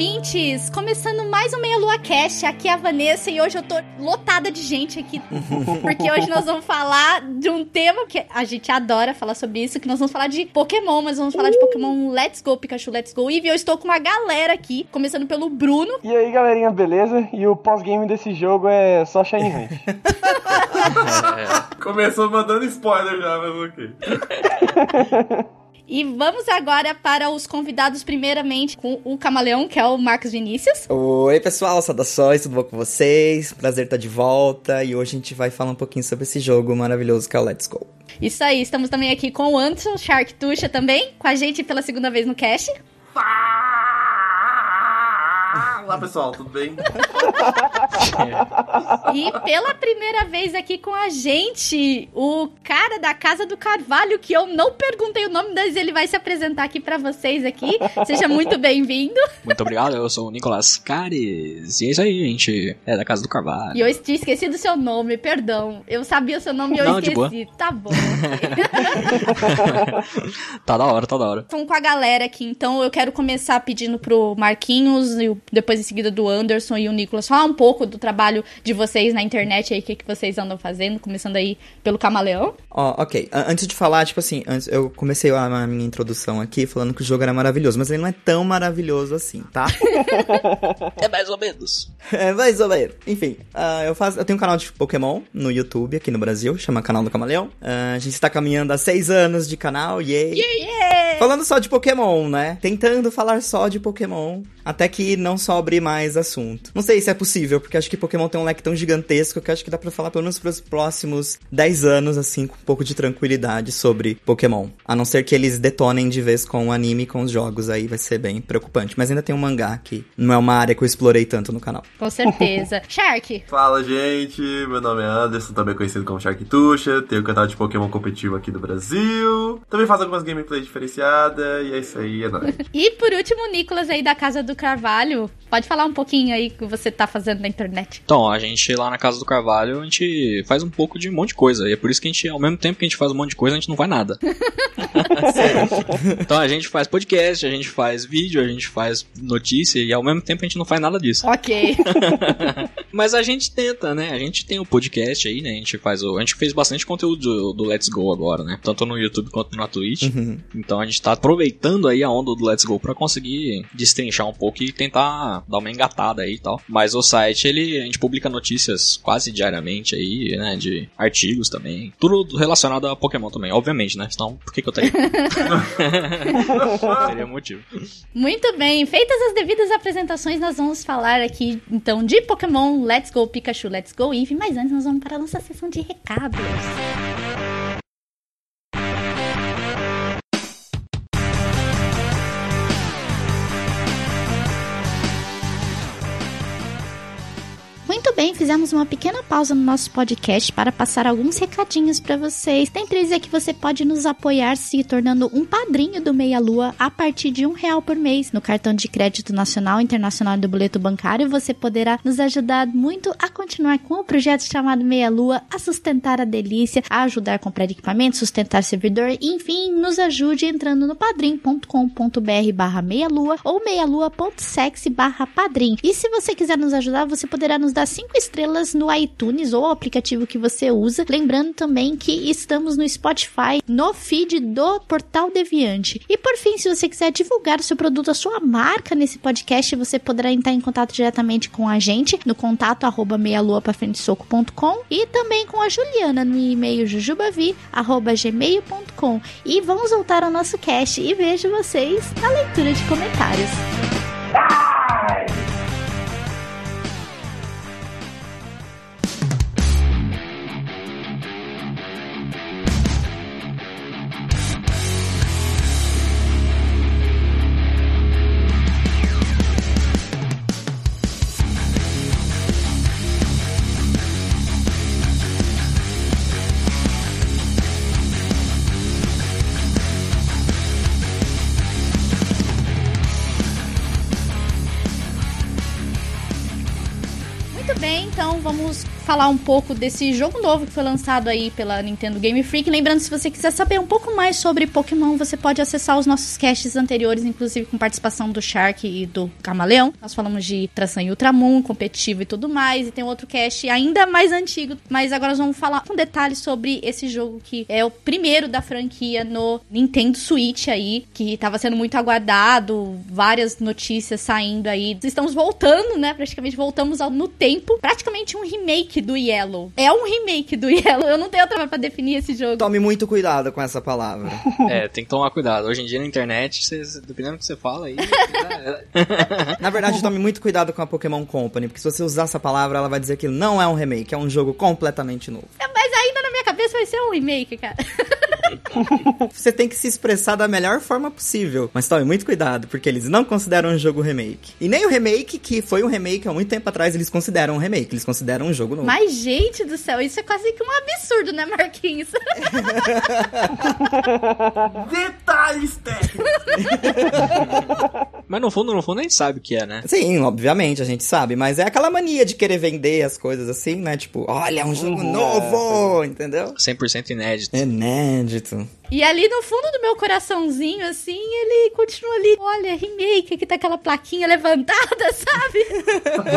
Ouvintes! Começando mais um Meia Lua Cast, aqui é a Vanessa e hoje eu tô lotada de gente aqui, porque hoje nós vamos falar de um tema que a gente adora falar sobre isso, que nós vamos falar de Pokémon, mas vamos falar de Pokémon Let's Go, Pikachu Let's Go Eevee. Eu estou com uma galera aqui, começando pelo Bruno. E aí, galerinha, beleza? E o pós-game desse jogo é só Shiny Hunt. é. Começou mandando spoiler já, mas ok. E vamos agora para os convidados, primeiramente, com o camaleão, que é o Marcos Vinícius. Oi, pessoal, saudações, tudo bom com vocês? Prazer estar de volta e hoje a gente vai falar um pouquinho sobre esse jogo maravilhoso que é o Let's Go. Isso aí, estamos também aqui com o Anderson Shark Tuxa também, com a gente pela segunda vez no cast. Olá pessoal, tudo bem? e pela primeira vez aqui com a gente, o cara da Casa do Carvalho, que eu não perguntei o nome, mas ele vai se apresentar aqui para vocês aqui. Seja muito bem-vindo. Muito obrigado, eu sou o Nicolas Cares. E é isso aí, gente. É da Casa do Carvalho. E eu tinha esquecido o seu nome, perdão. Eu sabia o seu nome e eu não, esqueci. Tá bom. tá da hora, tá da hora. Estamos com a galera aqui, então eu quero começar pedindo pro Marquinhos e depois em seguida do Anderson e o Nicolas, falar um pouco do trabalho de vocês na internet aí, o que, que vocês andam fazendo, começando aí pelo Camaleão. Ó, oh, ok. Antes de falar, tipo assim, antes, eu comecei a minha introdução aqui falando que o jogo era maravilhoso, mas ele não é tão maravilhoso assim, tá? é mais ou menos. É mais ou menos. Enfim, uh, eu, faço, eu tenho um canal de Pokémon no YouTube aqui no Brasil, chama Canal do Camaleão. Uh, a gente está caminhando há seis anos de canal, yay! Yeah, yeah. Falando só de Pokémon, né? Tentando falar só de Pokémon, até que não sobre mais assunto. Não sei se é possível, porque acho que Pokémon tem um leque tão gigantesco que acho que dá pra falar pelo menos pros próximos 10 anos, assim, com um pouco de tranquilidade sobre Pokémon. A não ser que eles detonem de vez com o anime e com os jogos, aí vai ser bem preocupante. Mas ainda tem um mangá que não é uma área que eu explorei tanto no canal. Com certeza. Shark! Fala, gente! Meu nome é Anderson, também conhecido como Shark Tuxa. Tenho um canal de Pokémon competitivo aqui no Brasil. Também faço algumas gameplays diferenciadas. E é isso aí, é nóis. e por último, o Nicolas aí da Casa do Carvalho. Pode falar um pouquinho aí que você tá fazendo na internet. Então, a gente lá na Casa do Carvalho, a gente faz um pouco de um monte de coisa. E é por isso que a gente, ao mesmo tempo que a gente faz um monte de coisa, a gente não faz nada. então a gente faz podcast, a gente faz vídeo, a gente faz notícia e ao mesmo tempo a gente não faz nada disso. Ok. Mas a gente tenta, né? A gente tem o um podcast aí, né? A gente faz o. A gente fez bastante conteúdo do, do Let's Go agora, né? Tanto no YouTube quanto na Twitch. Uhum. Então a gente tá aproveitando aí a onda do Let's Go pra conseguir destrinchar um pouco e tentar dar uma engatada aí e tal. Mas o site, ele, a gente publica notícias quase diariamente aí, né? De artigos também. Tudo relacionado a Pokémon também, obviamente, né? Senão, por que, que eu teria? Seria motivo. Muito bem, feitas as devidas apresentações, nós vamos falar aqui então de Pokémon Let's Go Pikachu, Let's Go Eevee, mas antes nós vamos para a nossa sessão de recados. Bem, fizemos uma pequena pausa no nosso podcast para passar alguns recadinhos para vocês. Tem três que você pode nos apoiar se tornando um padrinho do Meia Lua a partir de um real por mês no cartão de crédito nacional, internacional do boleto bancário. Você poderá nos ajudar muito a continuar com o projeto chamado Meia Lua, a sustentar a delícia, a ajudar a comprar equipamentos, sustentar servidor, enfim, nos ajude entrando no padrim.com.br barra meia lua ou meialua.sexy barra padrim. E se você quiser nos ajudar, você poderá nos dar dar cinco estrelas no iTunes ou aplicativo que você usa. Lembrando também que estamos no Spotify, no feed do Portal Deviante. E por fim, se você quiser divulgar o seu produto, a sua marca nesse podcast, você poderá entrar em contato diretamente com a gente no contato arroba meialuapafrentesoco.com e também com a Juliana no e-mail jujubavi@gmail.com. E vamos voltar ao nosso cast e vejo vocês na leitura de comentários. Muito vamos falar um pouco desse jogo novo que foi lançado aí pela Nintendo Game Freak. Lembrando, se você quiser saber um pouco mais sobre Pokémon, você pode acessar os nossos casts anteriores, inclusive com participação do Shark e do Camaleão. Nós falamos de Tração e Ultramon, competitivo e tudo mais. E tem outro cast ainda mais antigo, mas agora nós vamos falar com detalhes sobre esse jogo que é o primeiro da franquia no Nintendo Switch aí, que estava sendo muito aguardado, várias notícias saindo aí. Estamos voltando, né? Praticamente voltamos ao, no tempo. Praticamente um remake do Yellow. É um remake do Yellow. Eu não tenho outra pra definir esse jogo. Tome muito cuidado com essa palavra. É, tem que tomar cuidado. Hoje em dia na internet, cê, dependendo do que você fala aí. Na verdade, tome muito cuidado com a Pokémon Company, porque se você usar essa palavra, ela vai dizer que não é um remake, é um jogo completamente novo. É, mas ainda na minha cabeça vai ser um remake, cara. Você tem que se expressar da melhor forma possível. Mas tome muito cuidado, porque eles não consideram um jogo remake. E nem o remake, que foi um remake há muito tempo atrás, eles consideram um remake. Eles consideram um jogo novo. Mas, gente do céu, isso é quase que um absurdo, né, Marquinhos? Detalhes técnicos. Mas no fundo, no fundo, a gente sabe o que é, né? Sim, obviamente, a gente sabe. Mas é aquela mania de querer vender as coisas assim, né? Tipo, olha, é um jogo Uhum, novo, entendeu? 100% inédito. Inédito. acredito. E ali no fundo do meu coraçãozinho, assim, ele continua ali. Olha, remake, aqui tá aquela plaquinha levantada, sabe?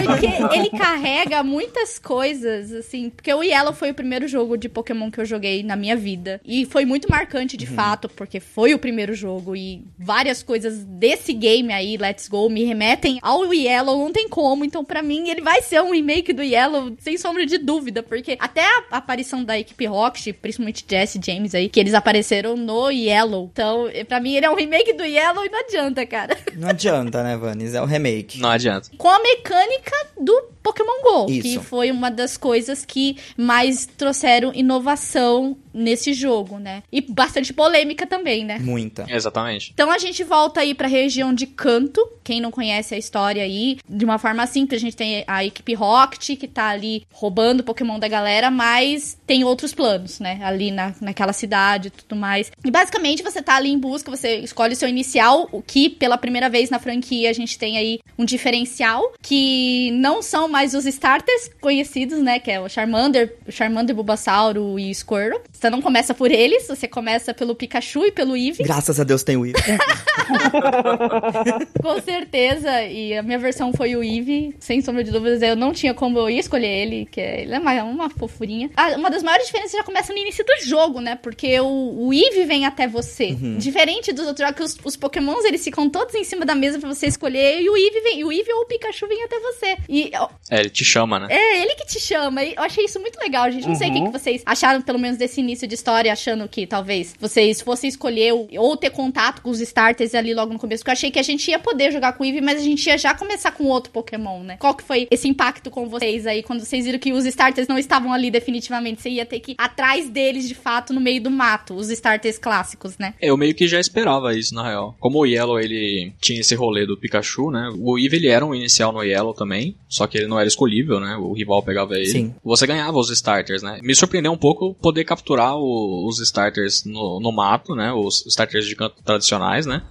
Porque ele carrega muitas coisas, assim. Porque o Yellow foi o primeiro jogo de Pokémon que eu joguei na minha vida. E foi muito marcante, de fato, porque foi o primeiro jogo. E várias coisas desse game aí, Let's Go, me remetem ao Yellow, não tem como. Então, pra mim, ele vai ser um remake do Yellow, sem sombra de dúvida. Porque até a aparição da equipe Rocket, principalmente Jesse James aí, que eles apareceram no Yellow. Então, pra mim, ele é um remake do Yellow e não adianta, cara. Não adianta, né, Vanis? É o remake. Não adianta. Com a mecânica do Pokémon GO, Isso. que foi uma das coisas que mais trouxeram inovação nesse jogo, né? E bastante polêmica também, né? Muita. Exatamente. Então a gente volta aí pra região de Canto. Quem não conhece a história aí, de uma forma simples, a gente tem a equipe Rocket que tá ali roubando Pokémon da galera, mas tem outros planos, né? Ali na, naquela cidade e tudo mais. E basicamente você tá ali em busca, você escolhe o seu inicial, o que pela primeira vez na franquia a gente tem aí um diferencial, que não são mais os starters conhecidos, né? Que é o Charmander, o Charmander, Bulbasauro e Squirtle. Você não começa por eles, você começa pelo Pikachu e pelo Eevee. Graças a Deus tem o Eevee. Com certeza, e a minha versão foi o Eevee, sem sombra de dúvidas, eu não tinha como eu ia escolher ele, que é, ele é uma, uma fofurinha. Ah, uma das maiores diferenças já começa no início do jogo, né? Porque o, o Eevee vem até você. Diferente dos outros jogos, que os, os pokémons, eles ficam todos em cima da mesa pra você escolher, e o Eevee vem, e o Eevee ou o Pikachu vem até você. E ó, É, ele te chama, né? é ele que te chama, e eu achei isso muito legal, gente. Não sei o que, que vocês acharam, pelo menos, desse início de história, achando que talvez vocês fossem escolher ou ter contato com os starters ali logo no começo, porque eu achei que a gente ia poder jogar com o Eevee, mas a gente ia já começar com outro Pokémon, né? Qual que foi esse impacto com vocês aí, quando vocês viram que os starters não estavam ali definitivamente? Você ia ter que ir atrás deles, de fato, no meio do mato, os starters clássicos, né? Eu meio que já esperava isso, na real. Como o Yellow, ele tinha esse rolê do Pikachu, né? O Eevee, ele era um inicial no Yellow também, só que ele não era escolhível, né? O rival pegava ele. Sim. Você ganhava os starters, né? Me surpreendeu um pouco poder capturar o- os starters no, no mato, né? Os starters de canto tradicionais, né?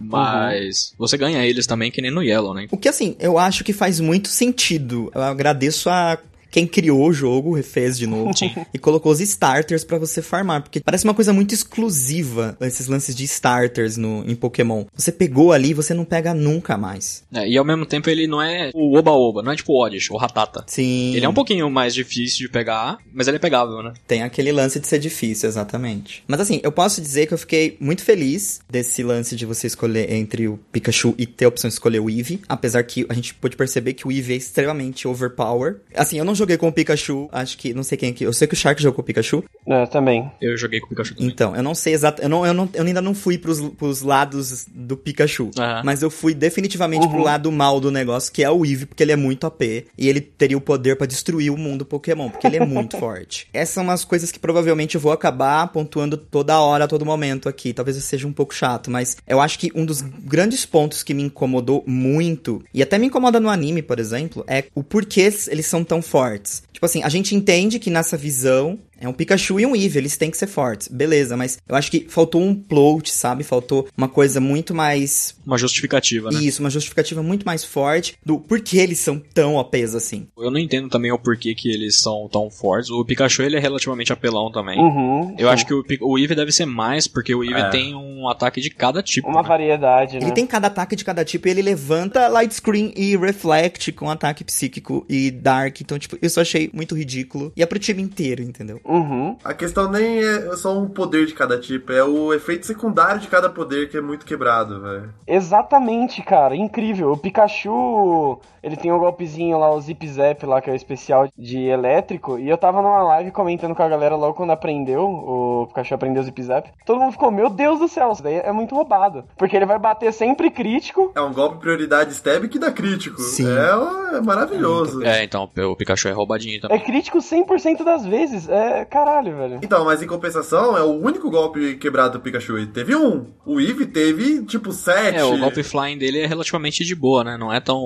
Mas você ganha eles também que nem no Yellow, né? O que, assim, eu acho que faz muito sentido. Eu agradeço a quem criou o jogo, refez de novo, e colocou os starters pra você farmar, porque parece uma coisa muito exclusiva, esses lances de starters no, em Pokémon. Você pegou ali, você não pega nunca mais. É, e ao mesmo tempo ele não é o Oba-Oba, não é tipo o Oddish, o Ratata. Sim. Ele é um pouquinho mais difícil de pegar, mas ele é pegável, né? Tem aquele lance de ser difícil, exatamente. Mas assim, eu posso dizer que eu fiquei muito feliz desse lance de você escolher entre o Pikachu e ter a opção de escolher o Eevee. Apesar que a gente pôde perceber que o Eevee é extremamente overpower. Assim, eu não joguei com o Pikachu, acho que, não sei quem aqui. Eu sei que o Shark jogou com o Pikachu. É, também. Eu joguei com o Pikachu também. Então, eu não sei exato. Eu, não, eu, não, eu ainda não fui pros, pros lados do Pikachu. Aham. Mas eu fui definitivamente pro lado mal do negócio, que é o Eevee, porque ele é muito OP. E ele teria o poder pra destruir o mundo Pokémon, porque ele é muito forte. Essas são umas coisas que provavelmente eu vou acabar pontuando toda hora, a todo momento aqui. Talvez eu seja um pouco chato, mas eu acho que um dos grandes pontos que me incomodou muito, e até me incomoda no anime, por exemplo, é o porquê eles são tão fortes. Tipo assim, a gente entende que nessa visão É um Pikachu e um Eevee, eles têm que ser fortes. Beleza, mas eu acho que faltou um plot, sabe? Faltou uma coisa muito mais. Uma justificativa, né? Isso, uma justificativa muito mais forte do porquê eles são tão OPs assim. Eu não entendo também o porquê que eles são tão fortes. O Pikachu, ele é relativamente apelão também. Uhum, Eu sim. acho que o, o Eevee deve ser mais, porque o Eevee É. tem um ataque de cada tipo. Uma né? variedade, né? Ele tem cada ataque de cada tipo e ele levanta light screen e reflect com ataque psíquico e dark. Então, tipo, isso eu achei muito ridículo. E é pro time inteiro, entendeu? Uhum. A questão nem é só um poder de cada tipo, é o efeito secundário de cada poder que é muito quebrado, velho. Exatamente, cara. Incrível. O Pikachu, ele tem um golpezinho lá, o Zip Zap lá, que é o especial de elétrico. E eu tava numa live comentando com a galera logo quando aprendeu, o Pikachu aprendeu o Zip Zap. Todo mundo ficou, meu Deus do céu, isso daí é muito roubado. Porque ele vai bater sempre crítico. É um golpe prioridade stab que dá crítico. Sim. É, é maravilhoso. É, então, o Pikachu é roubadinho É também. crítico 100% das vezes. É caralho, velho. Então, mas em compensação, é o único golpe quebrado do Pikachu. Ele teve um. O Eevee teve, tipo, sete. É, o golpe flying dele é relativamente de boa, né? Não é tão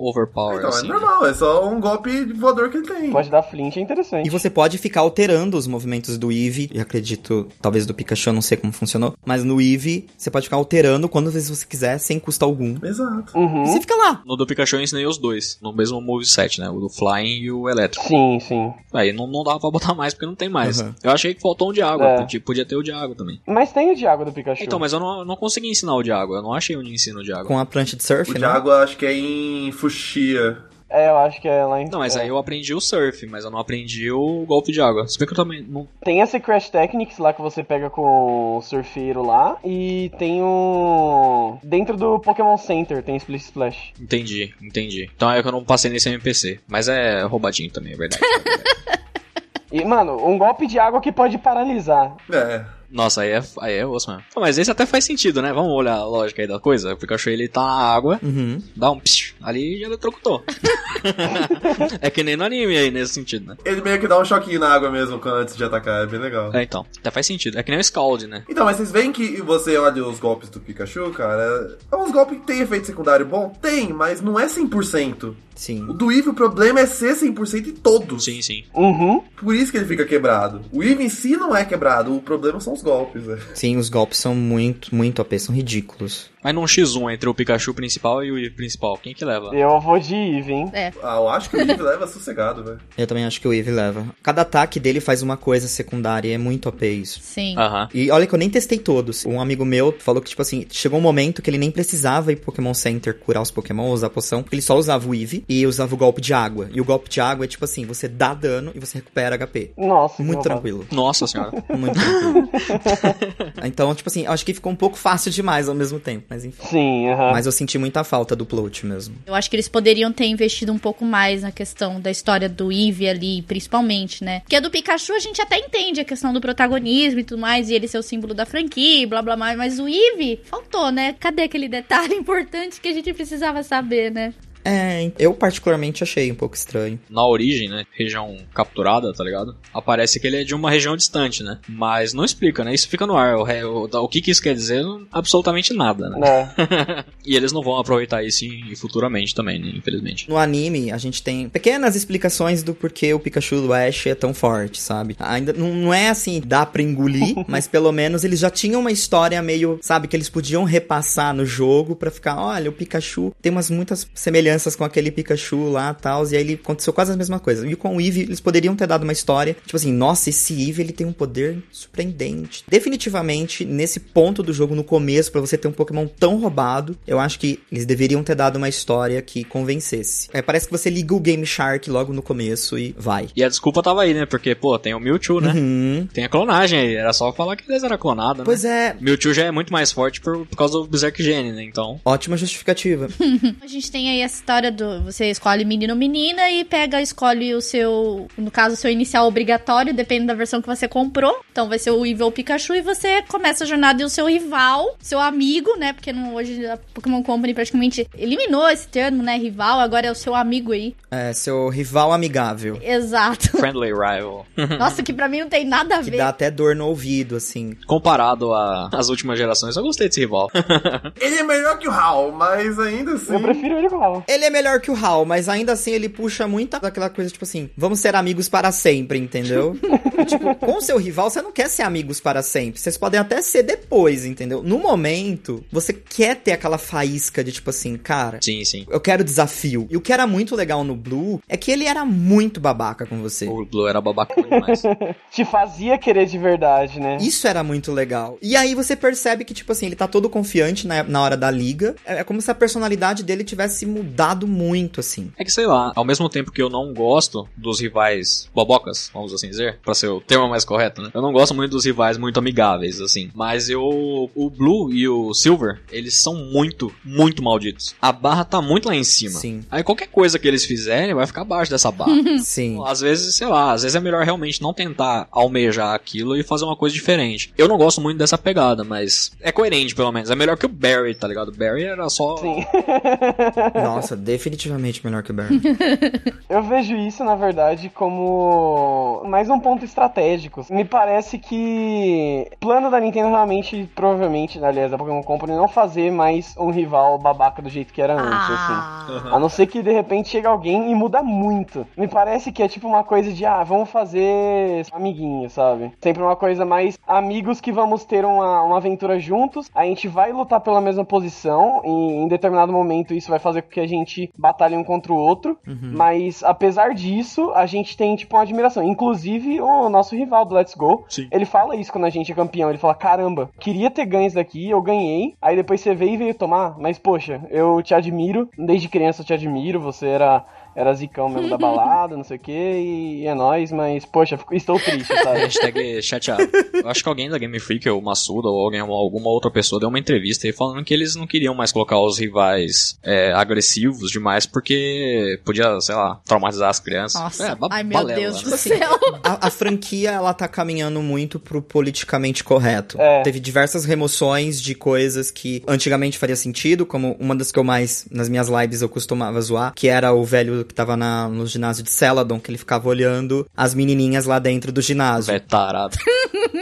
overpower Então, assim. é normal, é só um golpe voador que ele tem. Pode dar flint, é interessante. E você pode ficar alterando os movimentos do Eevee. E acredito, talvez do Pikachu, eu não sei como funcionou. Mas no Eevee, você pode ficar alterando quantas vezes você quiser, sem custo algum. Exato. Uhum. E você fica lá. No do Pikachu eu ensinei os dois, no mesmo moveset, né? O do Flying e o Elétrico. Sim, sim. Aí não, não dava pra botar mais porque não tem mais. Uhum. Eu achei que faltou um de água, É. podia, podia ter o de água também. Mas tem o de água do Pikachu. Então, mas eu não, não consegui ensinar o de água, eu não achei onde ensina o de água. Com a prancha de surf, O de né? água acho que é em Fuxia. É, eu acho que é lá em... Não, mas é. aí eu aprendi o surf, mas eu não aprendi o golpe de água. Se bem que eu também não. Tem essa Crash Technics lá que você pega com o surfeiro lá. E tem o. Dentro do Pokémon Center tem Split Splash. Entendi, entendi. Então é que eu não passei nesse MPC. Mas é roubadinho também, é verdade. E, mano, um golpe de água que pode paralisar. É. Nossa, aí é, aí é osso mesmo. Pô, Mas esse até faz sentido, né? Vamos olhar a lógica aí da coisa. O Pikachu ele tá na água, Uhum. dá um psiu, ali e já eletrocutou. é que nem no anime aí, nesse sentido, né? Ele meio que dá um choquinho na água mesmo quando- antes de atacar, é bem legal. É, então. Até faz sentido. É que nem o Scald, né? Então, mas vocês veem que você olha os golpes do Pikachu, cara. É uns golpes que tem efeito secundário bom? Tem, mas não é 100%. Sim. O do Eevee, o problema é ser 100% em todos. Sim, sim. Uhum. Por isso que ele fica quebrado. O Eevee em si não é quebrado, o problema são os golpes. né? Sim, os golpes são muito, muito OP, são ridículos. Mas num X1 entre o Pikachu principal e o Eevee principal, quem que leva? Eu vou de Eve, hein? Ah, eu acho que o Eevee leva sossegado, velho. Eu também acho que o Eevee leva. Cada ataque dele faz uma coisa secundária e é muito OP isso. Sim. Aham. E olha que eu nem testei todos. Um amigo meu falou que, tipo assim, chegou um momento que ele nem precisava ir pro Pokémon Center curar os Pokémon, usar a poção, porque ele só usava o Eevee e usava o golpe de água. E o golpe de água é tipo assim, você dá dano e você recupera HP. Nossa, Muito tranquilo. Nossa senhora. Muito tranquilo. então, tipo assim, eu acho que ficou um pouco fácil demais ao mesmo tempo, mas enfim. Sim, aham. Mas eu senti muita falta do plot mesmo. Eu acho que eles poderiam ter investido um pouco mais na questão da história do Eevee ali, principalmente, né? Porque a do Pikachu a gente até entende a questão do protagonismo e tudo mais, e ele ser o símbolo da franquia, blá blá blá, mas o Eevee faltou, né? Cadê aquele detalhe importante que a gente precisava saber, né? É, eu particularmente achei um pouco estranho. Na origem, né? Região capturada, tá ligado? Aparece que ele é de uma região distante, né? Mas não explica, né? Isso fica no ar. O, o, o que, que isso quer dizer? Absolutamente nada, né? É. E eles não vão aproveitar isso em- futuramente também, né? Infelizmente. No anime, a gente tem pequenas explicações do porquê o Pikachu do Ash é tão forte, sabe? Ainda não, não é assim, dá pra engolir, mas pelo menos eles já tinham uma história meio, sabe, que eles podiam repassar no jogo pra ficar, olha, o Pikachu tem umas muitas semelhanças com aquele Pikachu lá e tal, e aí ele aconteceu quase a mesma coisa. E com o Eevee, eles poderiam ter dado uma história, tipo assim, nossa, esse Eevee, ele tem um poder surpreendente. Definitivamente, nesse ponto do jogo, no começo, pra você ter um Pokémon tão roubado, eu acho que eles deveriam ter dado uma história que convencesse. É, parece que você liga o Game Shark logo no começo e vai. E a desculpa tava aí, né? Porque, pô, tem o Mewtwo, né? Uhum. Tem a clonagem aí. Era só falar que eles eram clonados, né? Pois é, Mewtwo já é muito mais forte por, por causa do Berserk Gene, né? Então. ótima justificativa. A gente tem aí essa história do você escolhe menino ou menina e pega, escolhe o seu, no caso, o seu inicial obrigatório, depende da versão que você comprou. Então vai ser o o Pikachu e você começa a jornada e o seu rival, seu amigo, né? Porque não- hoje a Pokémon Company praticamente eliminou esse termo, né? Rival, agora é o seu amigo aí. É, seu rival amigável. Exato. Friendly Rival. Nossa, que pra mim não tem nada a Que ver. dá até dor no ouvido, assim. Comparado a- às últimas gerações, eu gostei desse rival. Ele é melhor que o Hal, mas ainda assim. Eu prefiro ele com o Hal. Ele é melhor que o Hal, mas ainda assim ele puxa muito daquela coisa, tipo assim, vamos ser amigos para sempre, entendeu? tipo, com seu rival, você não quer ser amigos para sempre. Vocês podem até ser depois, entendeu? No momento, você quer ter aquela faísca de tipo assim, cara. Sim, sim. Eu quero desafio. E o que era muito legal no Blue é que ele era muito babaca com você. O Blue era babaca demais. Te fazia querer de verdade, né? Isso era muito legal. E aí você percebe que, tipo assim, ele tá todo confiante na, na hora da liga. É, é como se a personalidade dele tivesse mudado muito, assim. É que sei lá, ao mesmo tempo que eu não gosto dos rivais bobocas, vamos assim dizer, pra ser o termo mais correto, né? Eu não gosto muito dos rivais muito amigáveis, assim. Mas eu. O Blue e o Silver, eles são muito, muito malditos. A barra tá muito lá em cima. Sim. Aí qualquer coisa que eles fizerem vai ficar abaixo dessa barra. Sim. Às vezes, sei lá, às vezes é melhor realmente não tentar almejar aquilo e fazer uma coisa diferente. Eu não gosto muito dessa pegada, mas é coerente pelo menos. É melhor que o Barry, tá ligado? O Barry era só. Sim. Nossa, definitivamente melhor que o Barry. Eu vejo isso, na verdade, como mais um ponto estratégico. Me parece que o plano da Nintendo realmente, provavelmente, aliás, da Pokémon Company, não fazer mais um rival babaca do jeito que era antes, assim. A não ser que de repente chega alguém e muda muito. Me parece que é tipo uma coisa de, ah, vamos fazer amiguinho, sabe? Sempre uma coisa mais amigos que vamos ter uma, uma aventura juntos. A gente vai lutar pela mesma posição e em determinado momento isso vai fazer com que a gente batalhe um contra o outro. Mas apesar disso, a gente tem tipo uma admiração. Inclusive o nosso rival do Let's Go, Sim. ele fala isso quando a gente é campeão. Ele fala: caramba, queria ter ganho isso daqui, eu ganhei. Aí depois você veio e veio tomar. Mas poxa, eu te admiro. Desde criança eu te admiro. Você era. Era zicão mesmo da balada, não sei o que, e é nóis, mas, poxa, estou triste, sabe? Hashtag chateado. Eu acho que alguém da Game Freak, ou Massuda, ou alguém, alguma outra pessoa, deu uma entrevista aí falando que eles não queriam mais colocar os rivais é, agressivos demais porque podia, sei lá, traumatizar as crianças. Nossa. É, Ai, meu balela, Deus né? do céu. A, a franquia, ela tá caminhando muito pro politicamente correto. É. Teve diversas remoções de coisas que antigamente faria sentido, como uma das que eu mais, nas minhas lives, eu costumava zoar, que era o velho que tava na, no ginásio de Celadon, que ele ficava olhando as menininhas lá dentro do ginásio. É tarado.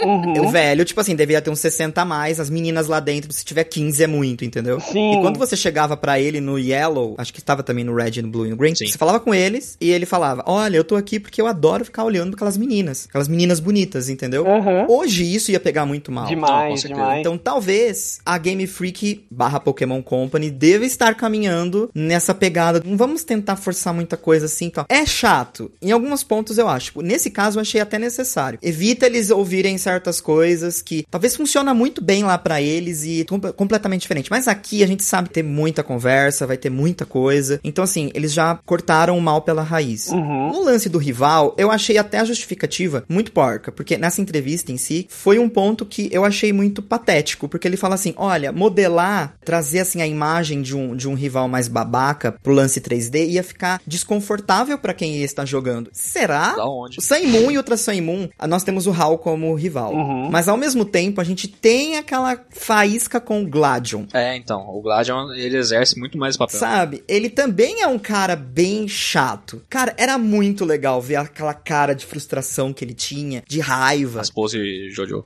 Uhum. O velho, tipo assim, devia ter uns 60 a mais, as meninas lá dentro, se tiver 15 é muito, entendeu? Sim. E quando você chegava pra ele no Yellow, acho que estava também no Red, no Blue e no Green, Sim. você falava com eles e ele falava: Olha, eu tô aqui porque eu adoro ficar olhando aquelas meninas, aquelas meninas bonitas, entendeu? Aham. Hoje isso ia pegar muito mal. Demais, certeza. demais. Então talvez a Game Freak barra Pokémon Company deva estar caminhando nessa pegada. Não vamos tentar forçar muita coisa assim e tal. É chato. Em alguns pontos eu acho. Nesse caso eu achei até necessário. Evita eles ouvirem certas coisas que talvez funciona muito bem lá pra eles e com- completamente diferente. Mas aqui a gente sabe ter muita conversa, vai ter muita coisa. Então assim, eles já cortaram o mal pela raiz. Uhum. No lance do rival, eu achei até a justificativa muito porca, porque nessa entrevista em si, foi um ponto que eu achei muito patético, porque ele fala assim, olha, modelar, trazer assim a imagem de um, de um rival mais babaca pro lance 3D ia ficar desconfortável pra quem estar jogando. Será? Da onde? O Sun Moon e o Ultra Sun Moon, ah, nós temos o Hal como rival. Uhum. Mas ao mesmo tempo, a gente tem aquela faísca com o Gladion. É, então, o Gladion, ele exerce muito mais papel. Sabe? Ele também é um cara bem chato. Cara, era muito legal ver aquela cara de frustração que ele tinha, de raiva. As pose Jojo.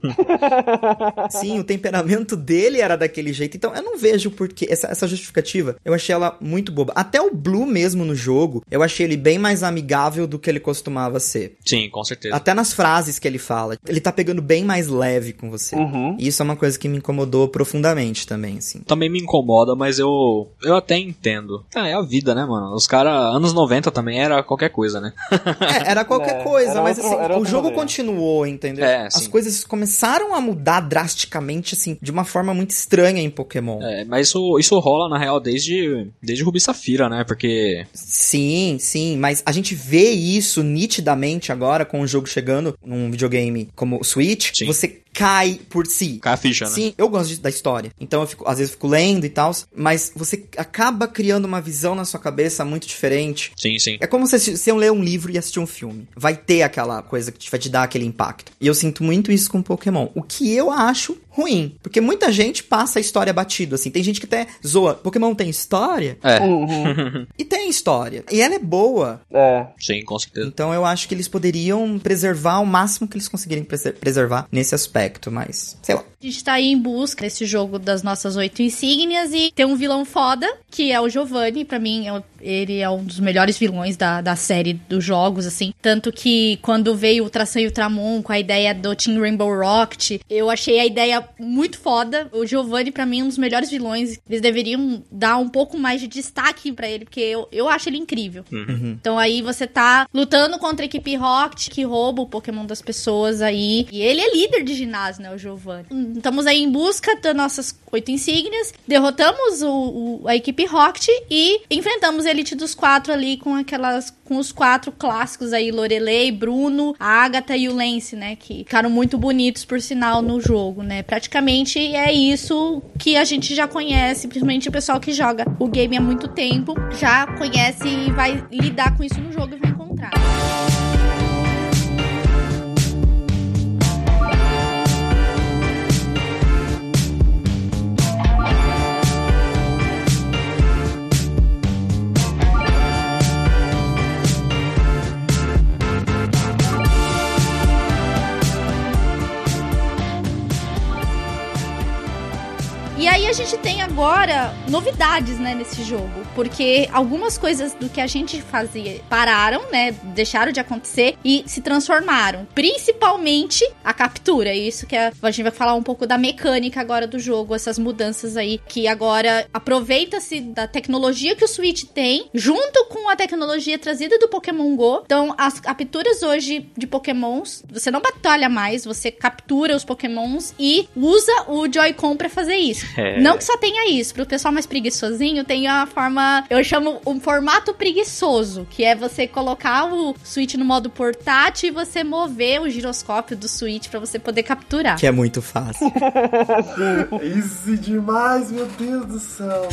Sim, o temperamento dele era daquele jeito. Então eu não vejo porque essa, essa justificativa, eu achei ela muito boba. Até o Blue mesmo no jogo, eu achei ele bem mais amigável do que ele costumava ser. Sim, com certeza. Até nas frases que ele fala, ele tá pegando bem mais leve com você. Uhum. E isso é uma coisa que me incomodou profundamente também, assim. Também me incomoda, mas eu eu até entendo. Ah, é a vida, né, mano? Os caras, anos 90 também era qualquer coisa, né? É, era qualquer É, coisa, era mas outro- assim, o jogo continuou, entendeu? É, As sim. coisas começaram a mudar drasticamente, assim, de uma forma muito estranha em Pokémon. É, mas isso, isso rola, na real, desde, desde Rubi Safira, né? Porque Sim, sim, mas a gente vê isso nitidamente agora com o jogo chegando num videogame como o Switch. Sim. Você cai por si. cai a ficha, né? Sim, eu gosto de- da história. Então eu fico, às vezes eu fico lendo e tal, mas você acaba criando uma visão na sua cabeça muito diferente. Sim, sim. É como se você ler um livro e assistir um filme. Vai ter aquela coisa que te- vai te dar aquele impacto. E eu sinto muito isso com Pokémon. O que eu acho ruim. Porque muita gente passa a história batido, assim. Tem gente que até zoa. Pokémon tem história? É, Uhum. E tem história. E ela é boa. É. sim, com certeza. Então eu acho que eles poderiam preservar o máximo que eles conseguirem prese- preservar nesse aspecto, mas sei lá. A gente tá aí em busca desse jogo das nossas oito insígnias e tem um vilão foda, que é o Giovanni. Pra mim, é ele é um dos melhores vilões da, da série dos jogos, assim. Tanto que quando veio o Ultrasan e Ultramon com a ideia do Team Rainbow Rocket, eu achei a ideia muito foda. O Giovanni, para mim, é um dos melhores vilões. Eles deveriam dar um pouco mais de destaque para ele, porque eu, eu acho ele incrível. Uhum. Então aí você tá lutando contra a equipe Rocket, que rouba o Pokémon das pessoas aí. E ele é líder de ginásio, né, o Giovanni. Estamos aí em busca das nossas oito insígnias, derrotamos o, o, a equipe Rocket e enfrentamos a Elite dos Quatro ali com aquelas com os quatro clássicos aí, Lorelei, Bruno, a Agatha e o Lance, né? Que ficaram muito bonitos, por sinal, no jogo, né? Praticamente é isso que a gente já conhece, principalmente o pessoal que joga o game há muito tempo, já conhece e vai lidar com isso no jogo e vai encontrar. E aí a gente tem agora novidades, né, nesse jogo, porque algumas coisas do que a gente fazia pararam, né, deixaram de acontecer e se transformaram, principalmente a captura. Isso que a, a gente vai falar um pouco da mecânica agora do jogo, essas mudanças aí que agora aproveita-se da tecnologia que o Switch tem, junto com a tecnologia trazida do Pokémon Go. Então, as capturas hoje de Pokémons, você não batalha mais, você captura os Pokémons e usa o Joy-Con para fazer isso. É. Não que só tenha isso, pro pessoal mais preguiçosinho, tem a forma, eu chamo um formato preguiçoso, que é você colocar o Switch no modo portátil e você mover o giroscópio do Switch para você poder capturar. Que é muito fácil. Easy demais, meu Deus do céu.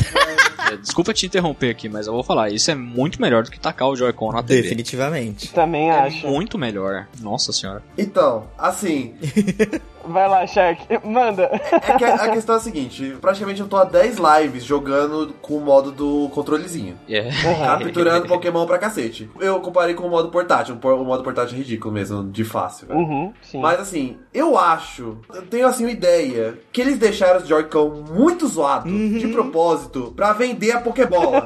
É, desculpa te interromper aqui, mas eu vou falar, isso é muito melhor do que tacar o Joy-Con na TV. Definitivamente. Também é acho. Muito melhor. Nossa senhora. Então, assim, Vai lá, Shark, manda. É que a, a questão é a seguinte: praticamente eu tô há 10 lives jogando com o modo do controlezinho. É. Capturando Pokémon pra cacete. Eu comparei com o modo portátil. O modo portátil é ridículo mesmo, de fácil. Uhum, sim. Mas assim, eu acho, eu tenho assim uma ideia, que eles deixaram os Joy-Con muito zoados, de propósito, pra vender a Pokébola.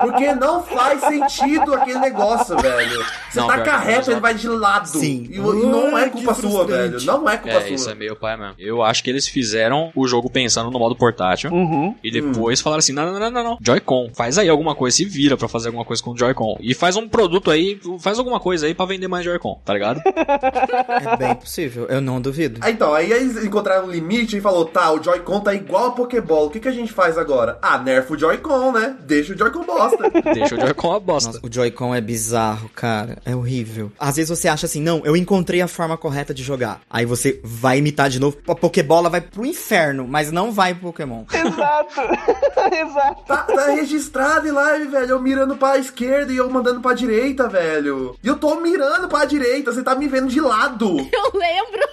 Porque não faz sentido aquele negócio, velho. Você Não, tá não. ele vai de lado. Sim. E, e não é culpa sua, velho. Não é culpa É, sua. isso é meio pai mesmo. Eu acho que eles fizeram o jogo pensando no modo portátil. Uhum. E depois falaram assim: não, não, não, não, não. Joy-Con, faz aí alguma coisa, se vira pra fazer alguma coisa com o Joy-Con. E faz um produto aí, faz alguma coisa aí pra vender mais Joy-Con, tá ligado? É bem possível, eu não duvido. Ah, Então, aí eles encontraram um limite e falou, tá, o Joy-Con tá igual a Pokébola, o que, que a gente faz agora? Ah, nerfa o Joy-Con, né? Deixa o Joy-Con bosta. Deixa o Joy-Con uma bosta. Nossa, o Joy-Con é bizarro, cara. É horrível. Às vezes você acha assim, não, eu encontrei a forma correta de jogar. Aí você vai imitar de novo. A Pokébola vai pro inferno, mas não vai pro Pokémon. Exato. Exato. tá, tá registrado em live, velho, eu mirando pra esquerda e eu mandando pra direita, velho. E eu tô mirando pra direita, você tá me vendo de lado. Eu lembro.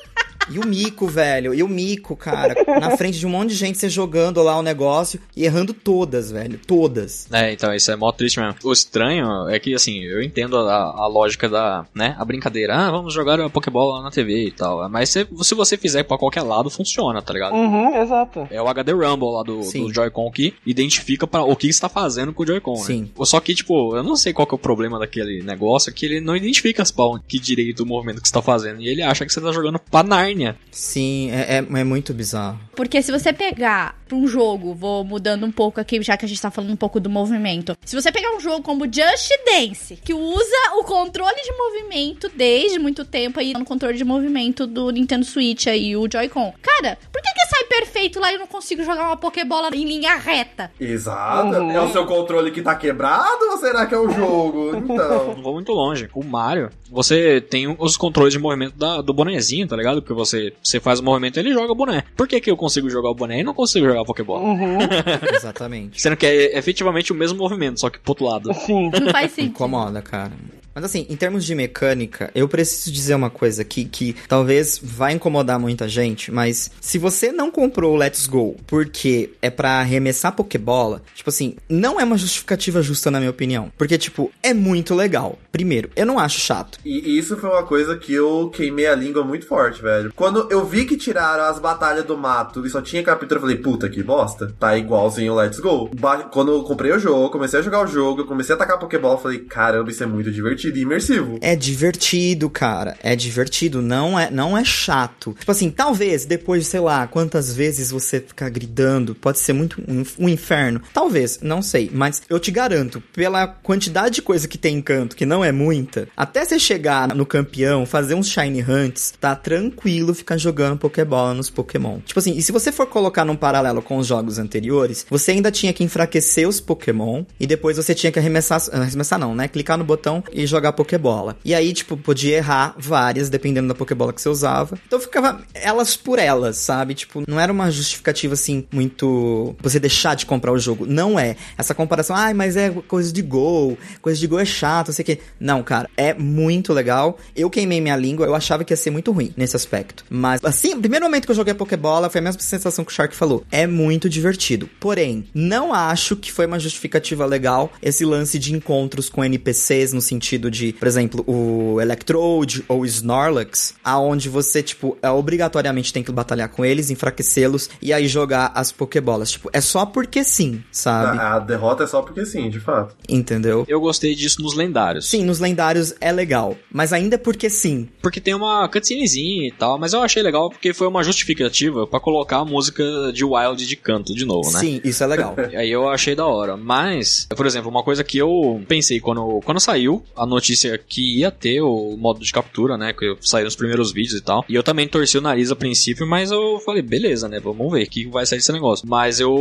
E o mico, velho. E o mico, cara. Na frente de um monte de gente, você jogando lá o negócio e errando todas, velho. Todas. É, então isso é mó triste mesmo. O estranho é que, assim, eu entendo a, a lógica da, né, a brincadeira. Ah, vamos jogar a Pokébola na TV e tal. Mas se, se você fizer pra qualquer lado, funciona, tá ligado? Uhum, exato. É o HD Rumble lá do, do Joy-Con que identifica para o que está fazendo com o Joy-Con, né? Sim. Só que, tipo, eu não sei qual que é o problema daquele negócio, que ele não identifica as pau que direito o movimento que você tá fazendo. E ele acha que você tá jogando pra Nárnia. Sim, é, é, é muito bizarro. Porque se você pegar pra um jogo, vou mudando um pouco aqui, já que a gente tá falando um pouco do movimento. Se você pegar um jogo como Just Dance, que usa o controle de movimento desde muito tempo aí no controle de movimento do Nintendo Switch aí, o Joy-Con. Cara, por que que sai perfeito lá e eu não consigo jogar uma Pokébola em linha reta? Exato. Uhum. É o seu controle que tá quebrado ou será que é o jogo? Então. Não vou muito longe. O Mario, você tem os controles de movimento da- do bonezinho, tá ligado? Porque você, você faz o movimento e ele joga o boné. Por que, que eu consigo jogar o boné e não consigo jogar a Pokébola? Uhum. Exatamente. Sendo que é efetivamente o mesmo movimento, só que pro outro lado. Sim. Não faz sentido. Incomoda, cara. Mas assim, em termos de mecânica, eu preciso dizer uma coisa aqui que talvez vai incomodar muita gente, mas se você não comprou o Let's Go porque é para arremessar Pokébola, tipo assim, não é uma justificativa justa na minha opinião. Porque, tipo, é muito legal. Primeiro, eu não acho chato. E isso foi uma coisa que eu queimei a língua muito forte, velho. Quando eu vi que tiraram as batalhas do mato e só tinha capítulo, eu falei, puta que bosta. Tá igualzinho o Let's Go. Quando eu comprei o jogo, comecei a jogar o jogo, comecei a atacar Pokébola, falei, caramba, isso é muito divertido e imersivo. É divertido, cara. É divertido, não é, não é chato. Tipo assim, talvez depois, sei lá, quantas vezes você ficar gritando, pode ser muito um, um inferno. Talvez, não sei, mas eu te garanto, pela quantidade de coisa que tem em canto, que não é muita, até você chegar no campeão, fazer uns shiny hunts, tá tranquilo ficar jogando Pokébola nos Pokémon. Tipo assim, e se você for colocar num paralelo com os jogos anteriores, você ainda tinha que enfraquecer os Pokémon e depois você tinha que arremessar, arremessar não, né? Clicar no botão e jogar Pokébola. E aí, tipo, podia errar várias, dependendo da Pokébola que você usava. Então ficava elas por elas, sabe? Tipo, não era uma justificativa assim, muito. Você deixar de comprar o jogo. Não é. Essa comparação, ai, ah, mas é coisa de gol, coisa de gol é chato, não sei o que. Não, cara, é muito legal. Eu queimei minha língua, eu achava que ia ser muito ruim nesse aspecto. Mas, assim, o primeiro momento que eu joguei a Pokébola foi a mesma sensação que o Shark falou. É muito divertido. Porém, não acho que foi uma justificativa legal esse lance de encontros com NPCs no sentido de, por exemplo, o Electrode ou o Snorlax, aonde você, tipo, é, obrigatoriamente tem que batalhar com eles, enfraquecê-los e aí jogar as Pokébolas. Tipo, é só porque sim, sabe? A, a derrota é só porque sim, de fato. Entendeu? Eu gostei disso nos lendários. Sim, nos lendários é legal. Mas ainda porque sim. Porque tem uma cutscenezinha e tal, mas eu achei legal porque foi uma justificativa para colocar a música de Wild de canto de novo, né? Sim, isso é legal. Aí eu achei da hora. Mas, por exemplo, uma coisa que eu pensei quando, quando saiu a notícia que ia ter o modo de captura, né? Que saíram os primeiros vídeos e tal. E eu também torci o nariz a princípio, mas eu falei, beleza, né? Vamos ver o que vai sair desse negócio. Mas eu.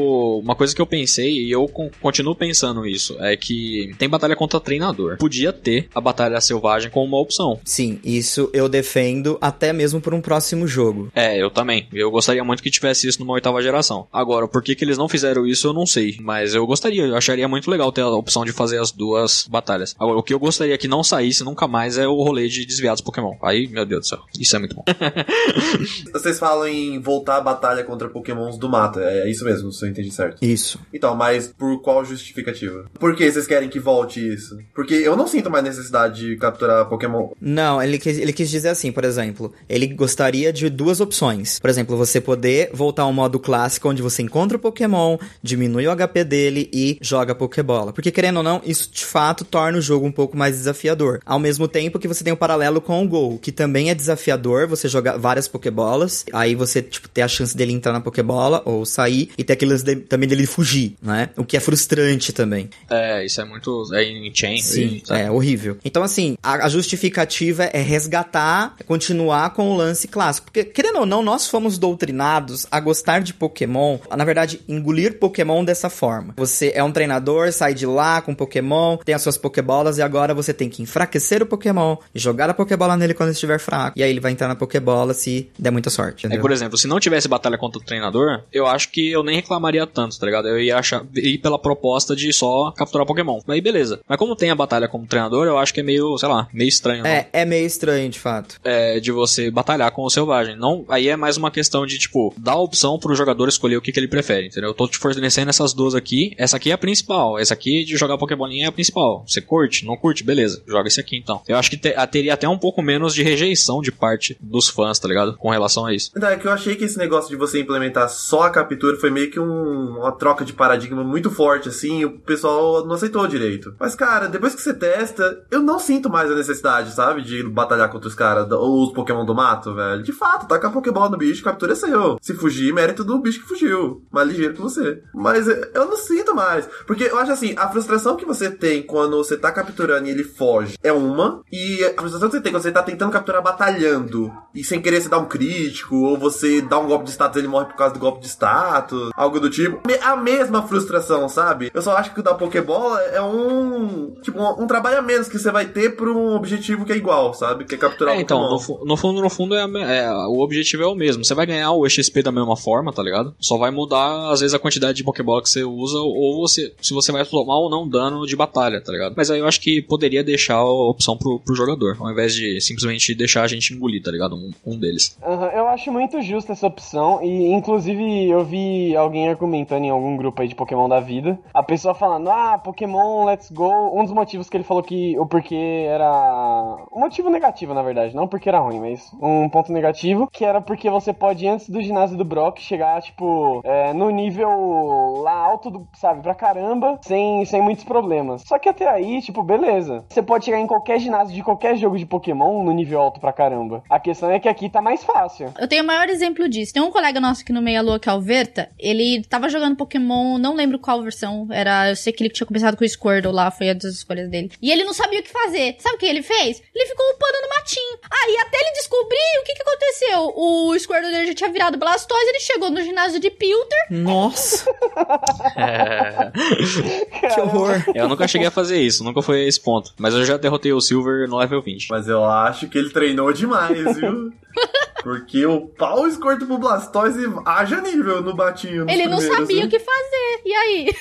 Uma coisa que eu pensei, e eu continuo pensando isso, é que tem batalha contra treinador. Podia ter a batalha selvagem como uma opção. Sim, isso eu defendo até mesmo por um próximo jogo. É, eu também. Eu gostaria muito que tivesse isso numa oitava geração. Agora, por que, que eles não fizeram isso, eu não sei. Mas eu gostaria, eu acharia muito legal ter a opção de fazer as duas batalhas. Agora, o que eu gostaria que não saísse nunca mais é o rolê de desviados Pokémon. Aí, meu Deus do céu, isso é muito bom. Vocês falam em voltar a batalha contra Pokémons do mata, é isso mesmo, se eu entendi certo. Isso. Então, mas por qual justificativa? Por que vocês querem que volte isso? Porque eu não sinto mais necessidade de capturar Pokémon. Não, ele quis, ele quis dizer assim, por exemplo, ele gostaria de duas opções. Por exemplo, você poder voltar ao modo clássico, onde você encontra o Pokémon, diminui o HP dele e joga Pokébola. Porque, querendo ou não, isso de fato torna o jogo um pouco mais desafiador. Ao mesmo tempo que você tem o um paralelo com o Gol, que também é desafiador, você jogar várias Pokébolas, aí você, tipo, ter a chance dele entrar na Pokébola ou sair, e ter aqueles de, também dele fugir, né? O que é frustrante também. É, isso é muito. É em chain. Sim, é horrível. Então, assim, a, a justificativa é resgatar, continuar com o lance clássico. Porque, querendo ou não, nós fomos doutrinados a gostar de Pokémon, na verdade, engolir Pokémon dessa forma. Você é um treinador, sai de lá com Pokémon, tem as suas Pokébolas e agora você tem que enfraquecer o Pokémon e jogar a Pokébola nele quando ele estiver fraco. E aí ele vai entrar na Pokébola se der muita sorte. É, por exemplo, se não tivesse batalha contra o treinador, eu acho que eu nem reclamaria tanto, tá ligado? Eu ia achar, ir pela proposta de só capturar Pokémon. Aí beleza. Mas como tem a batalha como treinador, eu acho que é meio, sei lá, meio estranho. É, não? é meio estranho, de fato. É, de você batalhar com o selvagem. Não, aí é mais uma questão de, tipo, dar a opção pro jogador escolher o que, que ele prefere, entendeu? Eu tô te fornecendo essas duas aqui. Essa aqui é a principal. Essa aqui de jogar Pokébolinha é a principal. Você curte? Não curte? Beleza. Joga esse aqui então. Eu acho que te, teria até um pouco menos de rejeição de parte dos fãs, tá ligado? Com relação a isso. É que eu achei que esse negócio de você implementar só a captura foi meio que um, uma troca de paradigma muito forte, assim, o pessoal não aceitou direito. Mas, cara, depois que você testa, eu não sinto mais a necessidade, sabe, de batalhar contra os caras, ou os Pokémon do mato, velho. De fato, taca a Pokébola no bicho, captura é seu. Se fugir, mérito do bicho que fugiu. Mais ligeiro que você. Mas eu não sinto mais. Porque eu acho assim, a frustração que você tem quando você tá capturando e ele foge é uma, e a frustração que você tem quando você tá tentando capturar batalhando, e sem querer você dar um crítico, ou você dá um golpe de status e ele morre por causa do golpe de status, algo do tipo. A mesma frustração, sabe? Eu só acho que o da Pokébola é um. Tipo, um, um trabalho a menos que você vai ter por um objetivo que é igual, sabe? Que é capturar é, então, no, no, fundo, no fundo, é, é, o objetivo objetivo é o mesmo. Você vai ganhar o XP da mesma forma, tá ligado? Só vai mudar, às vezes, a quantidade de Pokébola que você usa, ou você, se você vai tomar ou não dano de batalha, tá ligado? Mas aí eu acho que poderia deixar a opção pro, pro jogador, ao invés de simplesmente deixar a gente engolir, tá ligado? Um, um deles. Uhum, eu acho muito justa essa opção, e inclusive eu vi alguém argumentando em algum grupo aí de Pokémon da vida, a pessoa falando, ah, Pokémon Let's Go, um dos motivos que ele falou que o porquê era. Um motivo negativo, na verdade, não porque era ruim, mas um ponto negativo, que era porque você pode, antes do ginásio do Brock, chegar, tipo, é, no nível lá alto, do, sabe, pra caramba, sem, sem muitos problemas. Só que até aí, tipo, beleza. Você pode chegar em qualquer ginásio de qualquer jogo de Pokémon no nível alto pra caramba. A questão é que aqui tá mais fácil. Eu tenho o maior exemplo disso. Tem um colega nosso aqui no Meia Lua, que é o Verta, ele tava jogando Pokémon, não lembro qual versão, era, eu sei que ele tinha começado com o Squirtle lá, foi a das escolhas dele. E ele não sabia o que fazer. Sabe o que ele fez? Ele ficou upando no matinho. Aí até ele descobrir o que que aconteceu. O Squirtle dele já tinha virado Blastoise, ele chegou no ginásio de Pilter. Nossa, É... que horror. eu nunca cheguei a fazer isso, nunca foi esse ponto. Mas eu já derrotei o Silver no level 20. Mas eu acho que ele treinou demais, viu? Porque o pau escorto pro Blastoise haja nível no batinho. Ele não sabia né? o que fazer. E aí?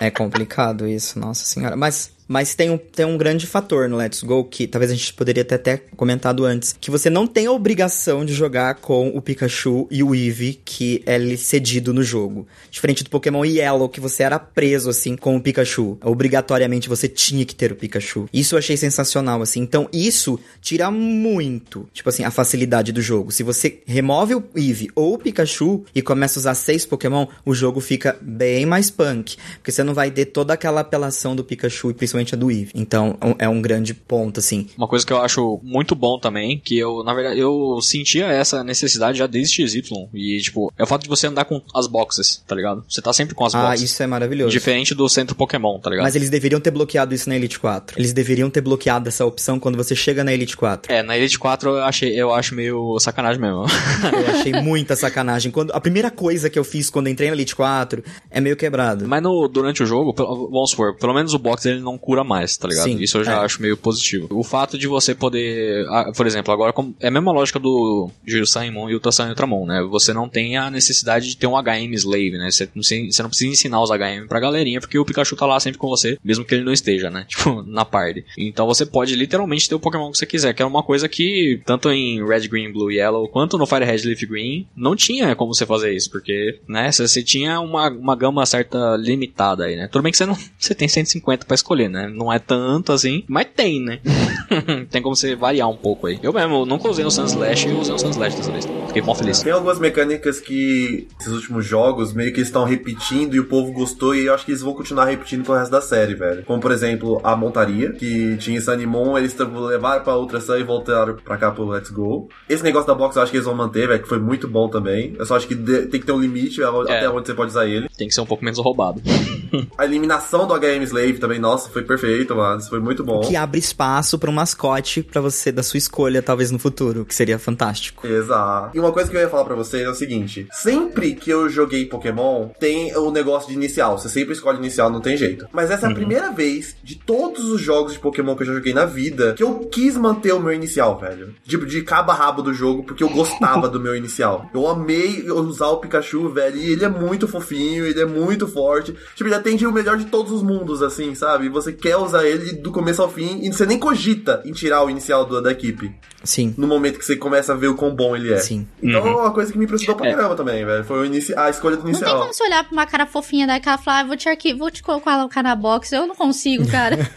É complicado isso, nossa senhora. Mas, mas tem, um, tem um grande fator no Let's Go que talvez a gente poderia ter até comentado antes. Que você não tem a obrigação de jogar com o Pikachu e o Eevee que é cedido no jogo. Diferente do Pokémon Yellow, que você era preso, assim, com o Pikachu. Obrigatoriamente você tinha que ter o Pikachu. Isso eu achei sensacional, assim. Então isso tira muito, tipo assim, a facilidade do jogo. Se você remove o Eevee ou o Pikachu e começa a usar seis Pokémon, o jogo fica bem mais punk. Porque você não vai ter toda aquela apelação do Pikachu e principalmente a do Eevee. Então é um grande ponto, assim. Uma coisa que eu acho muito bom também, que eu, na verdade, eu sentia essa necessidade já desde XY. E, tipo, é o fato de você andar com as boxes, tá ligado? Você tá sempre com as Ah, boxes. isso é maravilhoso. Diferente do centro Pokémon, tá ligado? Mas eles deveriam ter bloqueado isso na Elite 4. Eles deveriam ter bloqueado essa opção quando você chega na Elite 4. É, na Elite 4 eu, achei, eu acho meio sacanagem mesmo. Eu achei muita sacanagem. Quando, a primeira coisa que eu fiz quando entrei na Elite 4 é meio quebrado. Mas no, durante o jogo, vamos supor, pelo menos o box ele não cura mais, tá ligado? Sim, Isso eu já é. acho meio positivo. O fato de você poder, ah, por exemplo, agora é a mesma lógica do de Saimon e Ultrasan e Ultramon, né? Você não tem a necessidade de ter um HM slave, né? Você não, você não precisa ensinar os HM pra galerinha, porque o Pikachu tá lá sempre com você, mesmo que ele não esteja, né? Tipo, na party. Então você pode literalmente ter o Pokémon que você quiser, que é uma coisa que tanto em Red, Green, Blue Yellow, quanto no Fire Red, Leaf Green, não tinha como você fazer isso, porque, né, você, tinha uma, uma gama certa limitada aí, né? Tudo bem que você não você tem 150 pra escolher, né? Não é tanto assim, mas tem, né? tem como você variar um pouco aí. Eu mesmo nunca usei o Sunslash e usei o Sunslash dessa vez. Fiquei mó feliz. Tem algumas mecânicas que esses últimos jogos meio que estão repetindo e o povo gostou e eu acho que eles vão continuar repetindo pro resto da série, velho. Como por exemplo, a montaria, que tinha em Sunimon, eles levaram pra outra Sun e voltaram pra cá pro Let's Go. Esse negócio da box eu acho que eles vão manter, velho, que foi muito bom também. Eu só acho que tem que ter um limite até onde você pode usar ele. Tem que ser um pouco menos roubado. A eliminação do HM Slave também, nossa, foi perfeito, mano. Isso foi muito bom. Que abre espaço pra um mascote pra você da sua escolha, talvez no futuro, que seria fantástico. Exato. E uma coisa que eu ia falar pra vocês é o seguinte: sempre que eu joguei Pokémon, tem o negócio de inicial. Você sempre escolhe inicial, não tem jeito. Mas essa é a primeira vez de todos os jogos de Pokémon que eu já joguei na vida que eu quis manter o meu inicial, velho. Tipo, de cabo a rabo do jogo, porque eu gostava do meu inicial. Eu amei usar o Pikachu, velho. E ele é muito fofinho, ele é muito forte. Tipo, ele atende o melhor de todos os mundos, assim, sabe? E você quer usar ele do começo ao fim e você nem cogita em tirar o inicial do- da equipe Sim. no momento que você começa a ver o quão bom ele é. Sim. Então é uma coisa que me impressionou pra caramba também, velho. Foi o inici... a escolha do Não tem inicial. como você olhar pra uma cara fofinha daquela e falar, ah, vou te arqui... vou te colocar na box. Eu não consigo, cara.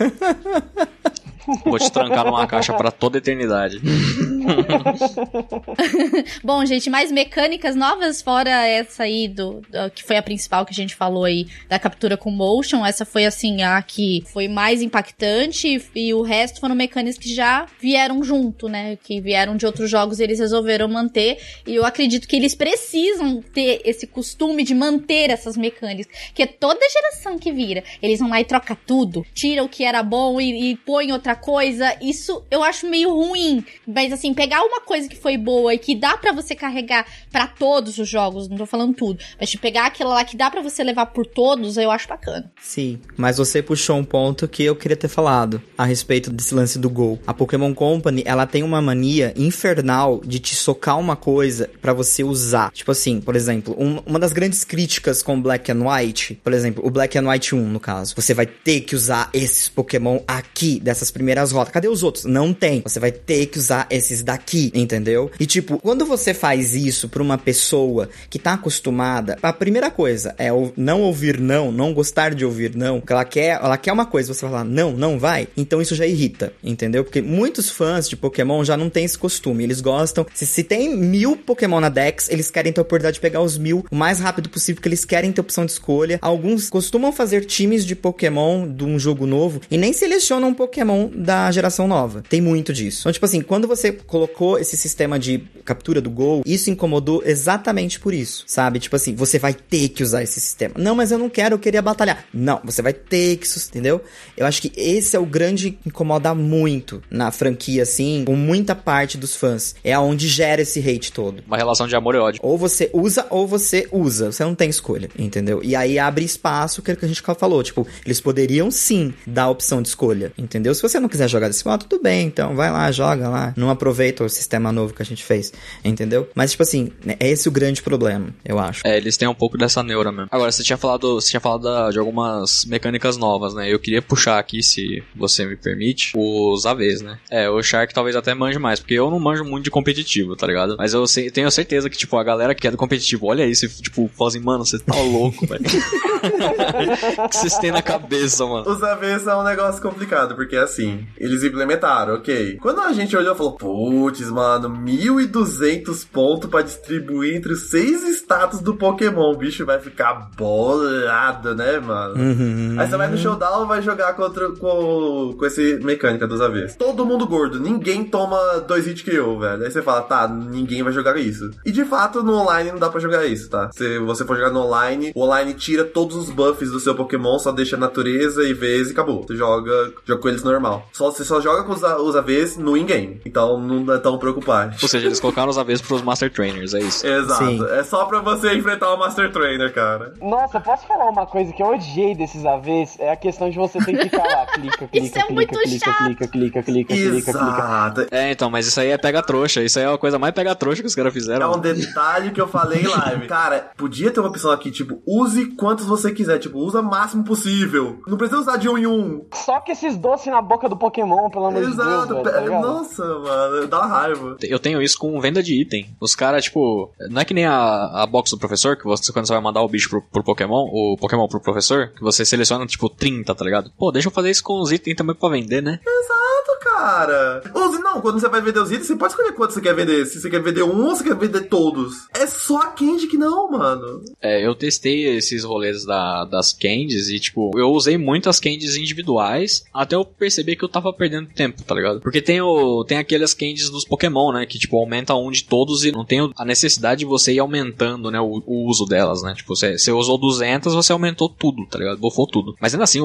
Vou te trancar numa caixa pra toda a eternidade. Bom, gente, mais mecânicas novas fora essa aí do, do- que foi a principal que a gente falou aí da captura com motion. Essa foi assim a que foi mais impactante e o resto foram mecânicas que já vieram junto, né? Que vieram de outros jogos eles resolveram manter. E eu acredito que eles precisam ter esse costume de manter essas mecânicas, que é toda geração que vira. Eles vão lá e troca tudo, tira o que era bom e, e põe outra coisa. Isso eu acho meio ruim, mas assim pegar uma coisa que foi boa e que dá para você carregar para todos os jogos, não tô falando tudo, mas de pegar aquela lá que dá para você levar por todos, eu acho bacana. Sim, mas você puxou um ponto que eu queria ter falado a respeito desse lance do gol. A Pokémon Company, ela tem uma mania infernal de te socar uma coisa para você usar. Tipo assim, por exemplo, um, uma das grandes críticas com Black and White, por exemplo, o Black and White 1, no caso, você vai ter que usar esses Pokémon aqui, dessas primeiras rotas. Cadê os outros? Não tem. Você vai ter que usar esses daqui, entendeu? E tipo, quando você faz isso pra uma pessoa que tá acostumada, a primeira coisa é não ouvir não, não gostar de ouvir não, que ela quer, ela quer uma coisa, você falar não, não vai, então isso já irrita, entendeu? Porque muitos fãs de Pokémon já não têm esse costume, eles gostam, se, se tem mil Pokémon na Dex, eles querem ter a oportunidade de pegar os mil o mais rápido possível, porque eles querem ter opção de escolha. Alguns costumam fazer times de Pokémon de um jogo novo e nem selecionam um Pokémon da geração nova. Tem muito disso. Então, tipo assim, quando você colocou esse sistema de captura do gol, isso incomodou exatamente por isso, sabe? Tipo assim, você vai ter que usar esse sistema. Não, mas eu não quero, eu queria batalhar. Não, você vai ter que, entendeu? Eu acho que esse é o grande incomoda muito na franquia, assim, com muita parte dos fãs. É aonde gera esse hate todo. Uma relação de amor e ódio. Ou você usa ou você usa. Você não tem escolha, entendeu? E aí abre espaço, que é o que a gente falou. Tipo, eles poderiam sim dar a opção de escolha, entendeu? Se você não quiser jogar desse modo, tudo bem, então vai lá, joga lá. Não aproveita o sistema novo que a gente fez, entendeu? Mas, tipo assim, é esse o grande problema, eu acho. É, eles têm um pouco dessa neura mesmo. Agora, você tinha falado, você tinha falado de algumas mecânicas novas, né? Eu queria puxar aqui, se você me permite, os AVs, né? É, o Shark talvez até manje mais, porque eu não manjo muito de competitivo, tá ligado? Mas eu sei, tenho certeza que, tipo, a galera que é do competitivo, olha isso, e, tipo, fala assim, mano, você tá louco, velho. o que vocês têm na cabeça, mano? Os AVs são um negócio complicado, porque assim, eles implementaram, ok. Quando a gente olhou e falou, putz, mano, 1.200 pontos pra distribuir entre os seis status do Pokémon, o bicho vai ficar bolado, né, mano? Uhum. Aí você vai no showdown vai jogar contra, com, com esse mecânica dos AVs. Todo mundo gordo, ninguém toma dois hit kill, velho. Aí você fala, tá, ninguém vai jogar isso. E de fato, no online não dá pra jogar isso, tá? Se você for jogar no online, o online tira todos os buffs do seu Pokémon, só deixa a natureza e vez e acabou. Você joga, joga com eles normal. Só, você só joga com os, os AVs no in-game. Então não é tão preocupante. Ou seja, eles colocaram os AVs pros Master Trainers, é isso? Exato. Sim. É só pra você enfrentar o Master Trainer, cara. Nossa, posso falar uma coisa que eu odiei desses AVs? É a questão de você ter que ficar lá, clica, clica, isso é clica, muito clica, chato. clica, clica, clica, clica, Exato. clica. É, então, mas isso aí é pega trouxa. Isso aí é a coisa mais pega trouxa que os caras fizeram. É um detalhe que eu falei em live. Cara, podia ter uma opção aqui, tipo, use quantos você quiser, tipo, usa o máximo possível. Não precisa usar de um em um. Só que esses doces na boca do Pokémon, pelo amor Exato. de Deus. Velho, tá? Nossa, mano, dá raiva. Eu tenho isso com venda de item. Os caras, tipo, não é que nem a, a box do professor, que você, quando você vai mandar o bicho pro, pro Pokémon, o Pokémon pro professor, que você seleciona, tipo, 30, tá ligado? Pô, deixa eu fazer isso com os itens também pra vender, né? Exato, cara. Use, não, quando você vai vender os itens, você pode escolher quanto você quer vender. Se você quer vender um ou você quer vender todos. É só a Candy que não, mano. É, eu testei esses rolês da, das candies e, tipo, eu usei muito as candies individuais até eu perceber que eu tava perdendo tempo, tá ligado? Porque tem, o, tem aquelas candies dos Pokémon, né? Que, tipo, aumenta um de todos e não tem a necessidade de você ir aumentando, né? O, o uso delas, né? Tipo, você, você usou 200, você aumentou tudo, tá ligado? Bufou tudo. Mas ainda assim,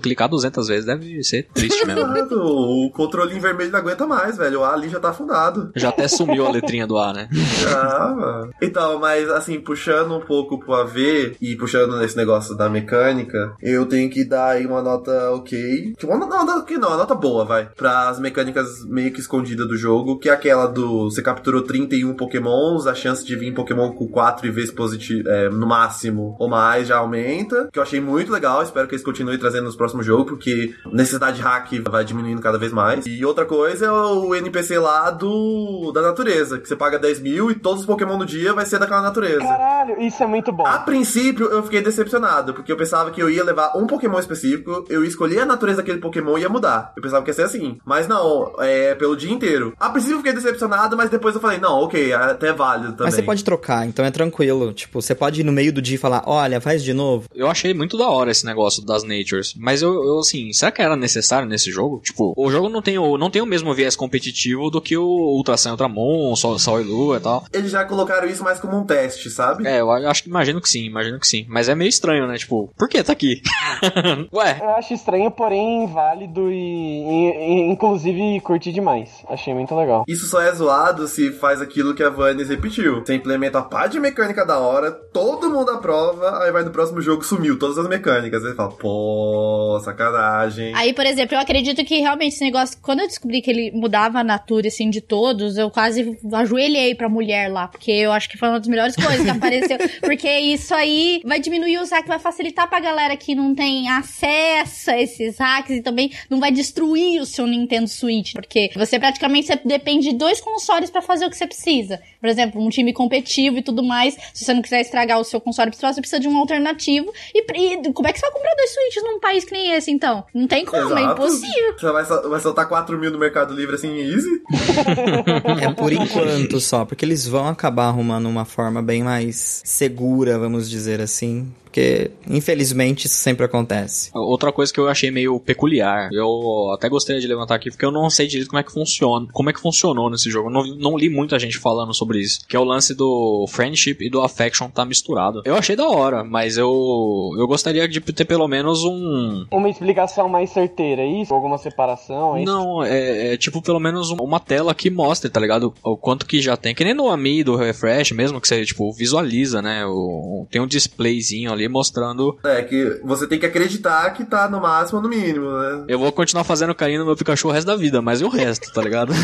clicar 200 vezes deve ser triste mesmo. Exato. O controlinho vermelho não aguenta mais, velho. O A ali já tá afundado. Já até sumiu a letrinha do A, né? Ah, mano. Então, mas assim, puxando um pouco pro AV e puxando nesse negócio da mecânica, eu tenho que dar aí uma nota ok. Tipo, Uma nota ok não, uma nota boa, vai. Para as mecânicas meio que escondidas do jogo, que é aquela do você capturou 31 pokémons, a chance de vir Pokémon com 4 vezes positivo, é, no máximo ou mais já aumenta. Que eu achei muito legal, espero que eles continuem trazendo nos próximos jogos, porque necessidade de hack vai diminuindo cada vez mais. E outra coisa é o NPC lá do da natureza, que você paga 10 mil e todos os Pokémon do dia vai ser daquela natureza. Caralho, isso é muito bom. A princípio, eu fiquei decepcionado, porque eu pensava que eu ia levar um Pokémon específico, eu ia escolher a natureza daquele Pokémon e ia mudar. Eu pensava que ia ser assim. Mas não, é pelo dia inteiro. A princípio eu fiquei decepcionado, mas depois eu falei, não, ok, é até válido também. Mas você pode trocar, então é tranquilo. Tipo, você pode ir no meio do dia e falar, olha, faz de novo. Eu achei muito da hora esse negócio das natures. Mas eu, eu, assim, será que era necessário nesse jogo? Tipo, o jogo não tem tem o, não tem o mesmo viés competitivo do que o Ultra Sun Ultramon, Sol, Sol e Lua e tal. Eles já colocaram isso mais como um teste, sabe? É, eu acho que imagino que sim, imagino que sim. Mas é meio estranho, né? Tipo, por que tá aqui? Ué. Eu acho estranho, porém válido e, e, e, inclusive curti demais. Achei muito legal. Isso só é zoado se faz aquilo que a Vannes repetiu. Você implementa a pá de mecânica da hora, todo mundo aprova, aí vai no próximo jogo sumiu todas as mecânicas. Aí fala, pô, sacanagem. Aí, por exemplo, eu acredito que realmente esse negócio, quando eu descobri que ele mudava a natura, assim, de todos, eu quase ajoelhei pra mulher lá, porque eu acho que foi uma das melhores coisas que apareceu. porque isso aí vai diminuir os hacks, vai facilitar pra galera que não tem acesso a esses hacks e também não vai destruir o seu Nintendo Switch, porque você praticamente você depende de dois consoles para fazer o que você precisa. Por exemplo, um time competitivo e tudo mais. Se você não quiser estragar o seu console principal, você precisa de um alternativo. E, e como é que você vai comprar dois Switches num país que nem esse, então? Não tem como, é Exato. é impossível. Você vai, vai soltar 4 mil no Mercado Livre assim, easy? É por enquanto só, porque eles vão acabar arrumando uma forma bem mais segura, vamos dizer assim. Porque, infelizmente, isso sempre acontece. Outra coisa que eu achei meio peculiar, eu até gostaria de levantar aqui, porque eu não sei direito como é que funciona, como é que funcionou nesse jogo. Eu não, não li muita gente falando sobre isso. Que é o lance do friendship e do affection tá misturado. Eu achei da hora, mas eu, eu gostaria de ter pelo menos um. Uma explicação mais certeira, é isso? Alguma separação, é isso? Não, é, é tipo pelo menos um- uma tela que mostre, tá ligado? O quanto que já tem. Que nem no Ami do Refresh mesmo, que você, tipo, visualiza, né? O, tem um displayzinho ali mostrando. É que você tem que acreditar que tá no máximo ou no mínimo, né? Eu vou continuar fazendo carinho no meu Pikachu o resto da vida, mas e o resto, tá ligado?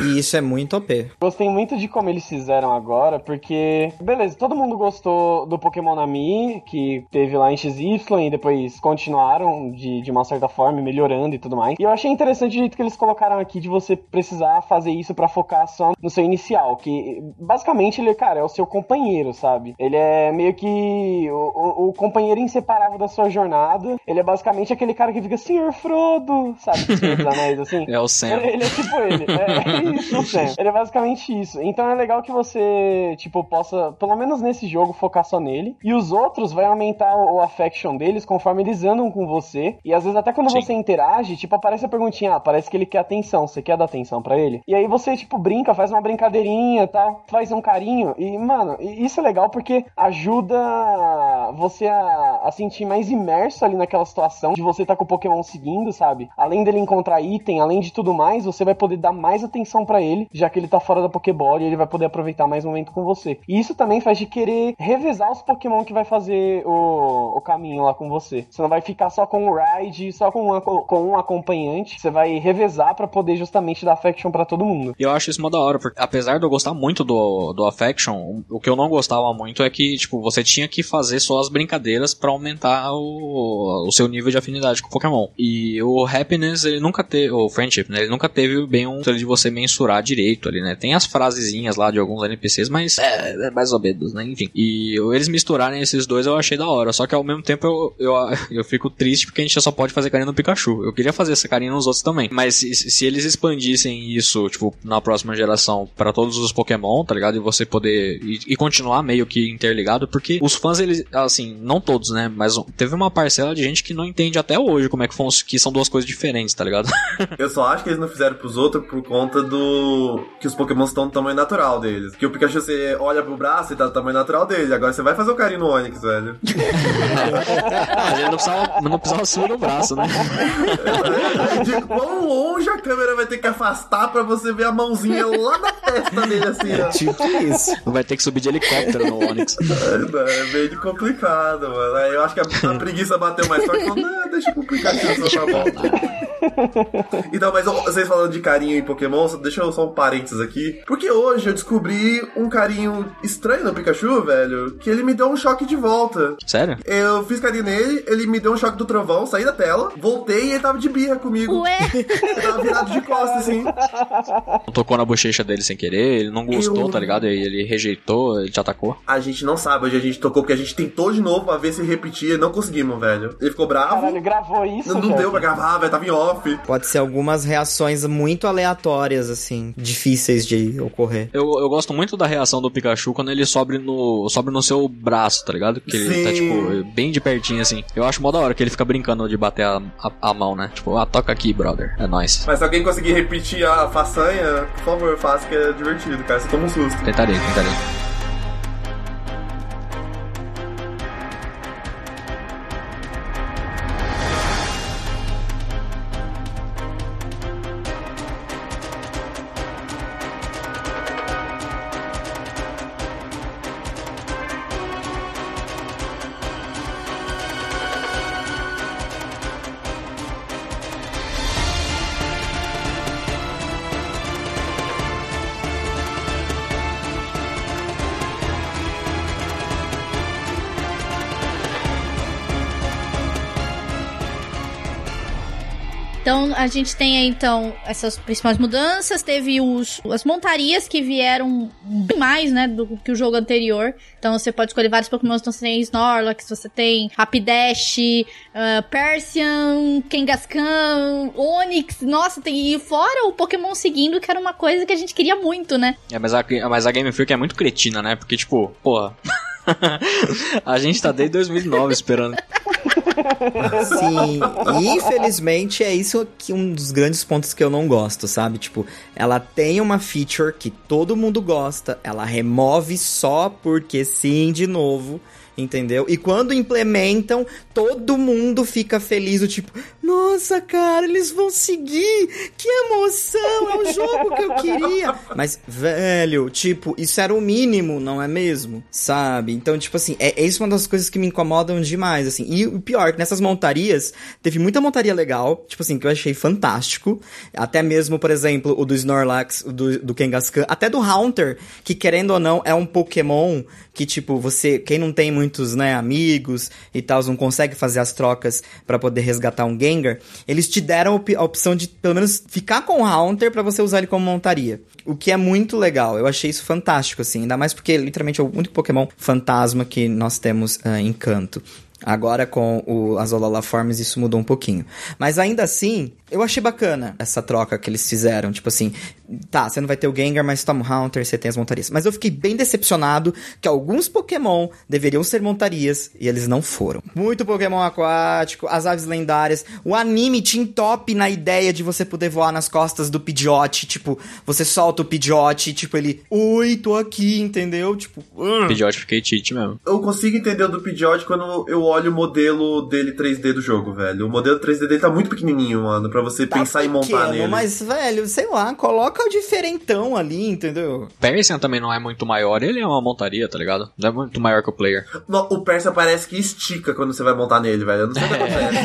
E isso é muito OP. Gostei muito de como eles fizeram agora, porque, beleza, todo mundo gostou do Pokémon Nami, que teve lá em XY e depois continuaram de, de uma certa forma, melhorando e tudo mais. E eu achei interessante o jeito que eles colocaram aqui de você precisar fazer isso pra focar só no seu inicial, que basicamente ele, cara, é o seu companheiro, sabe? Ele é meio que o, o- o companheiro inseparável da sua jornada. Ele é basicamente aquele cara que fica, Senhor Frodo, sabe? Dos Anéis, assim. É o Sam. Ele, ele é tipo ele. É isso, Sam. Ele é basicamente isso. Então é legal que você, tipo, possa, pelo menos nesse jogo, focar só nele. E os outros vai aumentar o, o affection deles conforme eles andam com você. E às vezes até quando Sim. você interage, tipo, aparece a perguntinha, ah, parece que ele quer atenção. Você quer dar atenção pra ele? E aí você, tipo, brinca, faz uma brincadeirinha tal, faz um carinho. E, mano, isso é legal porque ajuda você a, a sentir mais imerso ali naquela situação de você estar com o Pokémon seguindo, sabe? Além dele encontrar item, além de tudo mais, você vai poder dar mais atenção pra ele, já que ele tá fora da Pokéball e ele vai poder aproveitar mais o momento com você. E isso também faz de querer revezar os Pokémon que vai fazer o, o caminho lá com você. Você não vai ficar só com o Ride, só com, uma- com um acompanhante. Você vai revezar pra poder justamente dar affection pra todo mundo. E eu acho isso mó da hora, porque apesar de eu gostar muito do, do Affection, o que eu não gostava muito é que, tipo, você tinha que fazer só as brincadeiras pra aumentar o, o seu nível de afinidade com o Pokémon. E o Happiness, ele nunca teve, o Friendship, né, ele nunca teve bem um de você mensurar direito ali, né. Tem as frasezinhas lá de alguns NPCs, mas é, é mais ou menos, né, enfim. E eles misturarem esses dois eu achei da hora, só que ao mesmo tempo eu, eu, eu fico triste porque a gente só pode fazer carinho no Pikachu. Eu queria fazer essa carinho nos outros também, mas se, se eles expandissem isso, tipo, na próxima geração pra todos os Pokémon, tá ligado? E você poder e, e continuar meio que interligado, porque os fãs eles, assim, não todos, né, mas teve uma parcela de gente que não entende até hoje como é que, fun- que são duas coisas diferentes, tá ligado? Eu só acho que eles não fizeram pros outros por conta do. que os Pokémon estão no tamanho natural deles. Que o Pikachu você olha pro braço e tá no tamanho natural dele. Agora você vai fazer o carinho no Onix, velho. Ele não precisava, não precisava subir no braço, né? De quão longe a câmera vai ter que afastar pra você ver a mãozinha lá na testa dele, assim, ó. Tipo isso. Vai ter que subir de helicóptero no Onix. É, é meio complicado, mano. Aí eu acho que a, a preguiça bateu mais forte e falou, não, deixa eu complicar aqui só tá bom. Então, mas vocês falando de carinho em Pokémon, deixa eu só um parênteses aqui. Porque hoje eu descobri um carinho estranho no Pikachu, velho, que ele me deu um choque de volta. Sério? Eu fiz carinho nele, ele me deu um choque do trovão, saí da tela, voltei e ele tava de birra comigo. Ué? Ele tava virado de costas, assim. Tocou na bochecha dele sem querer, ele não gostou, Eu- tá ligado? E ele rejeitou, ele te atacou. A gente não sabe, hoje a gente tocou porque a gente tentou de novo pra ver se repetia e não conseguimos, velho. Ele ficou bravo. Caralho, gravou isso? Não, não deu pra gravar, velho, tava em off. Pode ser algumas reações muito aleatórias, assim, difíceis de ocorrer. Eu, eu gosto muito da reação do Pikachu quando ele sobe no, sobe no seu braço, tá ligado? Que ele tá, tipo, bem de pertinho, assim. Eu acho mó da hora que ele fica brincando de bater a, a, a mão, né? Tipo, ah, toca aqui, brother. É nóis. Mas se alguém conseguir repetir a façanha, por favor, faça que é divertido, cara. Você toma um susto. Tentarei, tentarei. Gente tem aí então essas principais mudanças, teve os as montarias que vieram bem mais, né, do que o jogo anterior. Então você pode escolher vários Pokémon, então você tem Snorlax, você tem Rapidash, uh, Persian, Kangaskhan, Onix, nossa, tem e fora o Pokémon seguindo, que era uma coisa que a gente queria muito, né? É, mas a, mas a Game Freak é muito cretina, né? Porque, tipo, porra. a gente tá desde 2009 esperando. Sim, e infelizmente é isso que um dos grandes pontos que eu não gosto, sabe? Tipo, ela tem uma feature que todo mundo gosta, ela remove só porque sim de novo, entendeu? E quando implementam, todo mundo fica feliz, do tipo, nossa, cara, eles vão seguir, que emoção, é o jogo que eu queria. Mas, velho, tipo, isso era o mínimo, não é mesmo? Sabe? Então, tipo assim, é, é isso uma das coisas que me incomodam demais, assim. E o pior, que nessas montarias, teve muita montaria legal, tipo assim, que eu achei fantástico. Até mesmo, por exemplo, o do Snorlax, do, do Kangaskhan, até do Haunter, que querendo ou não, é um Pokémon que, tipo, você, quem não tem muitos, né, amigos e tal, não consegue fazer as trocas pra poder resgatar um Gengar, eles te deram a op- a opção de, pelo menos, ficar com o Haunter pra você usar ele como montaria. O que é muito legal, eu achei isso fantástico, assim, ainda mais porque, literalmente, é o único Pokémon fantasma que nós temos ah, em canto. Agora com o, as Alola Forms isso mudou um pouquinho. Mas ainda assim, eu achei bacana essa troca que eles fizeram. Tipo assim, tá, você não vai ter o Gengar, mas toma o Haunter, você tem as montarias. Mas eu fiquei bem decepcionado que alguns Pokémon deveriam ser montarias e eles não foram. Muito Pokémon aquático, as aves lendárias. O anime te entope na ideia de você poder voar nas costas do Pidgeot. Tipo, você solta o Pidgeot e tipo ele, oi, tô aqui, entendeu? Tipo, "Ugh". Pidgeot fiquei cheat mesmo. Eu consigo entender o do Pidgeot quando eu olho o modelo dele 3D do jogo, velho. O modelo 3D dele tá muito pequenininho, mano, pra você Tá pensar em montar pequeno, nele. Mas, velho, sei lá, coloca o diferentão ali, entendeu? Persian também não é muito maior, ele é uma montaria, tá ligado? Não é muito maior que o player. No- o Persa parece que estica quando você vai montar nele, velho. Eu não sei o que acontece.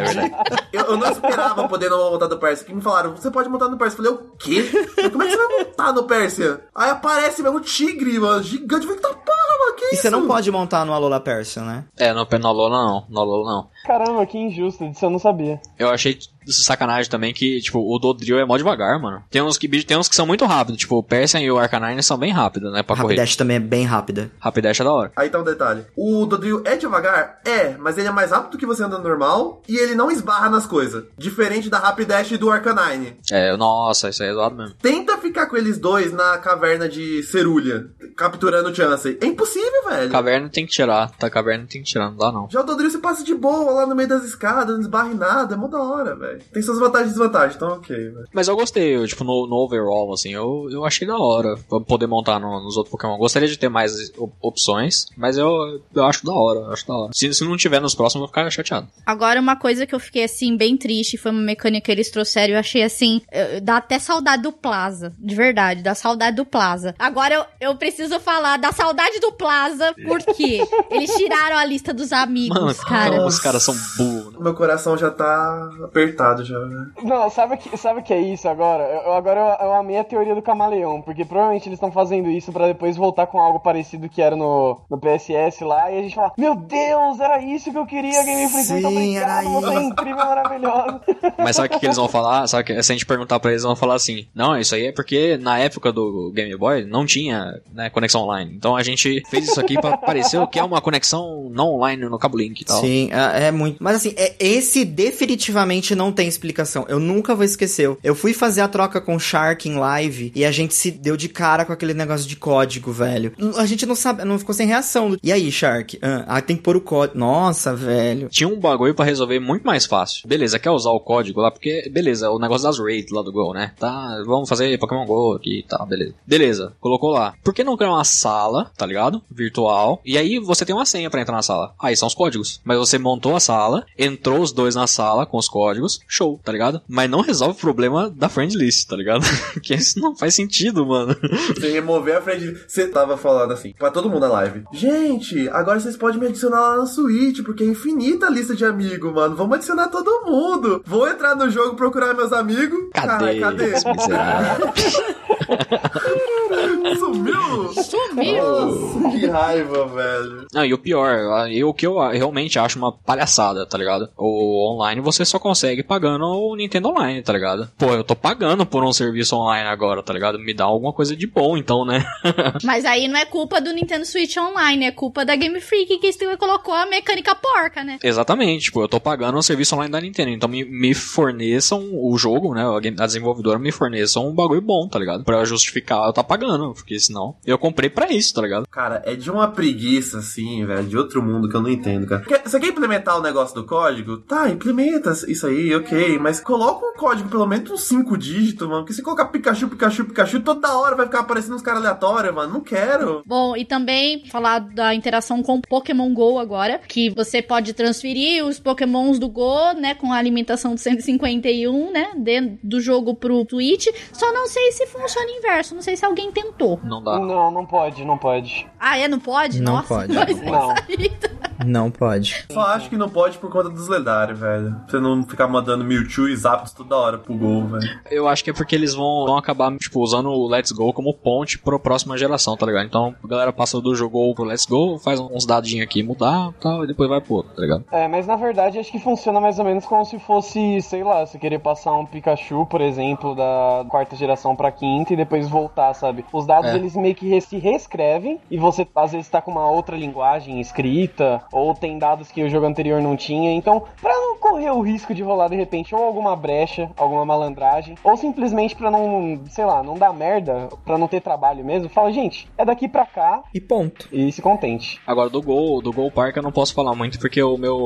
É verdade. Eu, eu não esperava poder não montar no Persa. Que me falaram, você pode montar no Persa. Eu falei, o quê? Mas Como é que você vai montar no Persa? Aí aparece mesmo um tigre, mano, gigante. Eu falei, tá porra, mano, que E isso? você não pode montar no Alola Persian, né? É, no, no Alola não, no Alola não. Caramba, que injusto, disso eu não sabia. Eu achei sacanagem também que, tipo, o Dodrio é mó devagar, mano. Tem uns que, tem uns que são muito rápidos, tipo, o Persian e o Arcanine são bem rápidos, né, pra correr. Rapidash também é bem rápida. Rapidash é da hora. Aí tá um detalhe. O Dodrio é devagar? É, mas ele é mais rápido do que você andando normal e ele não esbarra nas coisas. Diferente da Rapidash e do Arcanine. É, nossa, isso aí é zoado mesmo. Tenta ficar com eles dois na caverna de Cerulha, capturando o Chansey. É impossível, velho. Caverna tem que tirar, tá? Caverna tem que tirar, não dá não. Já o Dodrio você passa de boa lá no meio das escadas, não esbarra em nada, é mó da hora, velho. Tem suas vantagens e desvantagens, então ok, velho. Mas eu gostei, eu, tipo, no, no overall, assim, eu, eu achei da hora pra poder montar no- nos outros Pokémon. Gostaria de ter mais op- opções, mas eu, eu acho da hora, eu acho da hora. Se, se não tiver nos próximos, eu vou ficar chateado. Agora, uma coisa que eu fiquei, assim, bem triste, foi uma mecânica que eles trouxeram, eu achei, assim, eh, dá até saudade do Plaza, de verdade, dá saudade do Plaza. Agora, eu, eu preciso falar da saudade do Plaza, porque eles tiraram a lista dos amigos, Mano, cara. os caras são burros, Meu coração já tá apertado já, né? Não, sabe o que, sabe que é isso agora? Eu, agora eu, eu amei a teoria do camaleão, porque provavelmente eles estão fazendo isso pra depois voltar com algo parecido que era no, no PSS lá, e a gente fala, meu Deus, era isso que eu queria, Game Freak, muito obrigado, você é incrível, maravilhoso. Mas sabe o que, que eles vão falar? Sabe que, se a gente perguntar pra eles, eles vão falar assim: Não, isso aí é porque na época do Game Boy não tinha né, conexão online. Então a gente fez isso aqui pra parecer o que é uma conexão não online no cabo link e tal. Sim, é, é muito. Mas assim, é, esse definitivamente não tem explicação. Eu nunca vou esquecer. Eu fui fazer a troca com o Shark em live e a gente se deu de cara com aquele negócio de código, velho. A gente não sabe, não ficou sem reação. E aí, Shark? Ah, ah, tem que pôr o código. Nossa, velho. Tinha um bagulho pra resolver muito mais fácil. Beleza, quer usar o código lá, porque, beleza, o negócio das raids lá do Go, né? Tá, vamos fazer Pokémon Go aqui e tal, beleza. Beleza, colocou lá. Por que não criar uma sala, tá ligado? Virtual. E aí você tem uma senha pra entrar na sala. Aí são os códigos. Mas você montou a sala, entrou os dois na sala com os códigos, show, tá ligado? Mas não resolve o problema da friend list, tá ligado? que isso não faz sentido, mano. Você remover a frente. Você tava falando assim, pra todo mundo na live. Gente, agora vocês podem me adicionar lá na Switch, porque é infinita a lista de amigos, mano. Vamos adicionar todo mundo. Vou entrar no jogo procurar meus amigos. Cadê? Cara, cadê? Sumiu? Sumiu! Nossa, que raiva, velho. Não, e o pior, eu, o que eu realmente acho uma palhaçada, tá ligado? O online você só consegue pagando o Nintendo Online, tá ligado? Pô, eu tô pagando por um serviço online agora, tá ligado? Me dá alguma coisa de bom, então, né? Mas aí não é culpa do Nintendo Switch Online, é culpa da Game Freak que colocou a mecânica porca, né? Exatamente, tipo, eu tô pagando um serviço online da Nintendo, então me, me forneçam o jogo, né? A game- a desenvolvedora me forneçam um bagulho bom, tá ligado? Pra justificar eu tá pagando, porque senão eu comprei pra isso, tá ligado? Cara, é de uma preguiça, assim, velho, de outro mundo que eu não entendo, cara. Quer- Você quer implementar o negócio do código? Tá, implementa isso aí, ok. Mas coloca um código pelo menos uns 5 dígitos, mano. Porque se colocar Pikachu, Pikachu, Pikachu, toda hora vai ficar aparecendo uns caras aleatórios, mano. Não quero. Bom, e também falar da interação com Pokémon GO agora, que você pode transferir os Pokémons do Go, né, com a alimentação de 151, né, dentro do jogo pro Twitch. Só não sei se funciona inverso, não sei se alguém tentou. Não dá. Não, não pode, não pode. Ah, é? Não pode? Não Nossa, pode. ser Não. saída. Não pode. Só acho que não pode por conta dos lendários, velho. Pra Você não ficar mandando Mewtwo e Zapdos toda hora pro gol, velho. Eu acho que é porque eles vão, vão acabar, tipo, usando o Let's Go como ponte pra próxima geração, tá ligado? Então a galera passa do jogo Go pro Let's Go, faz uns dadinhos aqui, mudar e tal, e depois vai pro outro, tá ligado? É, mas na verdade acho que funciona mais ou menos como se fosse, sei lá, você querer passar um Pikachu, por exemplo, da quarta geração pra quinta e depois voltar, sabe? Os dados É. eles meio que se reescrevem e você às vezes tá com uma outra linguagem escrita ou tem dados que o jogo anterior não tinha. Então, pra não correr o risco de rolar de repente ou alguma brecha, alguma malandragem, ou simplesmente pra não, sei lá, não dar merda, pra não ter trabalho mesmo, fala, gente, é daqui pra cá E ponto. e se contente. Agora do Gol, do Gol Park eu não posso falar muito porque o meu.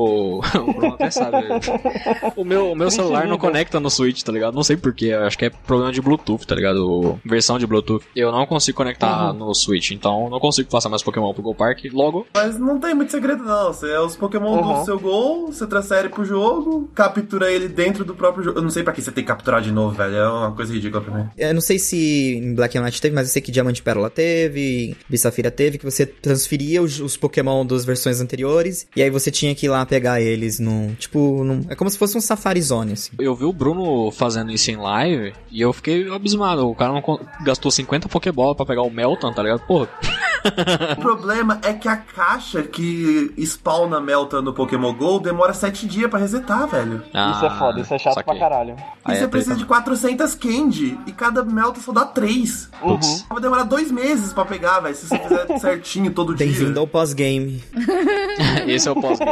o Bruno até sabe. o meu, o meu celular não conecta no Switch, tá ligado? Não sei porquê, acho que é problema de Bluetooth, tá ligado? Versão de Bluetooth. Eu não consigo conectar no Switch, então não consigo passar mais Pokémon pro Gol Park. Logo, Mas não tem muito segredo, não. Você é os Pokémon Uhum. do seu gol, você transfere pro jogo, captura ele dentro do próprio jogo. Eu não sei pra que você tem que capturar de novo, velho. É uma coisa ridícula pra mim. Eu não sei se em Black and White teve, mas eu sei que Diamante e Pérola teve, Bissafira teve, que você transferia os, os Pokémon das versões anteriores, e aí você tinha que ir lá pegar eles no. Tipo, num- é como se fosse um Safari Zone, assim. eu vi o Bruno fazendo isso em live e eu fiquei abismado. O cara não gastou 50 Pokébola pra pegar o Melton, tá ligado? Porra, O problema é que a caixa que spawna Melta no Pokémon GO demora 7 dias pra resetar, velho. isso é foda, isso é chato Ah, pra caralho. E Aí você é precisa de 400 Candy e cada Melta só dá 3. Putz. Vai demorar dois meses pra pegar, velho, se você fizer certinho todo dia. Bem-vindo ao pós-game. Esse é o pós-game.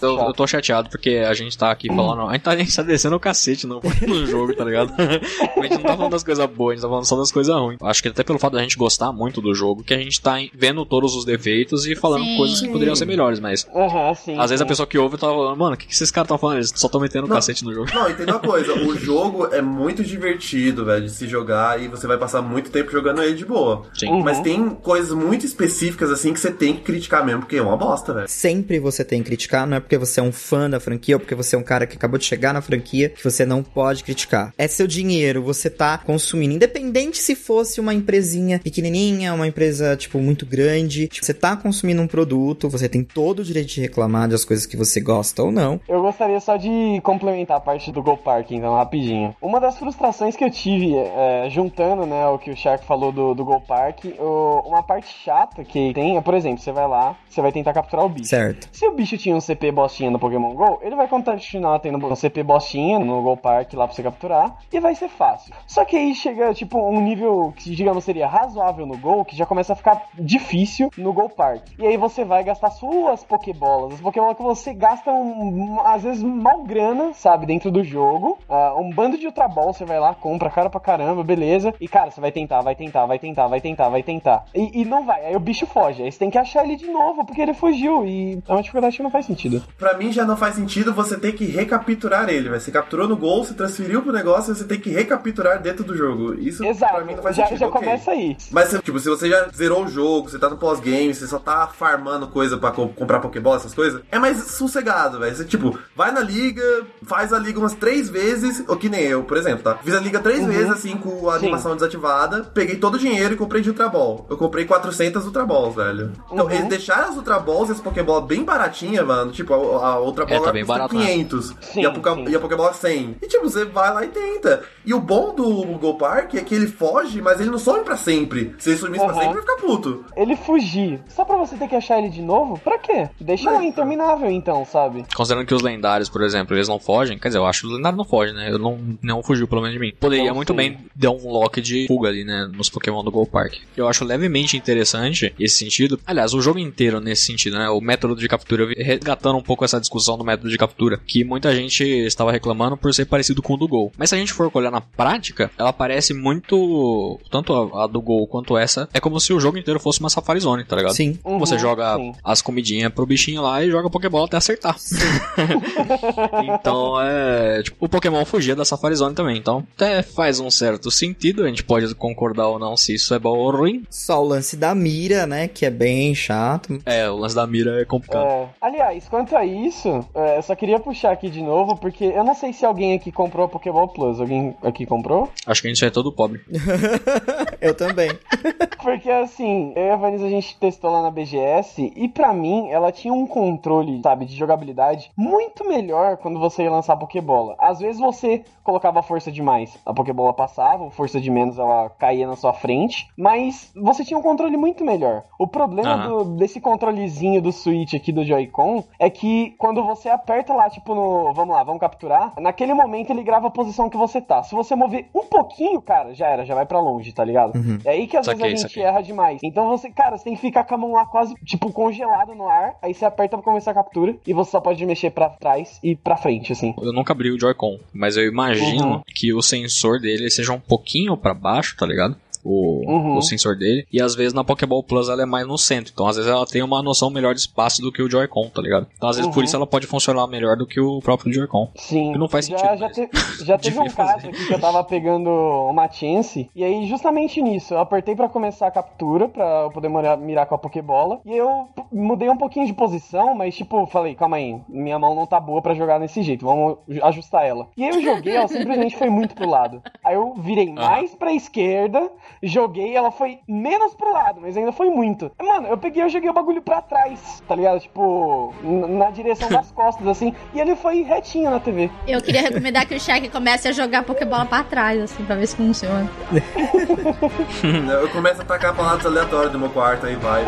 eu, eu tô chateado porque a gente tá aqui falando. A gente tá, a gente tá descendo o cacete no, no jogo, tá ligado? a gente não tá falando das coisas boas, a gente tá falando só das coisas ruins. Acho que até pelo fato da gente gostar muito do jogo, que a gente tá vendo todos os defeitos e falando Sim. coisas que poderiam ser melhores, mas. Aham, sim. Às vezes a pessoa que ouve tá falando, mano, o que, que esses caras estão falando? Eles só estão metendo o cacete no jogo. Não, entenda uma coisa, o jogo é muito divertido, velho, de se jogar e você vai passar muito tempo jogando ele de boa. Sim. Mas tem coisas muito específicas assim que você tem que criticar mesmo, porque é uma bosta, velho. Sempre você tem que criticar. criticar, não é porque você é um fã da franquia ou porque você é um cara que acabou de chegar na franquia que você não pode criticar. É seu dinheiro, você tá consumindo, independente se fosse uma empresinha pequenininha, uma empresa, tipo, muito grande, tipo, você tá consumindo um produto, você tem todo o direito de reclamar das coisas que você gosta ou não. Eu gostaria só de complementar a parte do Go Park, então, rapidinho. Uma das frustrações que eu tive, é, juntando, né, o que o Shark falou do, do Go Park, o, uma parte chata que tem é, por exemplo, você vai lá, você vai tentar capturar o bicho. Certo. Se o bicho tinha um CP bostinha no Pokémon GO, ele vai continuar tendo um CP bostinha no Go Park lá pra você capturar, e vai ser fácil. Só que aí chega, tipo, um nível que, digamos, seria razoável no Go, que já começa a ficar difícil no Go Park. E aí você vai gastar suas Pokébolas, as Pokébolas que você gasta, um, às vezes, mal grana, sabe, dentro do jogo. Uh, um bando de Ultra Ball, você vai lá, compra cara pra caramba, beleza. E, cara, você vai tentar, vai tentar, vai tentar, vai tentar, vai tentar. E, e não vai, aí o bicho foge. Aí você tem que achar ele de novo, porque ele fugiu. E é uma dificuldade que não faz sentido. Pra mim já não faz sentido você ter que recapturar ele, Você capturou no gol, você transferiu pro negócio, você tem que recapturar dentro do jogo. Isso Exato. pra mim não faz já, sentido. Já okay. começa aí. Mas, tipo, se você já zerou o jogo, você tá no pós-game, você só tá farmando coisa pra co comprar Pokébola, essas coisas, é mais sossegado, velho. Você, tipo, vai na liga, faz a liga umas três vezes, ou que nem eu, por exemplo, tá? Fiz a liga três uhum. vezes, assim, com a animação Sim. desativada, peguei todo o dinheiro e comprei de Ultra Ball. Eu comprei 400 Ultra Balls, velho. Então, uhum. eles deixaram as Ultra Balls e as Pokébola bem baratinha, mano. Tipo, a, a Ultra Ball é, tá bem barato, 500 né? sim, e, a Poké, e a Pokébola 100. E, tipo, você vai lá e tenta. E o bom do Go Park é que ele foge, mas ele não some pra sempre. Se ele sumisse uhum. pra sempre, vai ficar puto. Ele fugir. Só pra você ter que achar ele de novo? Pra quê? Deixa ele interminável, então, sabe? Considerando que os lendários, por exemplo, eles não fogem, quer dizer, eu acho que o lendário não foge, né? Eu não, não fugiu, pelo menos de mim. Poderia então, muito sim. bem dar um lock de fuga ali, né? Nos Pokémon do Go Park. Eu acho levemente interessante esse sentido. Aliás, o jogo inteiro nesse sentido, né? O método de captura, resgatando um pouco essa discussão do método de captura, que muita gente estava reclamando por ser parecido com o do Gol. Mas se a gente for olhar na prática, ela parece muito. Tanto a, a do Gol quanto essa, é como se o jogo inteiro fosse uma Safari Zone, tá ligado? Sim. Uhum, Você joga sim. as comidinhas pro bichinho lá e joga Pokébola até acertar. então é. Tipo, o Pokémon fugia da Safari Zone também. Então até faz um certo sentido. A gente pode concordar ou não se isso é bom ou ruim. Só o lance da mira, né? Que é bem chato. É, o lance da mira é complicado. É. Aliás, quanto a isso, é, eu só queria puxar aqui de novo, porque eu não sei se alguém aqui comprou Pokémon Plus. Alguém aqui comprou? Acho que a gente é todo pobre. eu também. porque assim, eu e a Vanessa a gente testou lá na BGS e para mim ela tinha um controle, sabe, de jogabilidade muito melhor quando você ia lançar Pokébola. Às vezes você colocava força demais, a Pokébola passava, força de menos ela caía na sua frente, mas você tinha um controle muito melhor. O problema uhum. do, desse controlezinho do Switch aqui do Joy-Con é que quando você aperta lá, tipo no, vamos lá, vamos capturar, naquele momento ele grava a posição que você tá. Se você mover um pouquinho, cara, já era, já vai para longe, tá ligado? Uhum. É aí que às saquei, vezes a gente saquei. erra demais. Então você, cara, você tem que ficar com a mão lá quase, tipo, congelada no ar, aí você aperta pra começar a captura e você só pode mexer para trás e para frente, assim. Eu nunca abri o Joy-Con, mas eu imagino uhum. que o sensor dele seja um pouquinho para baixo, tá ligado? O, uhum. o sensor dele. E às vezes na Pokéball Plus ela é mais no centro. Então às vezes ela tem uma noção melhor de espaço do que o Joy-Con, tá ligado? Então às vezes uhum. por isso ela pode funcionar melhor do que o próprio Joy-Con. Sim. Que não faz já, sentido. Já, te, já teve um caso aqui que eu tava pegando uma chance. E aí, justamente nisso, eu apertei para começar a captura, pra eu poder mirar com a Pokébola. E eu mudei um pouquinho de posição, mas tipo, falei, calma aí, minha mão não tá boa para jogar desse jeito, vamos ajustar ela. E aí eu joguei, ela simplesmente foi muito pro lado. Aí eu virei mais pra esquerda, joguei, ela foi menos pro lado, mas ainda foi muito. Mano, eu peguei, eu joguei o bagulho pra trás, tá ligado? Tipo, na direção das costas, assim, e ele foi retinho na TV. Eu queria recomendar que o Shaq comece a jogar Pokébola pra trás, assim, pra ver se funciona. eu começo a tacar palavras aleatórias no meu quarto, aí vai.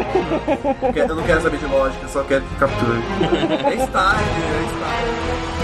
Eu não quero saber de lógica, eu só quero que capture. É style, é style.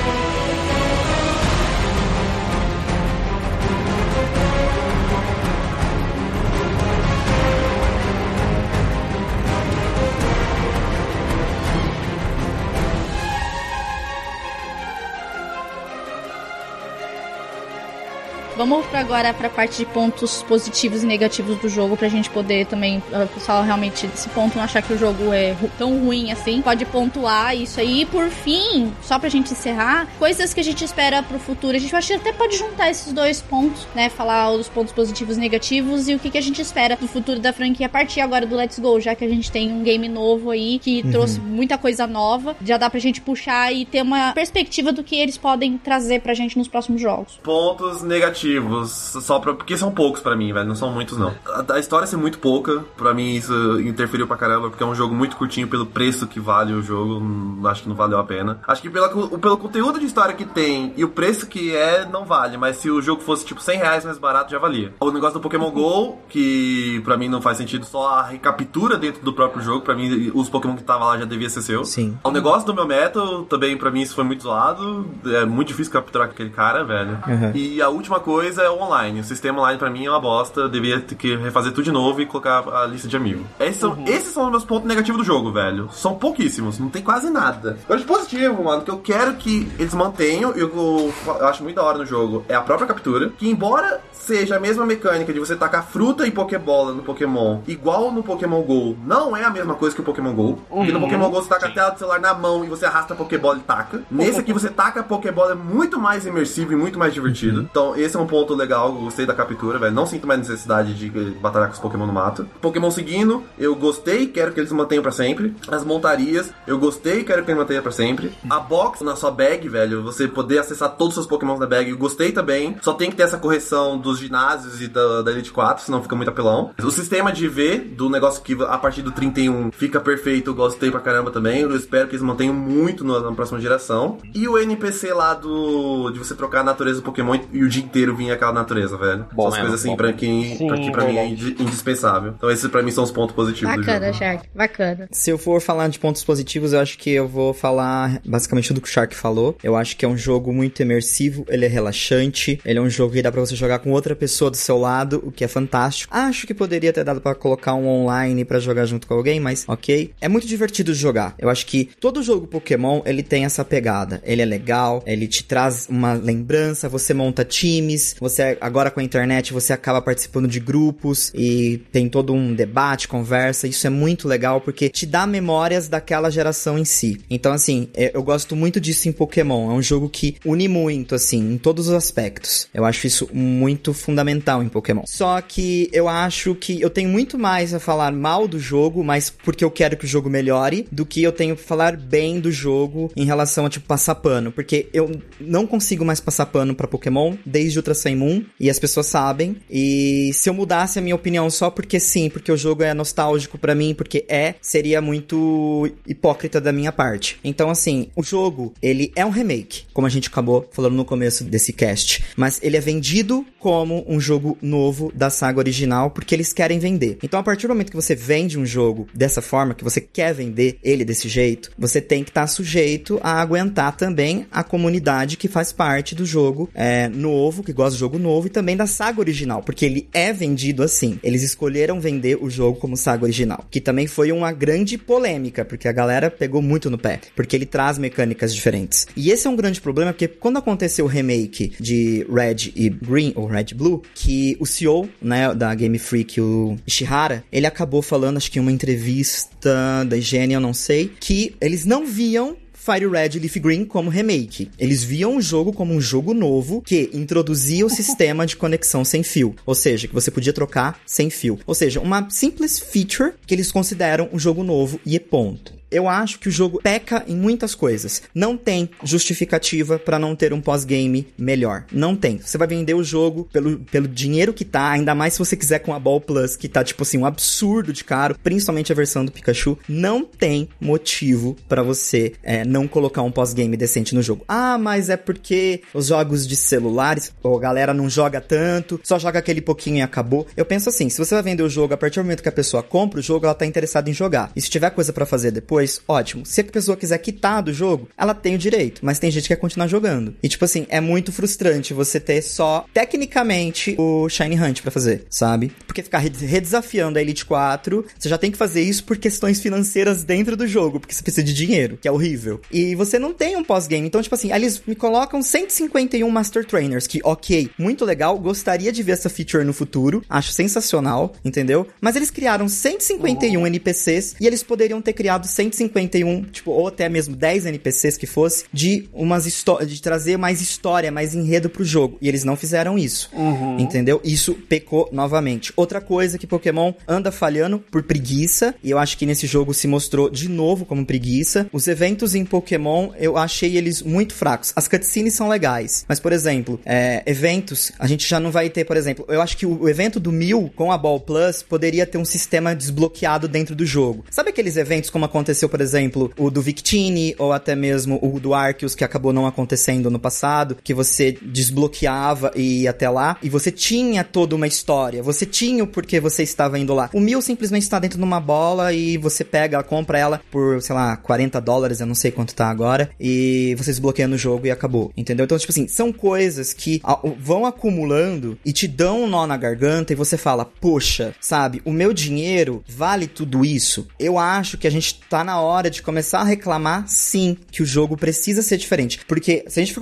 Vamos pra agora pra parte de pontos positivos e negativos do jogo, pra gente poder também, o pessoal realmente, desse ponto, não achar que o jogo é ru- tão ruim assim. Pode pontuar isso aí. E por fim, só pra gente encerrar, coisas que a gente espera pro futuro. A gente acho que até pode juntar esses dois pontos, né? Falar os pontos positivos e negativos e o que, que a gente espera do futuro da franquia a partir agora do Let's Go, já que a gente tem um game novo aí que trouxe muita coisa nova. Já dá pra gente puxar e ter uma perspectiva do que eles podem trazer pra gente nos próximos jogos. Pontos negativos, só pra, porque são poucos pra mim, velho, não são muitos não. A, a história ser muito pouca, pra mim isso interferiu pra caramba, porque é um jogo muito curtinho pelo preço que vale o jogo, hum, acho que não valeu a pena. Acho que pela, pelo conteúdo de história que tem e o preço que é, não vale, mas se o jogo fosse tipo 100 reais mais barato, já valia. O negócio do Pokémon GO, que pra mim não faz sentido, só a recaptura dentro do próprio jogo, pra mim os Pokémon que tava lá já devia ser seu. Sim. O negócio do meu metal, também pra mim isso foi muito zoado. É muito difícil capturar aquele cara, velho. Uhum. E a última coisa é o online. O sistema online pra mim é uma bosta. Eu devia ter que refazer tudo de novo e colocar a lista de amigos. Esses são, esses são os meus pontos negativos do jogo, velho. São pouquíssimos, não tem quase nada. Agora de positivo, mano, que eu quero que eles mantenham, e eu, eu acho muito da hora no jogo, é a própria captura. Que embora seja a mesma mecânica de você tacar fruta e Pokébola no Pokémon, igual no Pokémon GO, não é a mesma coisa que o Pokémon GO. Porque no Pokémon GO você taca a tela do celular na mão e você arrasta a Pokébola e taca. Nesse aqui você taca a Pokébola é muito mais imersivo e muito mais divertido. Então esse é um ponto legal, gostei da captura, velho. Não sinto mais necessidade de eh, batalhar com os Pokémon no mato. Pokémon seguindo, eu gostei, quero que eles mantenham pra sempre. As montarias, eu gostei, quero que eles mantenham pra sempre. A box na sua bag, velho, você poder acessar todos os seus Pokémon na bag, eu gostei também. Só tem que ter essa correção dos ginásios e da, da Elite 4, senão fica muito apelão. O sistema de V, do negócio que a partir do 31 fica perfeito, eu gostei pra caramba também. Eu espero que eles mantenham muito na, na próxima geração. E o NPC lá do. de você trocar a natureza do Pokémon e o dia inteiro vir aquela natureza, velho. Bom são as mesmo, coisas assim bom pra, que, Sim, pra, que pra mim é indispensável. Então esses pra mim são os pontos positivos do Bacana, jogo. Shark. Bacana. Se eu for falar de pontos positivos, eu acho que eu vou falar basicamente tudo que o Shark falou. Eu acho que é um jogo muito imersivo, ele é relaxante, ele é um jogo que dá pra você jogar com outra pessoa do seu lado, o que é fantástico. Acho que poderia ter dado pra colocar um online pra jogar junto com alguém, mas ok. É muito divertido de jogar. Eu acho que todo jogo Pokémon, ele tem essa pegada. Ele é legal, ele te traz uma lembrança, você monta times, você agora com a internet você acaba participando de grupos e tem todo um debate, conversa. Isso é muito legal porque te dá memórias daquela geração em si. Então, assim, é- eu gosto muito disso em Pokémon. É um jogo que une muito, assim, em todos os aspectos. Eu acho isso muito fundamental em Pokémon. Só que eu acho que eu tenho muito mais a falar mal do jogo, mas porque eu quero que o jogo melhore, do que eu tenho pra falar bem do jogo em relação a, tipo, passar pano. Porque eu não consigo mais passar pano pra Pokémon desde Ultra Sun e Moon, e as pessoas sabem. E se eu mudasse a minha opinião só porque sim, porque o jogo é nostálgico pra mim, porque é, seria muito hipócrita da minha parte. Então, assim, o jogo, ele é um remake, como a gente acabou falando no começo desse cast, mas ele é vendido como um jogo novo da saga original, porque eles querem vender. Então, a partir do momento que você vende um jogo dessa forma, que você quer vender ele desse jeito, você tem que estar sujeito a aguentar também a comunidade que faz parte do jogo é, novo, que gosta do jogo novo, e também da saga original, porque ele é vendido assim. Eles escolheram vender o jogo como saga original, que também foi uma grande polêmica, porque a galera pegou muito no pé, porque ele traz mecânicas diferentes. E esse é um grande problema, porque quando aconteceu o remake de Red e Green, ou Red Blue, que o CEO, né, da Game Freak, o Ishihara, ele acabou falando, acho que em uma entrevista da IGN, eu não sei, que eles não viam Fire Red e Leaf Green como remake. Eles viam o jogo como um jogo novo que introduzia o sistema de conexão sem fio. Ou seja, que você podia trocar sem fio. Ou seja, uma simples feature que eles consideram um jogo novo e é ponto. Eu acho que o jogo peca em muitas coisas. Não tem justificativa pra não ter um pós-game melhor. Não tem. Você vai vender o jogo pelo, pelo dinheiro que tá, ainda mais se você quiser com a Ball Plus, que tá tipo assim, um absurdo de caro, principalmente a versão do Pikachu. Não tem motivo pra você é, não colocar um pós-game decente no jogo. Ah, mas é porque os jogos de celulares, a galera não joga tanto, só joga aquele pouquinho e acabou. Eu penso assim, se você vai vender o jogo a partir do momento que a pessoa compra o jogo, ela tá interessada em jogar. E se tiver coisa pra fazer depois, depois, ótimo. Se a pessoa quiser quitar do jogo, ela tem o direito, mas tem gente que quer continuar jogando. E tipo assim, é muito frustrante você ter só, tecnicamente, o Shiny Hunt para fazer, sabe? Porque ficar redesafiando a Elite 4, você já tem que fazer isso por questões financeiras dentro do jogo, porque você precisa de dinheiro, que é horrível. E você não tem um pós-game. Então, tipo assim, eles me colocam 151 Master Trainers, que, ok, muito legal, gostaria de ver essa feature no futuro, acho sensacional, entendeu? Mas eles criaram 151 uhum. NPCs e eles poderiam ter criado 151, tipo, ou até mesmo 10 NPCs que fosse, de umas de trazer mais história, mais enredo pro jogo. E eles não fizeram isso, uhum. entendeu? Isso pecou novamente. Outra coisa que Pokémon anda falhando por preguiça, e eu acho que nesse jogo se mostrou de novo como preguiça. Os eventos em Pokémon, eu achei eles muito fracos. As cutscenes são legais, mas, por exemplo, é, eventos, a gente já não vai ter, por exemplo, eu acho que o, o evento do Mil com a Ball Plus poderia ter um sistema desbloqueado dentro do jogo. Sabe aqueles eventos como aconteceu, por exemplo, o do Victini ou até mesmo o do Arceus que acabou não acontecendo no passado, que você desbloqueava e ia até lá e você tinha toda uma história, você tinha o porquê você estava indo lá. O Mil simplesmente está dentro de uma bola e você pega, compra ela por, sei lá, 40 dólares, eu não sei quanto tá agora, e você desbloqueia no jogo e acabou, entendeu? Então, tipo assim, são coisas que vão acumulando e te dão um nó na garganta e você fala, poxa, sabe, o meu dinheiro vale tudo isso? Eu acho que a gente tá na hora de começar a reclamar, sim, que o jogo precisa ser diferente. Porque se a gente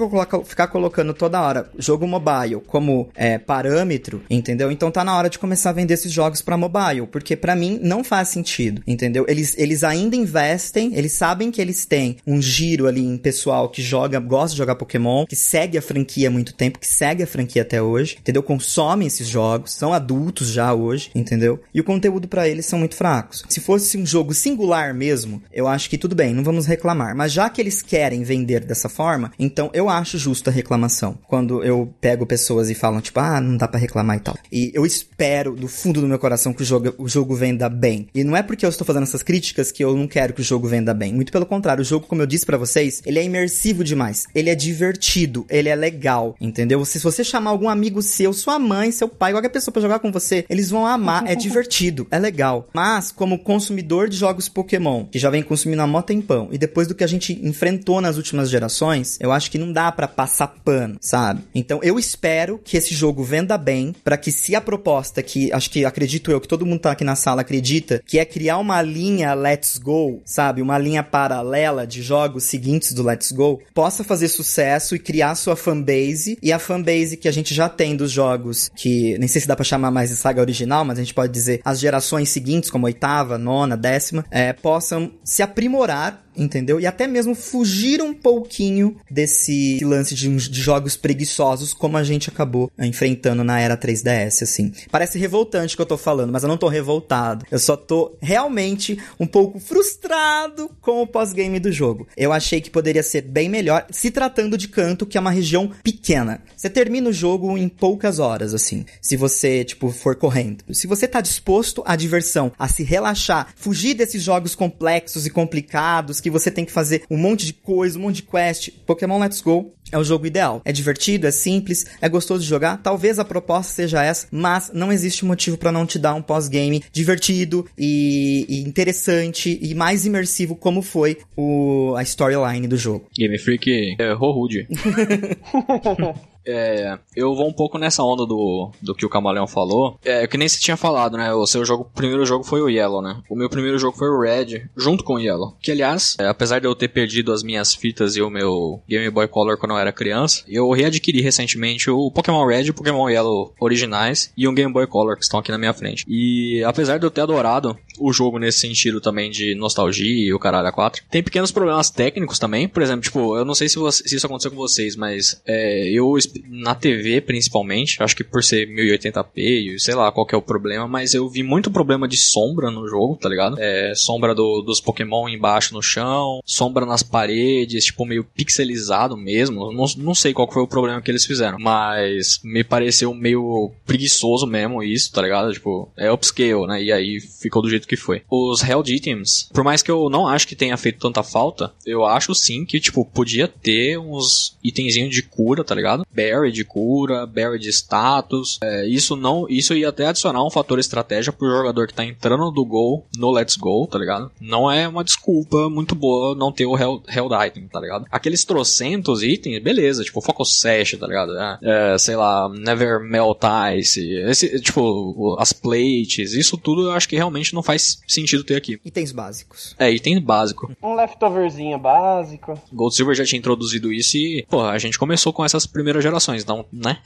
ficar colocando toda hora jogo mobile como é, parâmetro, entendeu? Então tá na hora de começar a vender esses jogos para mobile, porque para mim não faz sentido, entendeu? Eles, eles ainda investem, eles sabem que eles têm um giro ali em pessoal que joga, gosta de jogar Pokémon, que segue a franquia há muito tempo, que segue a franquia até hoje, entendeu? Consomem esses jogos, são adultos já hoje, entendeu? E o conteúdo para eles são muito fracos. Se fosse um jogo singular mesmo, eu acho que tudo bem, não vamos reclamar. Mas já que eles querem vender dessa forma, então eu acho justa a reclamação. Quando eu pego pessoas e falam, tipo, ah, não dá para reclamar e tal. E eu espero, do fundo do meu coração, que o jogo, o jogo venda bem. E não é porque eu estou fazendo essas críticas que eu não quero que o jogo venda bem. Muito pelo contrário, o jogo, como eu disse para vocês, ele é imersivo demais. Ele é divertido, ele é legal, entendeu? Se você chamar algum amigo seu, sua mãe, seu pai, qualquer pessoa para jogar com você, eles vão amar, é divertido, é legal. Mas, como consumidor de jogos Pokémon, que já vem consumindo há mó tempão, e depois do que a gente enfrentou nas últimas gerações, eu acho que não dá para passar pano, sabe? Então eu espero que esse jogo venda bem, para que se a proposta que, acho que acredito eu, que todo mundo tá aqui na sala acredita, que é criar uma linha Let's Go, sabe? Uma linha paralela de jogos seguintes do Let's Go, possa fazer sucesso e criar sua fanbase, e a fanbase que a gente já tem dos jogos, que nem sei se dá pra chamar mais de saga original, mas a gente pode dizer as gerações seguintes, como oitava, nona, décima, é, possam se aprimorar entendeu? E até mesmo fugir um pouquinho desse lance de, de, jogos preguiçosos como a gente acabou enfrentando na era 3DS, assim. Parece revoltante o que eu tô falando, mas eu não tô revoltado. Eu só tô realmente um pouco frustrado com o pós-game do jogo. Eu achei que poderia ser bem melhor, se tratando de canto, que é uma região pequena. Você termina o jogo em poucas horas, assim, se você, tipo, for correndo. Se você tá disposto à diversão, a se relaxar, fugir desses jogos complexos e complicados que você tem que fazer um monte de coisa, um monte de quest. Pokémon Let's Go é o jogo ideal. É divertido, é simples, é gostoso de jogar. Talvez a proposta seja essa, mas não existe motivo para não te dar um pós-game divertido e, e, interessante e mais imersivo como foi o, a storyline do jogo. Game Freak é rude. É, eu vou um pouco nessa onda do, do que o Camaleão falou. É, que nem você tinha falado, né? O seu jogo, primeiro jogo foi o Yellow, né? O meu primeiro jogo foi o Red, junto com o Yellow. Que, aliás, é, apesar de eu ter perdido as minhas fitas e o meu Game Boy Color quando eu era criança, eu readquiri recentemente o Pokémon Red e o Pokémon Yellow originais e um Game Boy Color que estão aqui na minha frente. E apesar de eu ter adorado o jogo nesse sentido também de nostalgia e o caralho a 4, tem pequenos problemas técnicos também. Por exemplo, tipo, eu não sei se, você, se isso aconteceu com vocês, mas é, eu na TV principalmente, acho que por ser 1080p e sei lá qual que é o problema, mas eu vi muito problema de sombra no jogo, tá ligado? É, sombra do, dos Pokémon embaixo no chão, sombra nas paredes, tipo meio pixelizado mesmo. Não, não sei qual foi o problema que eles fizeram, mas me pareceu meio preguiçoso mesmo isso, tá ligado? Tipo, é upscale, né? E aí ficou do jeito que foi. Os Held Items, por mais que eu não acho que tenha feito tanta falta, eu acho sim que, tipo, podia ter uns itenzinhos de cura, tá ligado? Berry de cura, berry de status. É, isso não. Isso ia até adicionar um fator estratégia pro jogador que tá entrando do gol no Let's Go, tá ligado? Não é uma desculpa muito boa não ter o Held, held Item, tá ligado? Aqueles trocentos itens, beleza, tipo Focus Sash, tá ligado? É, é, sei lá, Never Melt Ice, esse, tipo, as plates, isso tudo eu acho que realmente não faz sentido ter aqui. Itens básicos. É, itens básico. Um leftoverzinho básico. Gold Silver já tinha introduzido isso e, pô, a gente começou com essas primeiras gerações, então, né?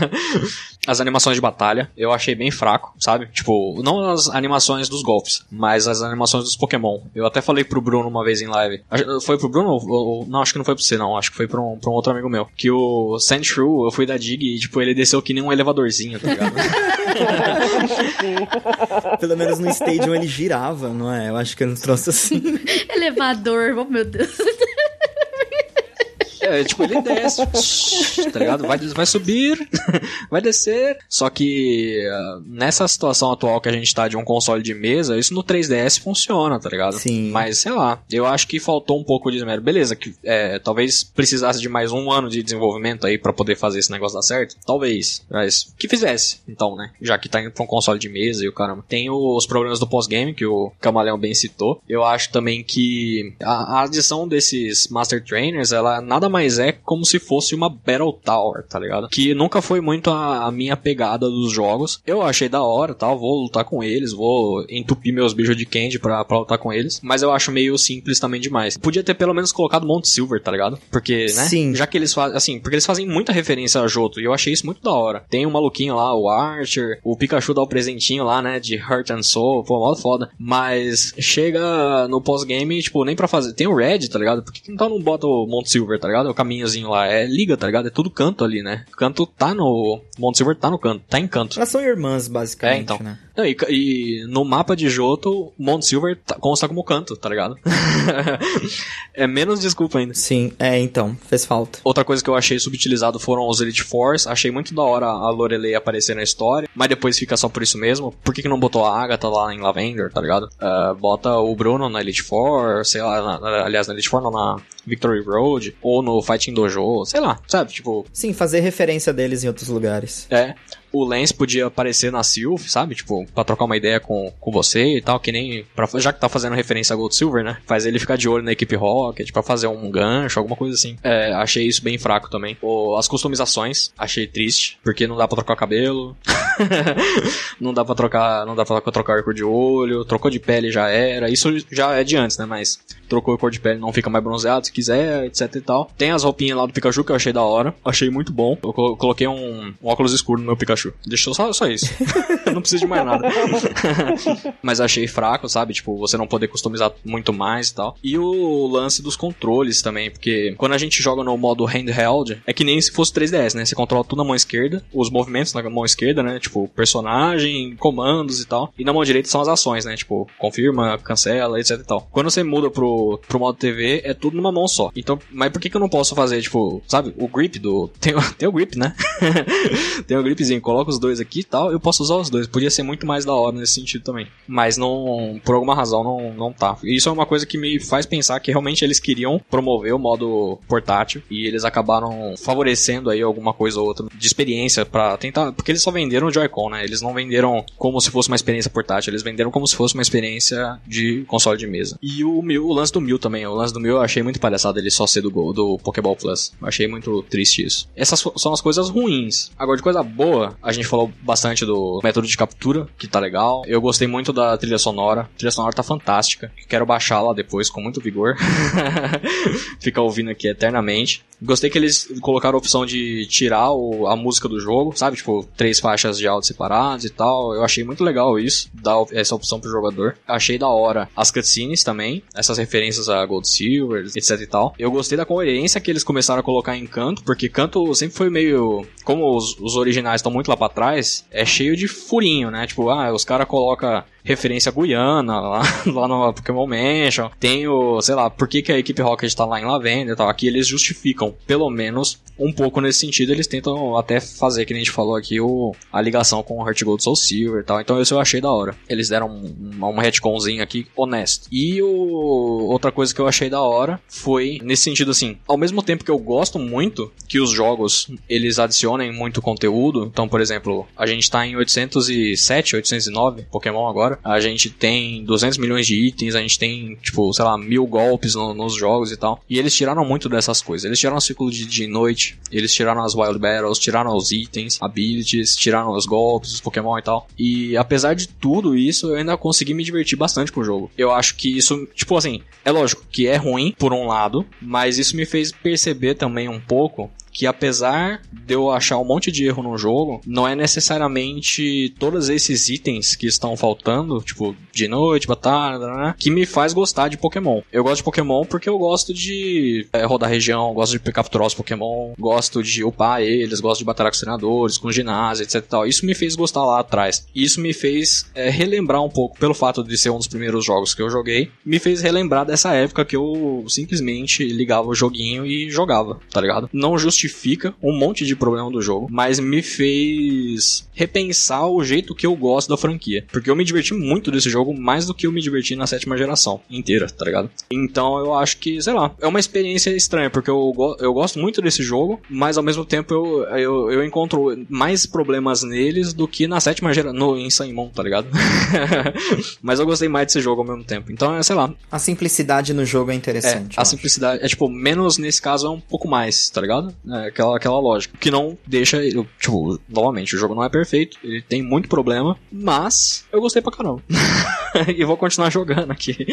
as animações de batalha eu achei bem fraco, sabe? Tipo, não as animações dos golfes, mas as animações dos Pokémon. Eu até falei pro Bruno uma vez em live. Foi pro Bruno? Ou, não, acho que não foi pro você, não. Acho que foi pra um, pra um outro amigo meu. Que o Sandshrew, eu fui da Dig e, tipo, ele desceu que nem um elevadorzinho, tá ligado? Pelo menos no Stadium ele girava, não é? Eu acho que ele trouxe assim. Elevador, oh meu Deus. É, tipo, ele desce, tá ligado? Vai, vai subir, vai descer. Só que uh, nessa situação atual que a gente tá de um console de mesa, isso no 3DS funciona, tá ligado? Sim. Mas, sei lá, eu acho que faltou um pouco de esmero. Beleza, que é, talvez precisasse de mais um ano de desenvolvimento aí para poder fazer esse negócio dar certo. Talvez. Mas que fizesse, então, né? Já que tá indo pra um console de mesa e o caramba. Tem os problemas do pós-game, que o Camaleão bem citou. Eu acho também que a, a adição desses Master Trainers, ela nada mais mais é como se fosse uma Battle Tower, tá ligado? Que nunca foi muito a, a minha pegada dos jogos. Eu achei da hora, tal, vou lutar com eles, vou entupir meus bichos de candy pra, pra lutar com eles, mas eu acho meio simples também demais. Podia ter pelo menos colocado Mount Silver, tá ligado? Porque, né? Sim. Já que eles fazem, assim, porque eles fazem muita referência a Joto, e eu achei isso muito da hora. Tem o um maluquinho lá, o Archer, o Pikachu dá o presentinho lá, né, de Heart and Soul, pô, modo foda. Mas chega no pós-game, tipo, nem pra fazer. Tem o Red, tá ligado? Por que então não bota o Mount Silver, tá ligado? É o caminhozinho lá. É liga, tá ligado? É tudo canto ali, né? Canto tá no. Mount Silver tá no canto, tá em canto. Elas são irmãs, basicamente, É, então. né? Não, e, e no mapa de Johto, Mount Silver tá, consta como canto, tá ligado? é menos desculpa ainda. Sim, é, então, fez falta. Outra coisa que eu achei subutilizado foram os Elite Force. Achei muito da hora a Lorelei aparecer na história, mas depois fica só por isso mesmo. Por que, que não botou a Agatha lá em Lavender, tá ligado? Uh, bota o Bruno na Elite Four, sei lá, na, aliás, na Elite Four, não, na Victory Road, ou no Fighting Dojo, sei lá, sabe? Tipo. Sim, fazer referência deles em outros lugares. É. O Lance podia aparecer na Sylph, sabe? Tipo, pra trocar uma ideia com, com você e tal, que nem. Pra, já que tá fazendo referência a Gold Silver, né? Faz ele ficar de olho na equipe Rocket, pra fazer um gancho, alguma coisa assim. É, achei isso bem fraco também. As customizações, achei triste, porque não dá pra trocar cabelo. não dá pra trocar. Não dá pra trocar cor de olho, trocou de pele já era. Isso já é de antes, né? Mas trocou a cor de pele, não fica mais bronzeado se quiser, etc e tal. Tem as roupinhas lá do Pikachu que eu achei da hora. Achei muito bom. Eu coloquei um, um óculos escuro no meu Pikachu. Deixou só, só isso. não preciso de mais nada. Mas achei fraco, sabe? Tipo, você não poder customizar muito mais e tal. E o lance dos controles também, porque quando a gente joga no modo handheld, é que nem se fosse 3DS, né? Você controla tudo na mão esquerda, os movimentos na mão esquerda, né? Tipo, personagem, comandos e tal. E na mão direita são as ações, né? Tipo, confirma, cancela, etc e tal. Quando você muda pro, pro modo TV, é tudo numa mão só. Então, mas por que, que eu não posso fazer, tipo, sabe? O grip do. Tem, tem o grip, né? tem o gripzinho, coloca os dois aqui e tal, eu posso usar os dois. Podia ser muito mais da hora nesse sentido também. Mas não, por alguma razão, não, não tá. E isso é uma coisa que me faz pensar que realmente eles queriam promover o modo portátil e eles acabaram favorecendo aí alguma coisa ou outra de experiência para tentar. Porque eles só venderam o Joy-Con, né? Eles não venderam como se fosse uma experiência portátil, eles venderam como se fosse uma experiência de console de mesa. E o Mil, o lance do Mil também. O lance do Mil eu achei muito palhaçado ele só ser do, do Pokéball Plus. Eu achei muito triste isso. Essas são as coisas ruins. Agora, de coisa boa, a gente falou bastante do método de captura, que tá legal. Eu gostei muito da trilha sonora. A trilha sonora tá fantástica. Quero baixá-la depois com muito vigor. Ficar ouvindo aqui eternamente. Gostei que eles colocaram a opção de tirar o, a música do jogo, sabe? Tipo, três faixas de áudio separadas e tal. Eu achei muito legal isso, dar essa opção pro jogador. Achei da hora as cutscenes também, essas referências a Gold Silver, etc e tal. Eu gostei da coerência que eles começaram a colocar em canto, porque canto sempre foi meio. Como os, os originais estão muito lá pra trás, é cheio de furinho, né? Tipo, ah, os caras colocam referência Guiana lá, lá no Pokémon Mansion. Tem o, sei lá, por que, que a equipe Rocket tá lá em Lavender e tal. Aqui eles justificam, pelo menos, um pouco nesse sentido, eles tentam até fazer, que a gente falou aqui, o, a ligação com o Heart Gold Soul Silver e tal. Então isso eu achei da hora. Eles deram um, um, um retconzinho aqui honesto. E o, outra coisa que eu achei da hora foi nesse sentido assim, ao mesmo tempo que eu gosto muito que os jogos eles adicionem muito conteúdo, então por exemplo, a gente tá em 807, 809 Pokémon agora, a gente tem 200 milhões de itens, a gente tem tipo, sei lá, mil golpes no, nos jogos e tal. E eles tiraram muito dessas coisas. Eles tiraram o ciclo de, de noite, eles tiraram as Wild Battles, tiraram os itens, abilities, tiraram os golpes, os Pokémon e tal. E apesar de tudo isso, eu ainda consegui me divertir bastante com o jogo. Eu acho que isso, tipo assim, é lógico que é ruim por um lado, mas isso me fez perceber também um pouco que apesar de eu achar um monte de erro no jogo, não é necessariamente todos esses itens que estão faltando, tipo, de noite, batalha, que me faz gostar de Pokémon. Eu gosto de Pokémon porque eu gosto de é, rodar região, gosto de capturar os Pokémon, gosto de upar eles, gosto de batalhar com treinadores, com ginásio, etc tal. Isso me fez gostar lá atrás. Isso me fez é, relembrar um pouco, pelo fato de ser um dos primeiros jogos que eu joguei, me fez relembrar dessa época que eu simplesmente ligava o joguinho e jogava, tá ligado? Não justifica justifica um monte de problema do jogo, mas me fez repensar o jeito que eu gosto da franquia. Porque eu me diverti muito desse jogo, mais do que eu me diverti na sétima geração inteira, tá ligado? Então eu acho que, sei lá, é uma experiência estranha, porque eu, eu gosto muito desse jogo, mas ao mesmo tempo eu, eu, eu encontro mais problemas neles do que na sétima geração, no, em Saimon, tá ligado? mas eu gostei mais desse jogo ao mesmo tempo. Então, é, sei lá. A simplicidade no jogo é interessante. É, a simplicidade, é tipo, menos nesse caso é um pouco mais, tá ligado? É, aquela, aquela lógica. Que não deixa. Tipo, novamente, o jogo não é perfeito, ele tem muito problema, mas eu gostei pra caramba. e vou continuar jogando aqui.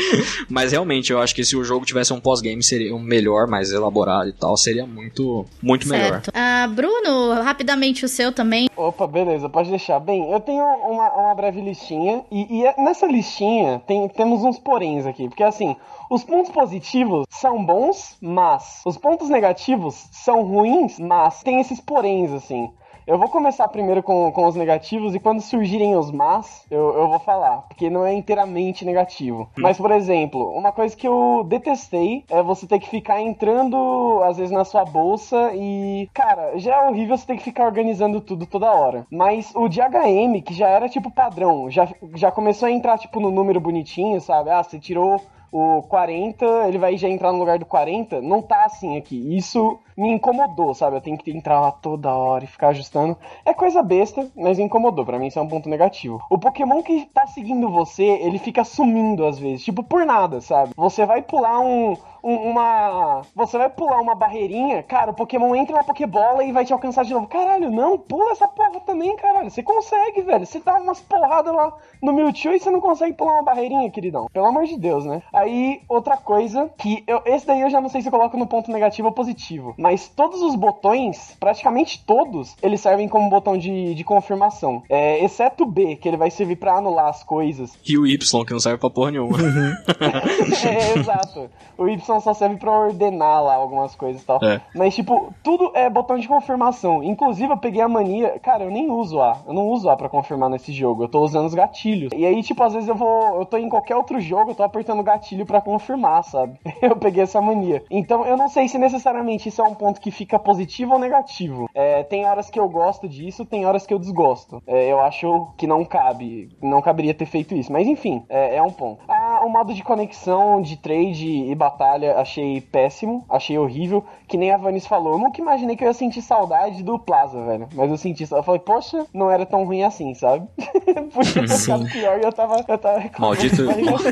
mas realmente, eu acho que se o jogo tivesse um pós-game, seria um melhor, mais elaborado e tal, seria muito, muito certo. melhor. Uh, Bruno, rapidamente o seu também. Opa, beleza, pode deixar. Bem, eu tenho uma, uma breve listinha, e, e nessa listinha tem, temos uns poréns aqui, porque assim. Os pontos positivos são bons, mas os pontos negativos são ruins, mas tem esses poréns, assim. Eu vou começar primeiro com, com os negativos e quando surgirem os más, eu, eu vou falar, porque não é inteiramente negativo. Hum. Mas, por exemplo, uma coisa que eu detestei é você ter que ficar entrando, às vezes, na sua bolsa e. Cara, já é horrível você ter que ficar organizando tudo toda hora. Mas o de HM, que já era tipo padrão, já, já começou a entrar tipo no número bonitinho, sabe? Ah, você tirou o 40, ele vai já entrar no lugar do 40, não tá assim aqui. Isso me incomodou, sabe? Eu tenho que entrar lá toda hora e ficar ajustando. É coisa besta, mas incomodou. Para mim isso é um ponto negativo. O Pokémon que tá seguindo você, ele fica sumindo às vezes, tipo por nada, sabe? Você vai pular um, uma. Você vai pular uma barreirinha, cara, o Pokémon entra na Pokébola e vai te alcançar de novo. Caralho, não, pula essa porra também, caralho. Você consegue, velho. Você dá umas porradas lá no Mewtwo e você não consegue pular uma barreirinha, queridão. Pelo amor de Deus, né? Aí, outra coisa que. Eu, esse daí eu já não sei se eu coloco no ponto negativo ou positivo. Mas todos os botões, praticamente todos, eles servem como botão de, de confirmação. É, exceto o B, que ele vai servir para anular as coisas. E o Y, que não serve pra porra nenhuma. é, exato. O Y só serve para ordenar lá algumas coisas e tal. É. Mas, tipo, tudo é botão de confirmação. Inclusive, eu peguei a mania. Cara, eu nem uso A. Eu não uso A pra confirmar nesse jogo. Eu tô usando os gatilhos. E aí, tipo, às vezes eu vou. Eu tô em qualquer outro jogo, eu tô apertando o gatilho para confirmar, sabe? eu peguei essa mania. Então, eu não sei se necessariamente isso é um ponto que fica positivo ou negativo. É, tem horas que eu gosto disso, tem horas que eu desgosto. É, eu acho que não cabe. Não caberia ter feito isso. Mas, enfim, é, é um ponto. Ah, o modo de conexão, de trade e batalha achei péssimo, achei horrível. Que nem a Vanis falou, eu nunca imaginei que eu ia sentir saudade do Plaza, velho. Mas eu senti, eu falei, poxa, não era tão ruim assim, sabe? Podia ter ficado pior e eu tava, eu tava Maldito,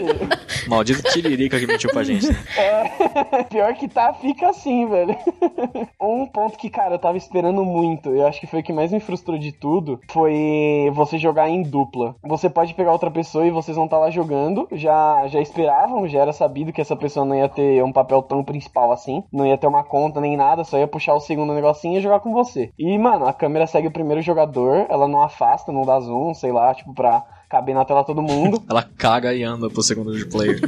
maldito tiririca que mentiu pra gente. É, pior que tá, fica assim, velho. um ponto que, cara, eu tava esperando muito, eu acho que foi o que mais me frustrou de tudo, foi você jogar em dupla. Você pode pegar outra pessoa e vocês vão estar tá lá jogando, já, já esperavam, já era sabido que essa pessoa não ia ter um papel tão principal assim. Não ia ter uma conta nem nada, só ia puxar o segundo negocinho e jogar com você. E, mano, a câmera segue o primeiro jogador, ela não afasta, não dá zoom, sei lá, tipo, pra caber na tela todo mundo. Ela caga e anda pro segundo player.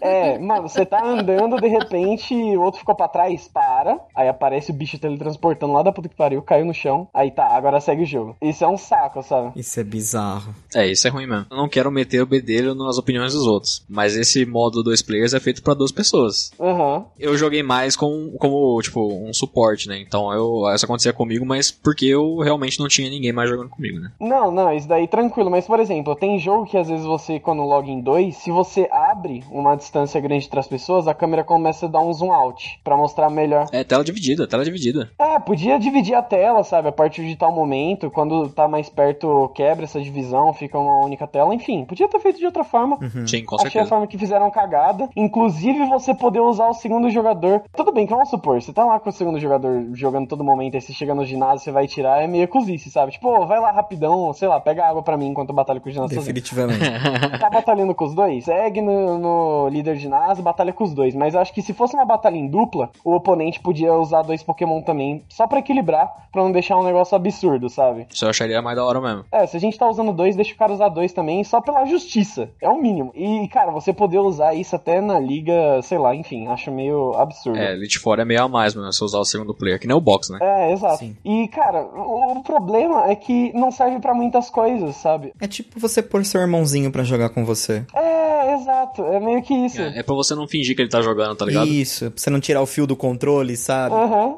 É, mano, você tá andando, de repente o outro ficou pra trás, para. Aí aparece o bicho teletransportando lá da puta que pariu, caiu no chão. Aí tá, agora segue o jogo. Isso é um saco, sabe? Isso é bizarro. É, isso é ruim mesmo. Eu não quero meter o bedelho nas opiniões dos outros. Mas esse modo dois players é feito pra duas pessoas. Aham. Eu joguei mais com, como, tipo, um suporte, né? Então eu, isso acontecia comigo, mas porque eu realmente não tinha ninguém mais jogando comigo, né? Não, não, isso daí tranquilo. Mas, por exemplo, tem jogo que às vezes você, quando loga em dois, se você abre uma distância grande entre as pessoas, a câmera começa a dar um zoom out pra mostrar melhor. É tela dividida, tela dividida. É, podia dividir a tela, sabe? A partir de tal momento, quando tá mais perto, quebra essa divisão, fica uma única tela. Enfim, podia ter feito de outra forma. Sim, com Achei a certeza. forma que fizeram cagada. Inclusive, você poder usar o segundo jogador. Tudo bem, que vamos supor, você tá lá com o segundo jogador jogando todo momento, aí você chega no ginásio, você vai tirar, é meio cozice, sabe? Tipo, vai lá rapidão, sei lá, pega água pra mim enquanto eu batalho com o ginásio Definitivamente. Tá batalhando com os dois? Segue no, no líder de ginásio, batalha com os dois. Mas eu acho que se fosse uma batalha em dupla, o oponente podia usar dois Pokémon também, só pra equilibrar, pra não deixar um negócio absurdo, sabe? Isso eu acharia mais da hora mesmo. É, se a gente tá usando dois, deixa o cara usar dois também, só pela justiça. É o mínimo. E, cara, você poder usar isso até na liga, sei lá, enfim, acho meio absurdo. É, Elite Four é meio a mais, mano, se usar o segundo player, que nem o box, né? É, exato. Sim. E, cara, o, o problema é que não serve pra muitas coisas, sabe? é tipo você pôr seu irmãozinho pra jogar com você. É, exato. É meio que isso. É, é pra você não fingir que ele tá jogando, tá ligado? Isso, pra você não tirar o fio do controle, sabe? Aham.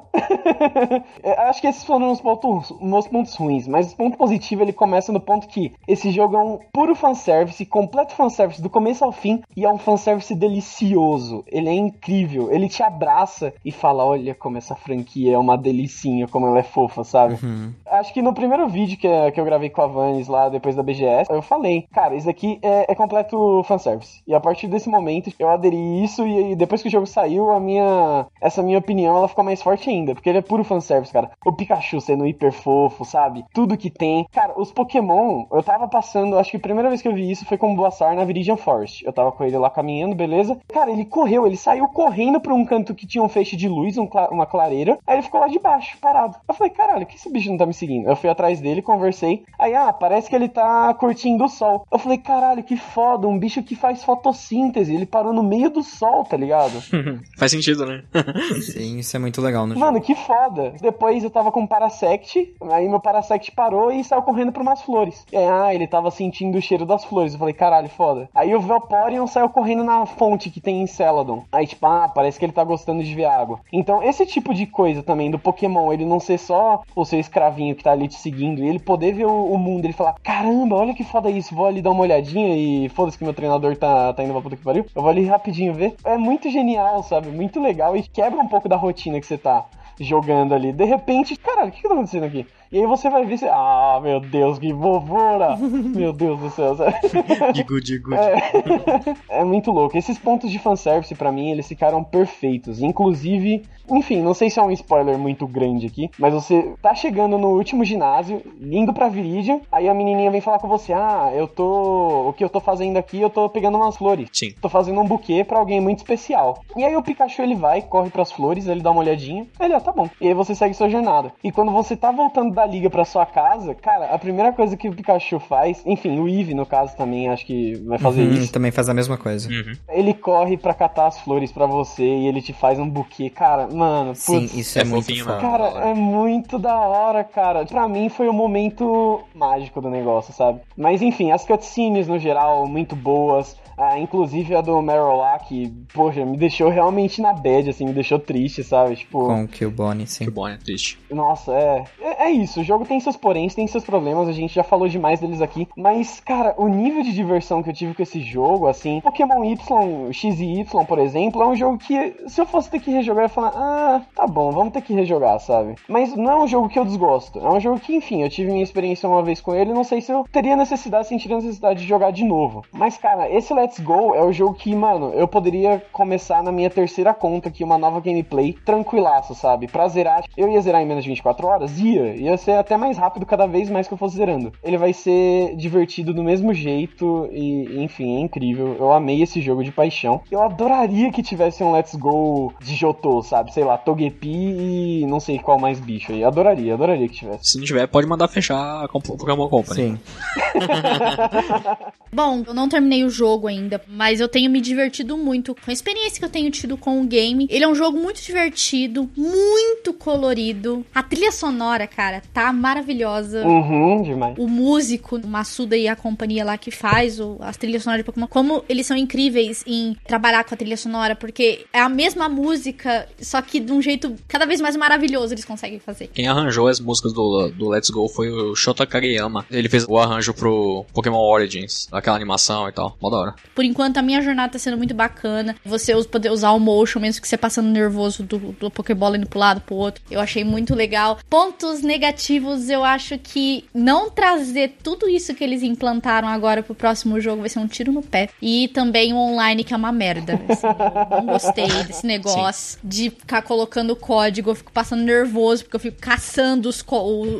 Eu Acho que esses foram os pontos, meus pontos ruins, mas o ponto positivo ele começa no ponto que esse jogo é um puro fanservice, completo fanservice do começo ao fim, e é um fanservice delicioso. Ele é incrível, ele te abraça e fala: Olha como essa franquia é uma delicinha, como ela é fofa, sabe? Acho que no primeiro vídeo que, que eu gravei com a Vanes lá depois da BGS, eu falei: Cara, isso aqui é, é completo fanservice. E a partir desse momento eu aderi isso, e, e depois que o jogo saiu, a minha. Essa minha opinião ela ficou mais forte ainda, porque ele é puro fanservice, cara. O Pikachu sendo hiper fofo, sabe? Tudo que tem. Cara, os Pokémon, eu tava passando, acho que a primeira vez que eu vi isso foi com o Boassar na Viridian Forest. Eu tava com ele lá caminhando, beleza? Cara, ele correu, ele saiu correndo pra um canto que tinha um feixe de luz, um uma clareira. Aí ele ficou lá de baixo, parado. Eu falei, caralho, que esse bicho não tá me seguindo? Eu fui atrás dele, conversei. Aí, ah, parece que ele tá curtindo o sol. Eu falei, caralho, que foda, um bicho que faz fotossíntese. Ele parou no meio do sol, tá ligado? Faz sentido, né? Sim, isso é muito legal jogo. Mano, que foda. Depois eu tava com um Parasect, aí meu Parasect parou e saiu correndo pra umas flores. E aí, ah, ele tava sentindo o cheiro das flores. Eu falei, caralho, foda. Aí o Vaporeon saiu correndo na fonte que tem em Celadon. Aí, tipo, ah, parece que ele tá gostando de ver água. Então, esse tipo de coisa também do Pokémon, ele não ser só o seu escravinho que tá ali te seguindo, e ele poder ver o, o mundo, ele falar, caramba, olha que foda isso, vou ali dar uma olhadinha e foda-se que meu treinador tá, tá indo pra puta que pariu. Eu vou ali rapidinho ver. É muito genial, sabe? Muito legal e quebra um pouco da rotina que você tá jogando ali. De repente, caralho, o que, que tá acontecendo aqui? E aí você vai ver, você, ah, meu Deus, que vovora! meu Deus do céu, sabe? Digo, digo. é muito louco. Esses pontos de fanservice, pra mim, eles ficaram perfeitos. Inclusive, enfim, não sei se é um spoiler muito grande aqui, mas você tá chegando no último ginásio, indo pra Viridian, aí a menininha vem falar com você: Ah, eu tô. O que eu tô fazendo aqui, eu tô pegando umas flores. Sim. Tô fazendo um buquê pra alguém muito especial. E aí o Pikachu ele vai, corre pras flores, ele dá uma olhadinha. Aí ele, tá bom. E aí você segue sua jornada. E quando você tá voltando da liga pra sua casa, cara, a primeira coisa que o Pikachu faz, enfim, o Eevee no caso também, acho que vai fazer Uhum, isso. também faz a mesma coisa. Uhum. Ele corre pra catar as flores pra você e ele te faz um buquê. Cara, mano, Sim, putz, isso é, é muito fofinho. Cara, é muito da hora, cara. Pra mim foi o momento mágico do negócio, sabe? Mas enfim, as cutscenes no geral, muito boas. Ah, inclusive a do Meryl lá, que, poxa, me deixou realmente na bad, assim, me deixou triste, sabe? Tipo, Com o Killbone, sim. Bom, é triste. nossa, é, é. é isso, o jogo tem seus poréns, tem seus problemas, a gente já falou demais deles aqui. Mas, cara, o nível de diversão que eu tive com esse jogo, assim, Pokémon Y, X e Y, por exemplo, é um jogo que, se eu fosse ter que rejogar, eu ia falar, ah, tá bom, vamos ter que rejogar, sabe? Mas não é um jogo que eu desgosto. É um jogo que, enfim, eu tive minha experiência uma vez com ele, não sei se eu teria necessidade, sentiria necessidade de jogar de novo. Mas, cara, esse Let's Go é o jogo que, mano, eu poderia começar na minha terceira conta aqui, uma nova gameplay, tranquilaço, sabe? Pra zerar, eu ia zerar em menos de 24 horas? Ia. Ia ser até mais rápido cada vez mais que eu fosse zerando. Ele vai ser divertido do mesmo jeito e, enfim, é incrível. Eu amei esse jogo de paixão. Eu adoraria que tivesse um Let's Go de Jotô, sabe? Sei lá, Togepi e não sei qual mais bicho aí. Adoraria, adoraria que tivesse. Se não tiver, pode mandar fechar a Pokémon Company. Sim. Bom, eu não terminei o jogo ainda, mas eu tenho me divertido muito com a experiência que eu tenho tido com o game. Ele é um jogo muito divertido, muito colorido. A trilha sonora, cara, tá maravilhosa. Uhum, demais. O músico, o Massuda e a companhia lá que faz o, as trilhas sonoras de Pokémon, como eles são incríveis em trabalhar com a trilha sonora, porque é a mesma música, só que de um jeito cada vez mais maravilhoso eles conseguem fazer. Quem arranjou as músicas do, do Let's Go foi o Shota Kageyama. Ele fez o arranjo pro Pokémon Origins, aquela animação e tal. Mó da hora. Por enquanto, a minha jornada tá sendo muito bacana. Você poder usar o motion, mesmo que você passando nervoso do, do Pokébola indo pro lado, pro outro. Eu achei muito legal. Pontos negativos, eu acho que não trazer tudo isso que eles implantaram agora pro próximo jogo vai ser um tiro no pé. E também o online, que é uma merda. Assim, não gostei desse negócio de ficar colocando código. Eu fico passando nervoso, porque eu fico caçando os,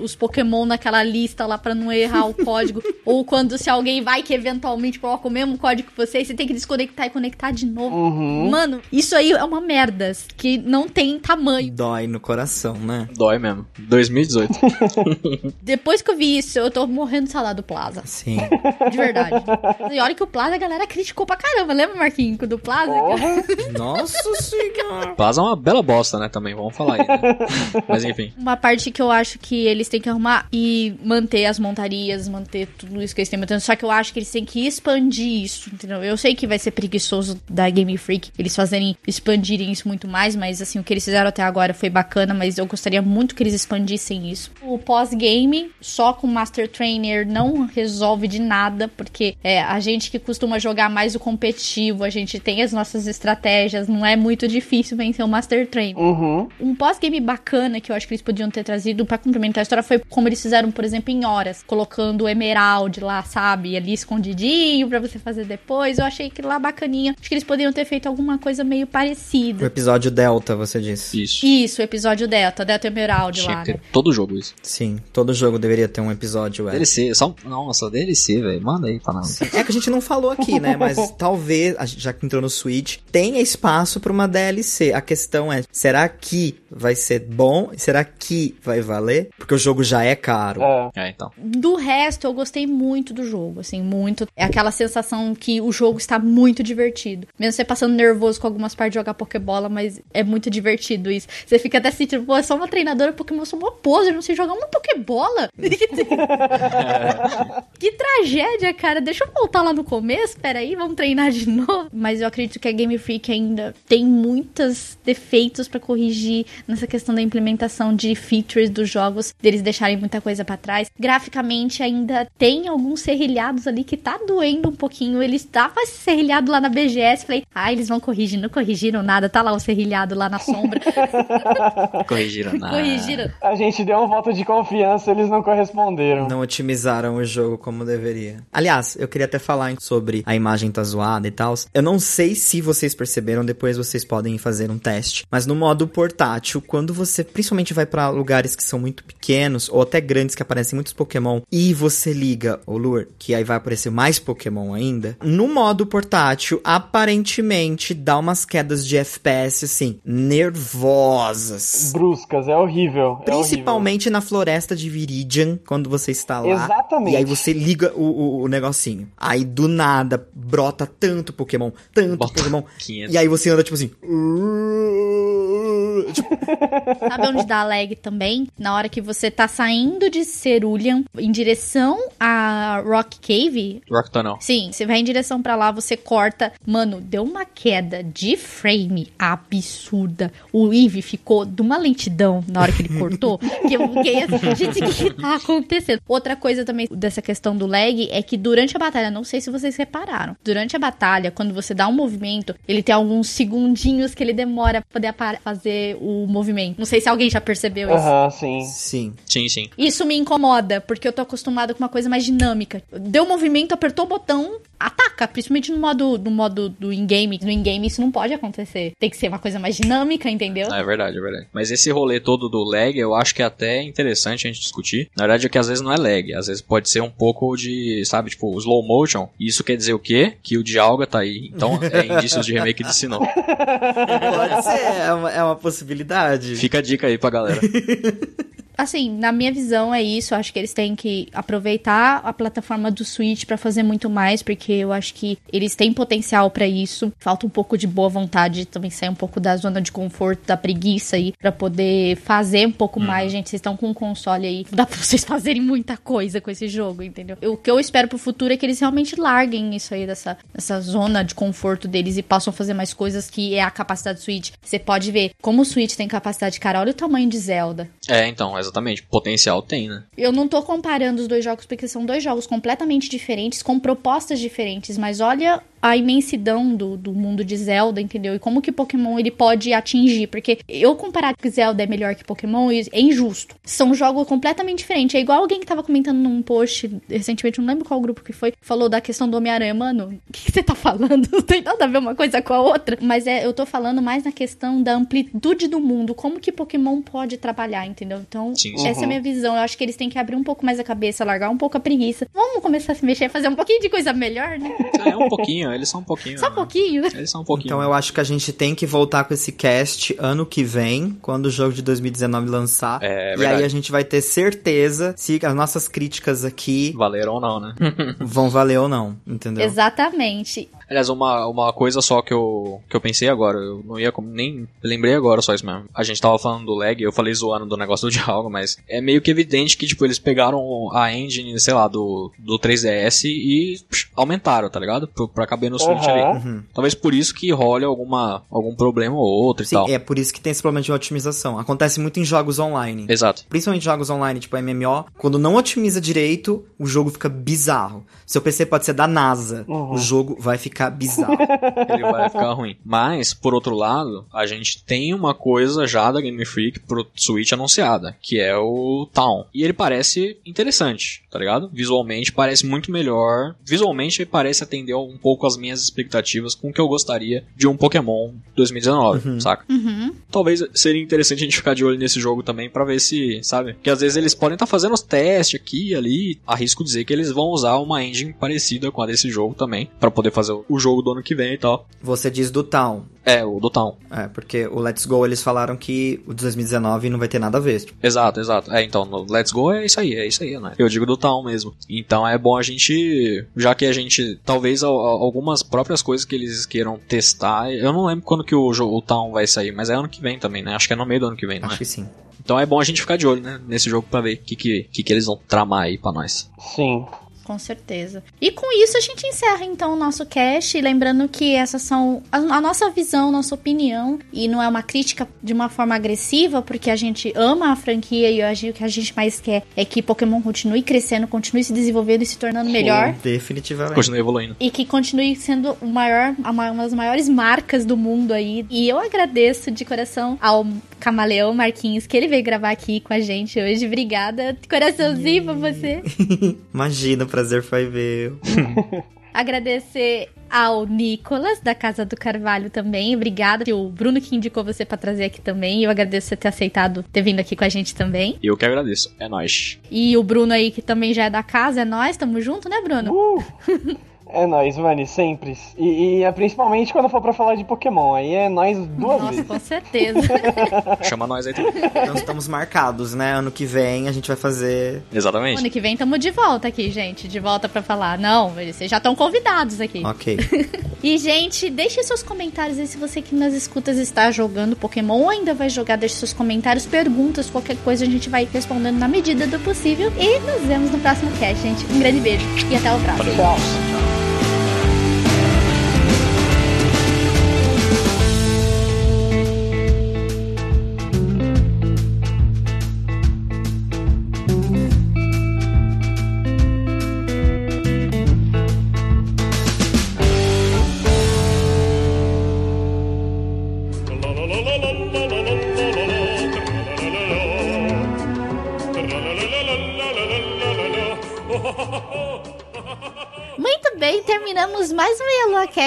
os Pokémon naquela lista lá pra não errar o código. Ou quando se alguém vai que eventualmente coloca o mesmo código você, e você tem que desconectar e conectar de novo. Uhum. Mano, isso aí é uma merda que não tem tamanho. Dói no coração, né? Dói mesmo. 2018. Depois que eu vi isso, eu tô morrendo de saudade do Plaza. Sim. De verdade. e olha que o Plaza a galera criticou pra caramba. Lembra, Marquinhos, do Plaza? Porra. Nossa senhora. Plaza é uma bela bosta, né? Também, vamos falar aí, né? Mas enfim. Uma parte que eu acho que eles têm que arrumar e manter as montarias, manter tudo isso que eles têm mantendo. Só que eu acho que eles têm que expandir isso, entendeu? Eu sei que vai ser preguiçoso da Game Freak eles fazerem, expandirem isso muito mais, mas assim, o que eles fizeram até agora foi bacana, mas eu gostaria muito que eles expandissem isso. O pós-game, só com Master Trainer, não resolve de nada, porque é, a gente que costuma jogar mais o competitivo, a gente tem as nossas estratégias, não é muito difícil vencer o Master Trainer. Uhum. Um pós-game bacana que eu acho que eles podiam ter trazido pra complementar a história foi como eles fizeram, por exemplo, em horas, colocando o Emerald lá, sabe, ali escondidinho pra você fazer depois. Eu achei que lá bacaninha. Acho que eles poderiam ter feito alguma coisa meio O parecida. episódio Delta, você disse. Isso. Isso, o episódio Delta, Delta Emerald Tinha lá, que né? ter todo jogo isso. Sim, todo jogo deveria ter um episódio. É. DLC, só. Nossa, DLC, velho. Manda aí pra nós. É que a gente não falou aqui, né? Mas talvez, já que entrou no Switch, tenha espaço pra uma DLC. A questão é, será que vai ser bom? Será que vai valer? Porque o jogo já é caro. É. É, então. Do resto, eu gostei muito do jogo, assim, muito. É aquela sensação que o jogo está muito divertido. Mesmo você passando nervoso com algumas partes de jogar Pokébola, mas é muito divertido isso. Você fica até sentindo, pô, eu sou uma treinadora Pokémon, eu sou uma pose, eu não sei jogar uma Pokébola. que tragédia, cara. Deixa eu voltar lá no começo, peraí, vamos treinar de novo. Mas eu acredito que a Game Freak ainda tem muitos defeitos pra corrigir nessa questão da implementação de features dos jogos, deles deixarem muita coisa pra trás. Graficamente ainda tem alguns serrilhados ali que tá doendo um pouquinho. Ele estava serrilhado lá na BGS, falei, ah, eles vão corrigir, não corrigiram nada, tá lá o serrilhado lá na sombra. Corrigiram nada. corrigiram. A gente deu um voto de confiança, eles não corresponderam. Não otimizaram o jogo como deveria. Aliás, eu queria até falar sobre a imagem tá zoada e tal. Eu não sei se vocês perceberam, depois vocês podem fazer um teste. Mas no modo portátil, quando você principalmente vai pra lugares que são muito pequenos ou até grandes que aparecem muitos Pokémon e você liga o Lure, que aí vai aparecer mais Pokémon ainda. No modo portátil, aparentemente dá umas quedas de FPS assim, nervosas. Bruscas, é horrível. é Principalmente na floresta de Viridian, quando você está lá. Exatamente. E aí você liga o, o, o negocinho. Aí do nada brota tanto Pokémon, tanto Bota Pokémon. 500. E aí você anda tipo assim. Tipo, Sabe onde dá lag também? Na hora que você tá saindo de Cerulean em direção a Rock Cave. Rock Tunnel. Sim, você vai em direção pra lá, você corta. Mano, deu uma queda de frame absurda. O Eve ficou de uma lentidão na hora que ele cortou. que eu fiquei assim, gente, o que, tá acontecendo? Outra coisa também dessa questão do lag é que durante a batalha, não sei se vocês repararam, durante a batalha, quando você dá um movimento, ele tem alguns segundinhos que ele demora pra poder fazer fazer o movimento. Não sei se alguém já percebeu isso. Aham, sim. Sim. Sim, sim. Isso me incomoda, porque eu tô acostumada com uma coisa mais dinâmica. Deu movimento, apertou o botão, ataca, principalmente no modo, no modo do in-game. No in-game isso não pode acontecer. Tem que ser uma coisa mais dinâmica, entendeu? É verdade, é verdade. Mas esse rolê todo do lag, eu acho que é até interessante a gente discutir. Na verdade é que às vezes não é lag, às vezes pode ser um pouco de, sabe, tipo, slow motion. E isso quer dizer o quê? Que o Dialga tá aí. Então é indícios de remake de Sinnoh. Pode ser, é uma, é uma possibilidade. Fica a dica aí pra galera. Assim, na minha visão é isso. Eu acho que eles têm que aproveitar a plataforma do Switch pra fazer muito mais, porque eu acho que eles têm potencial pra isso. Falta um pouco de boa vontade também sair um pouco da zona de conforto, da preguiça aí, pra poder fazer um pouco mais, gente. Vocês estão com um console aí, dá pra vocês fazerem muita coisa com esse jogo, entendeu? O que eu espero pro futuro é que eles realmente larguem isso aí dessa, dessa zona de conforto deles e possam fazer mais coisas que é a capacidade do Switch. Você pode ver como o Switch tem capacidade, cara. Olha o tamanho de Zelda. É, então, exatamente. Potencial tem, né? Eu não tô comparando os dois jogos porque são dois jogos completamente diferentes, com propostas diferentes, mas olha a imensidão do, do mundo de Zelda, entendeu? E como que Pokémon ele pode atingir, porque eu comparar que Zelda é melhor que Pokémon é injusto. São jogos completamente diferentes. É igual alguém que tava comentando num post recentemente, não lembro qual grupo que foi, falou da questão do Homem-Aranha, mano, o que, que você tá falando? Não tem nada a ver uma coisa com a outra. Mas é, eu tô falando mais na questão da amplitude do mundo, como que Pokémon pode trabalhar, entendeu? Então, Sim, essa é a minha visão. Eu acho que eles têm que abrir um pouco mais a cabeça, largar um pouco a preguiça. Vamos começar a se mexer, fazer um pouquinho de coisa melhor, né? É um pouquinho, eles são um pouquinho. Só um né? pouquinho, né? Eles são um pouquinho. Então eu acho que a gente tem que voltar com esse cast ano que vem, quando o jogo de 2019 lançar. É e verdade. aí a gente vai ter certeza se as nossas críticas aqui Valeram ou não, né? vão valer ou não, entendeu? Exatamente. Aliás, uma, uma coisa só que eu, que eu pensei agora, eu não ia nem lembrei agora só isso mesmo. A gente tava falando do lag, eu falei zoando do negócio do diálogo, mas é meio que evidente que, tipo, eles pegaram a engine, sei lá, do, do 3DS e psh, aumentaram, tá ligado? Pra, pra caber no Switch Aham. ali. Talvez por isso que role alguma, algum problema ou outro e Sim, tal. é por isso que tem esse problema de otimização. Acontece muito em jogos online. Exato. Principalmente jogos online, tipo MMO, quando não otimiza direito, o jogo fica bizarro. Seu PC pode ser da NASA, o jogo vai ficar bizarro. ele vai ficar ruim. Mas, por outro lado, a gente tem uma coisa já da Game Freak pro Switch anunciada, que é o Town. E ele parece interessante, tá ligado? Visualmente parece muito melhor. Visualmente ele parece atender um pouco as minhas expectativas com o que eu gostaria de um Pokémon 2019, saca? Uhum. Talvez seria interessante a gente ficar de olho nesse jogo também pra ver se, sabe? Que às vezes eles podem estar fazendo os testes aqui e ali. Arrisco dizer que eles vão usar uma engine parecida com a desse jogo também, pra poder fazer o jogo do ano que vem e tal. Você diz do Town. É, o do Town. É, porque o Let's Go eles falaram que o de 2019 não vai ter nada a ver. Tipo, Exato, exato. É, então, no Let's Go é isso aí, é isso aí, né? Eu digo do Town mesmo. Então é bom a gente, já que a gente, talvez al- al- algumas próprias coisas que eles queiram testar, eu não lembro quando que o, jogo, o Town vai sair, mas é ano que vem também, né? Acho que é no meio do ano que vem, né? acho que sim. Então é bom a gente ficar de olho, né? Nesse jogo pra ver o que, que, que, que eles vão tramar aí pra nós. Sim. Com certeza. E com isso a gente encerra então o nosso cast. Lembrando que essas são a, a nossa visão, nossa opinião. E não é uma crítica de uma forma agressiva, porque a gente ama a franquia e hoje o que a gente mais quer é que Pokémon continue crescendo, continue se desenvolvendo e se tornando melhor. Definitivamente. Continua evoluindo. E que continue sendo o maior, uma das maiores marcas do mundo aí. E eu agradeço de coração ao Camaleão Marquinhos que ele veio gravar aqui com a gente hoje. Obrigada. Coraçãozinho pra você. Imagina, prazer foi meu. Agradecer ao Nicolas, da Casa do Carvalho também. Obrigada. O Bruno que indicou você pra trazer aqui também. Eu agradeço você ter aceitado ter vindo aqui com a gente também. E eu que agradeço. É nóis. E o Bruno aí, que também já é da casa, é nós, tamo junto, né, Bruno? Uh! É nóis, mano, sempre. E, e é principalmente quando for pra falar de Pokémon. Aí é nós duas Nossa, vezes. com certeza. Chama nós aí também. Nós estamos marcados, né? Ano que vem a gente vai fazer. Exatamente. ano que vem tamo de volta aqui, gente. De volta pra falar. Não, vocês já estão convidados aqui. Ok. E, gente, deixe seus comentários aí se você que nas escutas está jogando Pokémon ou ainda vai jogar. Deixe seus comentários, perguntas, qualquer coisa a gente vai respondendo na medida do possível. E nos vemos no próximo cast, gente. Um grande beijo e até o próximo. Tchau.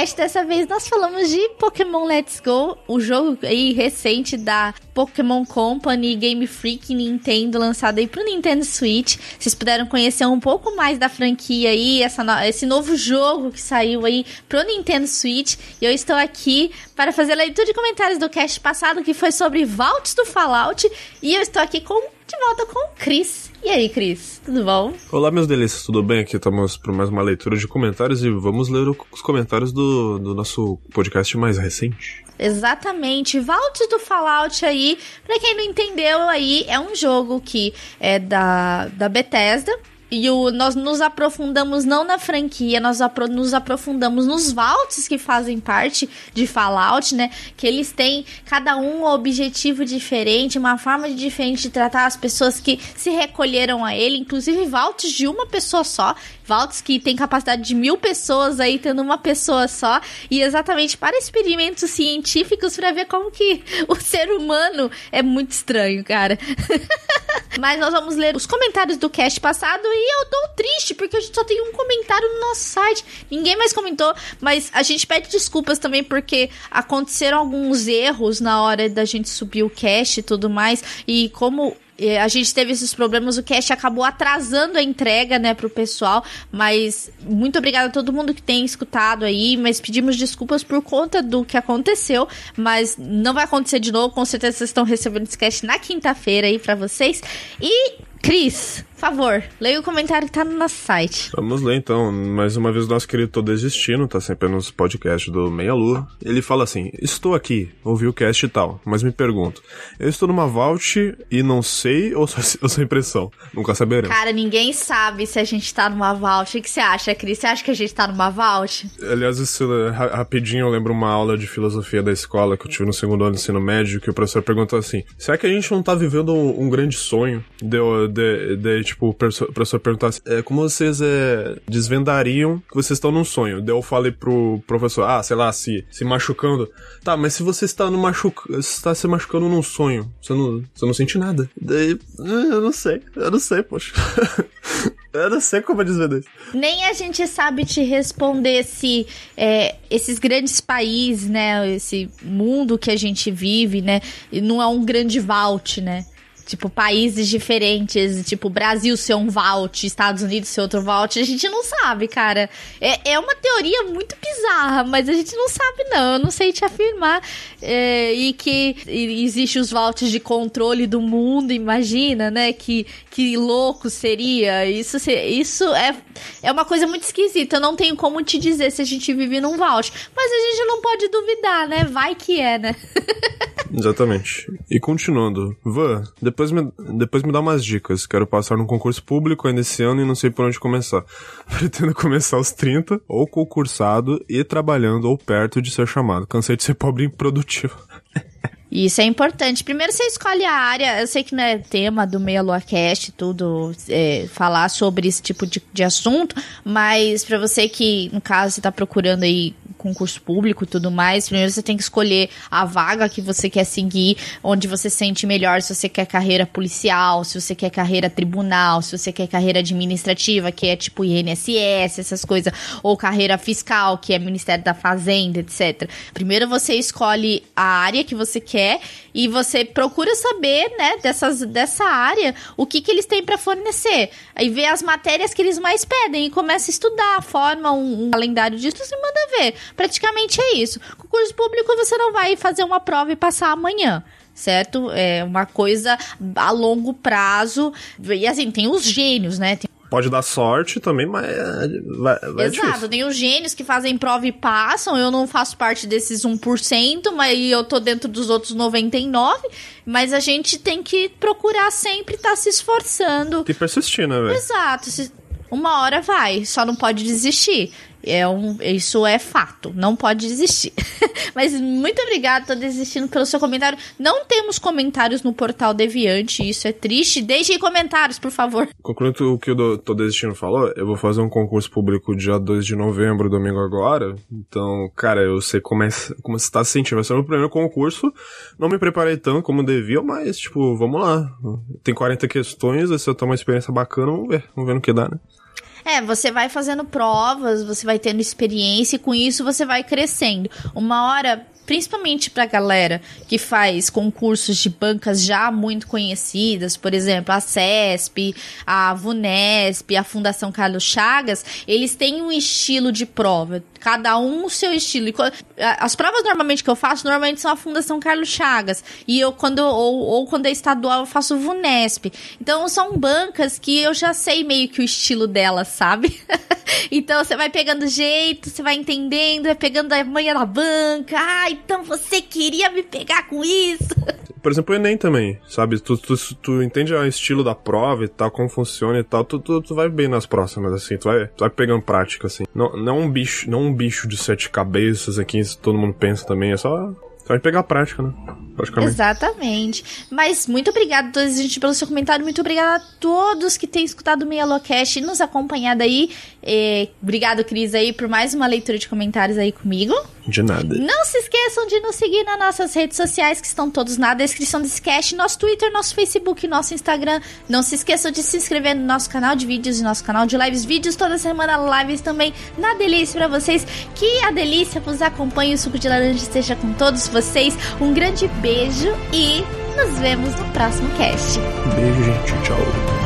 Yellow Cast. Dessa vez nós falamos de Pokémon Let's Go, o jogo aí recente da Pokémon Company, Game Freak Nintendo, lançado aí pro Nintendo Switch. Vocês puderam conhecer um pouco mais da franquia aí, essa no... esse novo jogo que saiu aí pro Nintendo Switch. E eu estou aqui para fazer a leitura de comentários do cast passado, que foi sobre Vaults do Fallout. E eu estou aqui com, de volta com o Chris. E aí, Cris, tudo bom? Olá, meus delícias, tudo bem? Aqui estamos para mais uma leitura de comentários e vamos ler os comentários do, do nosso podcast mais recente. Exatamente. Vault do Fallout aí, pra quem não entendeu aí, é um jogo que é da, da Bethesda, e o, nós nos aprofundamos não na franquia, nós apro nos aprofundamos nos vaults que fazem parte de Fallout, né? Que eles têm cada um um objetivo diferente, uma forma diferente de tratar as pessoas que se recolheram a ele, inclusive vaults de uma pessoa só. Vaults que tem capacidade de mil pessoas aí, tendo uma pessoa só, e exatamente para experimentos científicos para ver como que o ser humano é muito estranho, cara. Mas nós vamos ler os comentários do cast passado e eu tô triste porque a gente só tem um comentário no nosso site. Ninguém mais comentou, mas a gente pede desculpas também porque aconteceram alguns erros na hora da gente subir o cast e tudo mais. E como a gente teve esses problemas, o cast acabou atrasando a entrega, né, pro pessoal, mas muito obrigada a todo mundo que tem escutado aí, mas pedimos desculpas por conta do que aconteceu, mas não vai acontecer de novo, com certeza vocês estão recebendo esse cast na quinta-feira aí para vocês. E Cris, favor, leia o comentário que tá no nosso site. Vamos ler então. Mais uma vez, o nosso querido Tô Desistindo, tá sempre nos podcasts do Meia Lua. Ele fala assim: Estou aqui, ouvi o cast e tal, mas me pergunto: eu estou numa Vault e não sei ou só, ou só impressão? Nunca saberemos. Cara, ninguém sabe se a gente tá numa Vault. O que você acha, Cris? Você acha que a gente tá numa Vault? Aliás, isso, rapidinho, eu lembro uma aula de filosofia da escola que eu tive no segundo ano do ensino médio, que o professor perguntou assim: será que a gente não tá vivendo um, um grande sonho? Deu Daí, tipo, o professor perguntasse é, como vocês é, desvendariam que vocês estão num sonho. Daí eu falei pro professor, ah, sei lá, se, se machucando. Tá, mas se você está no está se machucando num sonho, você não, você não sente nada. Daí, eh, eu não sei, eu não sei, poxa. Eu não sei como desvendar isso. Nem a gente sabe te responder se é, esses grandes países, né? Esse mundo que a gente vive, né? Não é um grande vault, né? Tipo, países diferentes, tipo, Brasil ser um vault, Estados Unidos ser outro vault, a gente não sabe, cara. É, é uma teoria muito bizarra, mas a gente não sabe, não. Eu não sei te afirmar. É, e que existe os vaults de controle do mundo, imagina, né? Que, que louco seria. Isso, isso é, é uma coisa muito esquisita. Eu não tenho como te dizer se a gente vive num vault. Mas a gente não pode duvidar, né? Vai que é, né? Exatamente. E continuando, Van, depois me, depois me dá umas dicas. Quero passar num concurso público ainda esse ano e não sei por onde começar. Pretendo começar aos 30, ou concursado e trabalhando ou perto de ser chamado. Cansei de ser pobre e improdutivo. Isso é importante. Primeiro você escolhe a área. Eu sei que não é tema do Meia Lua Cast, tudo, é, falar sobre esse tipo de, de assunto, mas para você que, no caso, você tá procurando aí concurso público e tudo mais, primeiro você tem que escolher a vaga que você quer seguir, onde você sente melhor, se você quer carreira policial, se você quer carreira tribunal, se você quer carreira administrativa, que é tipo INSS, essas coisas, ou carreira fiscal, que é Ministério da Fazenda, etc. Primeiro você escolhe a área que você quer e você procura saber, né, dessas, dessa área, o que, que eles têm para fornecer. Aí vê as matérias que eles mais pedem e começa a estudar, forma um, um calendário disso e manda ver. Praticamente é isso. Concurso público você não vai fazer uma prova e passar amanhã certo? É uma coisa a longo prazo. E assim, tem os gênios, né? Tem... Pode dar sorte também, mas é, vai, vai Exato, tem os gênios que fazem prova e passam. Eu não faço parte desses 1%, mas eu tô dentro dos outros 99%. Mas a gente tem que procurar sempre estar tá se esforçando. Que persistir, né, velho? Exato. Uma hora vai, só não pode desistir. É um, isso é fato, não pode desistir. Mas muito obrigada, tô desistindo pelo seu comentário. Não temos comentários no portal Deviante, isso é triste. Deixem comentários, por favor. Concluindo o que o Tô Desistindo falou, eu vou fazer um concurso público dia 2 de novembro, domingo agora. Então, cara, eu sei como, é, como você tá se sentindo. Vai ser o meu primeiro concurso. Não me preparei tanto como devia, mas, tipo, vamos lá. Tem 40 questões, se eu tomar uma experiência bacana, vamos ver. Vamos ver no que dá, né? É, você vai fazendo provas, você vai tendo experiência e com isso você vai crescendo. Uma hora principalmente para galera que faz concursos de bancas já muito conhecidas, por exemplo, a CESP, a VUNESP, a Fundação Carlos Chagas, eles têm um estilo de prova, cada um o seu estilo. As provas normalmente que eu faço, normalmente são a Fundação Carlos Chagas, e eu quando ou, ou quando é estadual eu faço VUNESP. Então são bancas que eu já sei meio que o estilo delas, sabe? então você vai pegando jeito, você vai entendendo, vai pegando a manha da banca. Ai, então você queria me pegar com isso. Por exemplo, o Enem também, sabe? Tu, tu, tu entende o estilo da prova e tal, como funciona e tal, tu, tu, tu vai bem nas próximas, assim, tu vai, tu vai pegando prática, assim. Não, não um bicho, não um bicho de sete cabeças aqui, todo mundo pensa também, é só só pegar a prática, né? Exatamente. Mas muito obrigada, gente, pelo seu comentário. Muito obrigada a todos que têm escutado o Meia Locast e nos acompanhado aí. E, obrigado, Cris, aí, por mais uma leitura de comentários aí comigo. De nada. Não se esqueçam de nos seguir nas nossas redes sociais, que estão todos na descrição desse cast, nosso Twitter, nosso Facebook, nosso Instagram. Não se esqueçam de se inscrever no nosso canal de vídeos e nosso canal de lives. Vídeos toda semana, lives também na delícia para vocês. Que a delícia vos acompanhe, o suco de laranja esteja com todos vocês. Um grande beijo e nos vemos no próximo cast. Beijo, gente. Tchau.